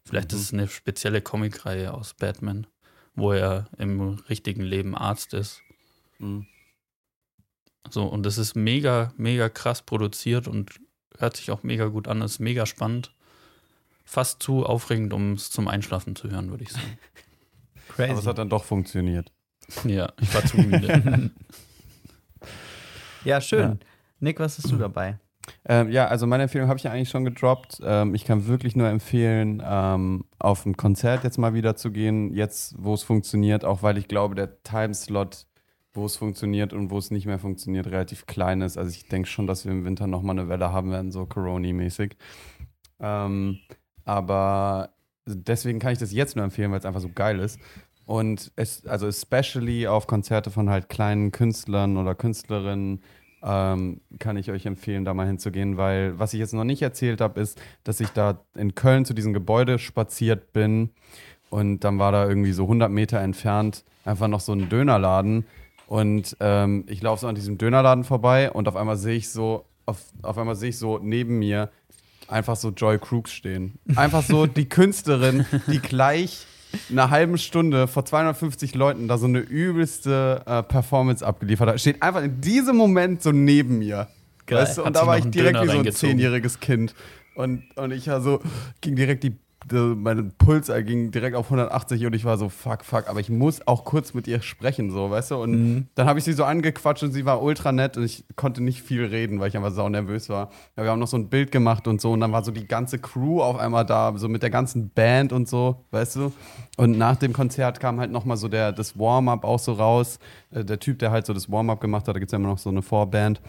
Speaker 4: Vielleicht
Speaker 5: Mhm.
Speaker 4: ist es eine spezielle Comicreihe aus Batman, wo er im richtigen Leben Arzt ist.
Speaker 5: Mhm.
Speaker 4: So, und das ist mega, mega krass produziert und hört sich auch mega gut an, ist mega spannend. Fast zu aufregend, um es zum Einschlafen zu hören, würde ich sagen. <laughs>
Speaker 3: Crazy.
Speaker 5: Aber es hat dann doch funktioniert.
Speaker 4: ja, ich war zu müde. <laughs>
Speaker 3: ja, schön.
Speaker 5: Ja.
Speaker 3: Nick, was hast du <clears throat> dabei?
Speaker 5: Ähm, ja, also meine Empfehlung habe ich ja eigentlich schon gedroppt. Ähm, ich kann wirklich nur empfehlen, ähm, auf ein Konzert jetzt mal wieder zu gehen, jetzt wo es funktioniert, auch weil ich glaube, der Timeslot, wo es funktioniert und wo es nicht mehr funktioniert, relativ klein ist. Also ich denke schon, dass wir im Winter nochmal eine Welle haben werden, so Corona-mäßig. Ähm, aber deswegen kann ich das jetzt nur empfehlen, weil es einfach so geil ist. Und es, also especially auf Konzerte von halt kleinen Künstlern oder Künstlerinnen, ähm, kann ich euch empfehlen, da mal hinzugehen, weil was ich jetzt noch nicht erzählt habe, ist, dass ich da in Köln zu diesem Gebäude spaziert bin und dann war da irgendwie so 100 Meter entfernt einfach noch so ein Dönerladen und ähm, ich laufe so an diesem Dönerladen vorbei und auf einmal sehe ich so, auf, auf einmal sehe ich so neben mir einfach so Joy Crooks stehen. Einfach so die Künstlerin, die gleich einer halben Stunde vor 250 Leuten da so eine übelste äh, Performance abgeliefert hat. Steht einfach in diesem Moment so neben mir.
Speaker 3: Geil.
Speaker 5: Weißt du? Und da war ich direkt
Speaker 4: Döner
Speaker 5: wie so ein zehnjähriges Kind. Und, und ich so, ging direkt die, mein Puls ging direkt auf 180 und ich war so, fuck, fuck, aber ich muss auch kurz mit ihr sprechen, so, weißt du? Und
Speaker 3: Mhm.
Speaker 5: dann habe ich sie so angequatscht und sie war ultra nett und ich konnte nicht viel reden, weil ich einfach sau nervös war. Ja, wir haben noch so ein Bild gemacht und so und dann war so die ganze Crew auf einmal da, so mit der ganzen Band und so, weißt du? Und nach dem Konzert kam halt nochmal so der, das Warm-up auch so raus. Äh, Der Typ, der halt so das Warm-up gemacht hat, da gibt es ja immer noch so eine Vorband.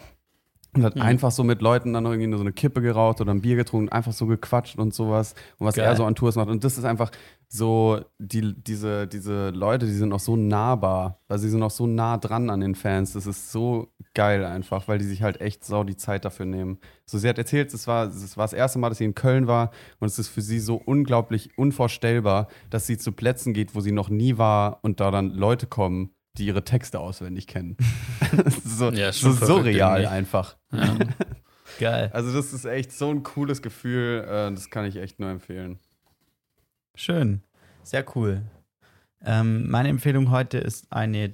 Speaker 5: Und hat einfach so mit Leuten dann irgendwie nur so eine Kippe geraucht oder ein Bier getrunken, einfach so gequatscht und sowas. Und was
Speaker 3: Geil.
Speaker 5: er so an Tours macht. Und das ist einfach so, die, diese, diese Leute, die sind auch so nahbar. Also sie sind auch so nah dran an den Fans. Das ist so geil einfach, weil die sich halt echt sau die Zeit dafür nehmen. So, sie hat erzählt, es war, es war das erste Mal, dass sie in Köln war. Und es ist für sie so unglaublich unvorstellbar, dass sie zu Plätzen geht, wo sie noch nie war und da dann Leute kommen, die ihre Texte auswendig kennen. <laughs> Das ist so,
Speaker 4: Ja,
Speaker 5: so surreal
Speaker 4: irgendwie.
Speaker 5: einfach.
Speaker 4: Ja. <laughs>
Speaker 3: Geil.
Speaker 5: Also das ist echt so ein cooles Gefühl, äh, das kann ich echt nur empfehlen.
Speaker 3: Schön. Sehr cool. Ähm, meine Empfehlung heute ist eine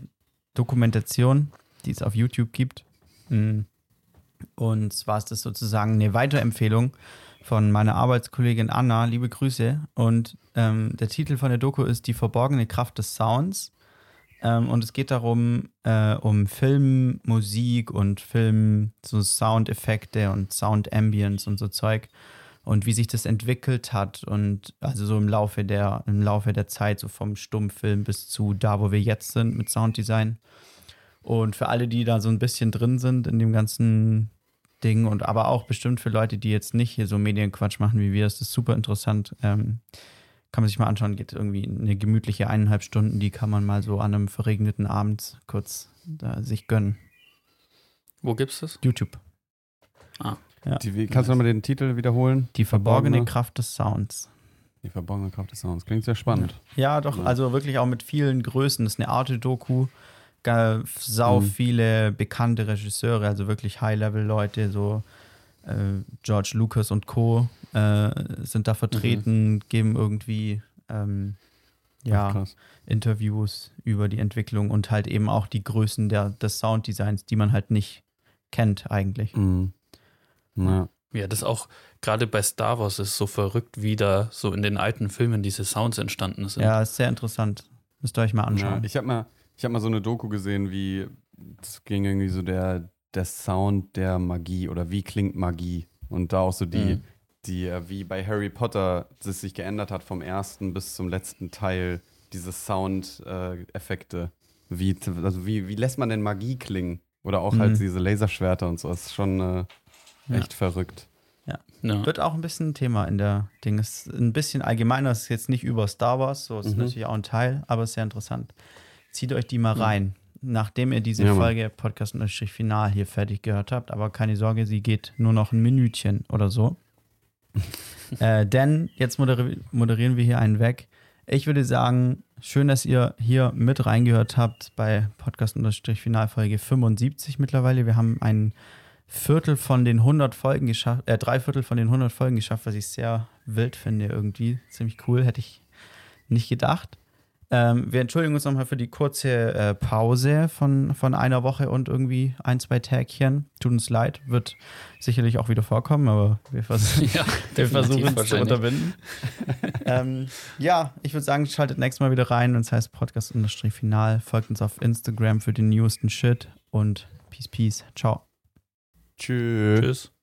Speaker 3: Dokumentation, die es auf YouTube gibt. Mm. Und zwar ist das sozusagen eine Weiterempfehlung von meiner Arbeitskollegin Anna. Liebe Grüße. Und ähm, der Titel von der Doku ist Die verborgene Kraft des Sounds. Ähm, und es geht darum, äh, um Film, Musik und Film, so Soundeffekte und Sound Ambience und so Zeug und wie sich das entwickelt hat und also so im Laufe der im Laufe der Zeit so vom Stummfilm bis zu da wo wir jetzt sind mit Sounddesign. Und für alle die da so ein bisschen drin sind in dem ganzen Ding und aber auch bestimmt für Leute die jetzt nicht hier so Medienquatsch machen wie wir ist das super interessant. Ähm, kann man sich mal anschauen geht irgendwie eine gemütliche eineinhalb Stunden die kann man mal so an einem verregneten Abend kurz da sich gönnen
Speaker 4: Wo gibt's das?
Speaker 3: YouTube Ja.
Speaker 5: Die, kannst du nochmal den Titel wiederholen?
Speaker 3: die verborgene
Speaker 5: Verborgene-
Speaker 3: Kraft des Sounds
Speaker 5: Die verborgene Kraft des Sounds. Klingt sehr spannend.
Speaker 3: Ja, doch,
Speaker 5: Ja.
Speaker 3: also wirklich auch mit vielen Größen. Das ist eine Arte-Doku. Ga- Sau
Speaker 5: Mhm.
Speaker 3: viele bekannte Regisseure, also wirklich High-Level-Leute, so äh, George Lucas und Co. Äh, sind da vertreten, geben irgendwie ähm,
Speaker 5: Ach,
Speaker 3: ja,
Speaker 5: krass.
Speaker 3: Interviews über die Entwicklung und halt eben auch die Größen der, des Sounddesigns, die man halt nicht kennt eigentlich.
Speaker 5: Mhm. Ja.
Speaker 4: Ja, das auch gerade bei Star Wars ist so verrückt, wie da so in den alten Filmen diese Sounds entstanden sind.
Speaker 3: Ja, ist sehr interessant. Müsst ihr euch mal
Speaker 5: Ja,
Speaker 3: anschauen.
Speaker 5: ich habe mal, ich hab mal so eine Doku gesehen, wie es ging irgendwie so der, der Sound der Magie oder wie klingt Magie. Und da auch so die,
Speaker 4: Mhm.
Speaker 5: die, äh, wie bei Harry Potter das sich geändert hat vom ersten bis zum letzten Teil, diese Soundeffekte. wie, also wie, wie lässt man denn Magie klingen? Oder auch halt
Speaker 3: Mhm.
Speaker 5: diese Laserschwerter und so. Das ist schon äh,
Speaker 3: Ja.
Speaker 5: echt verrückt.
Speaker 4: Ja.
Speaker 3: Wird auch ein bisschen ein Thema in der Ding. Ist ein bisschen allgemeiner, ist jetzt nicht über Star Wars, so ist
Speaker 5: Mhm.
Speaker 3: natürlich auch ein Teil, aber ist sehr interessant. Zieht euch die mal rein, nachdem ihr diese
Speaker 5: Ja.
Speaker 3: Folge Podcast Final hier fertig gehört habt. Aber keine Sorge, sie geht nur noch ein Minütchen oder so. <laughs> äh, denn jetzt moderi moderieren wir hier einen weg. Ich würde sagen, schön, dass ihr hier mit reingehört habt bei Podcast Final Folge 75 mittlerweile. Wir haben ein Viertel von den 100 Folgen geschafft, äh, drei Viertel von den 100 Folgen geschafft, was ich sehr wild finde irgendwie. Ziemlich cool, hätte ich nicht gedacht. Ähm, wir entschuldigen uns nochmal für die kurze äh, Pause von, von einer Woche und irgendwie ein, zwei Tägchen. Tut uns leid, wird sicherlich auch wieder vorkommen, aber wir, vers <laughs>
Speaker 4: Ja, <laughs>
Speaker 3: wir versuchen es zu unterbinden. ähm, ja, ich würde sagen, schaltet nächstes Mal wieder rein, wenn es heißt Podcast-Final. Folgt uns auf Instagram für den newsten Shit und Peace, Peace. Ciao.
Speaker 5: Tschüss.
Speaker 4: Tschüss.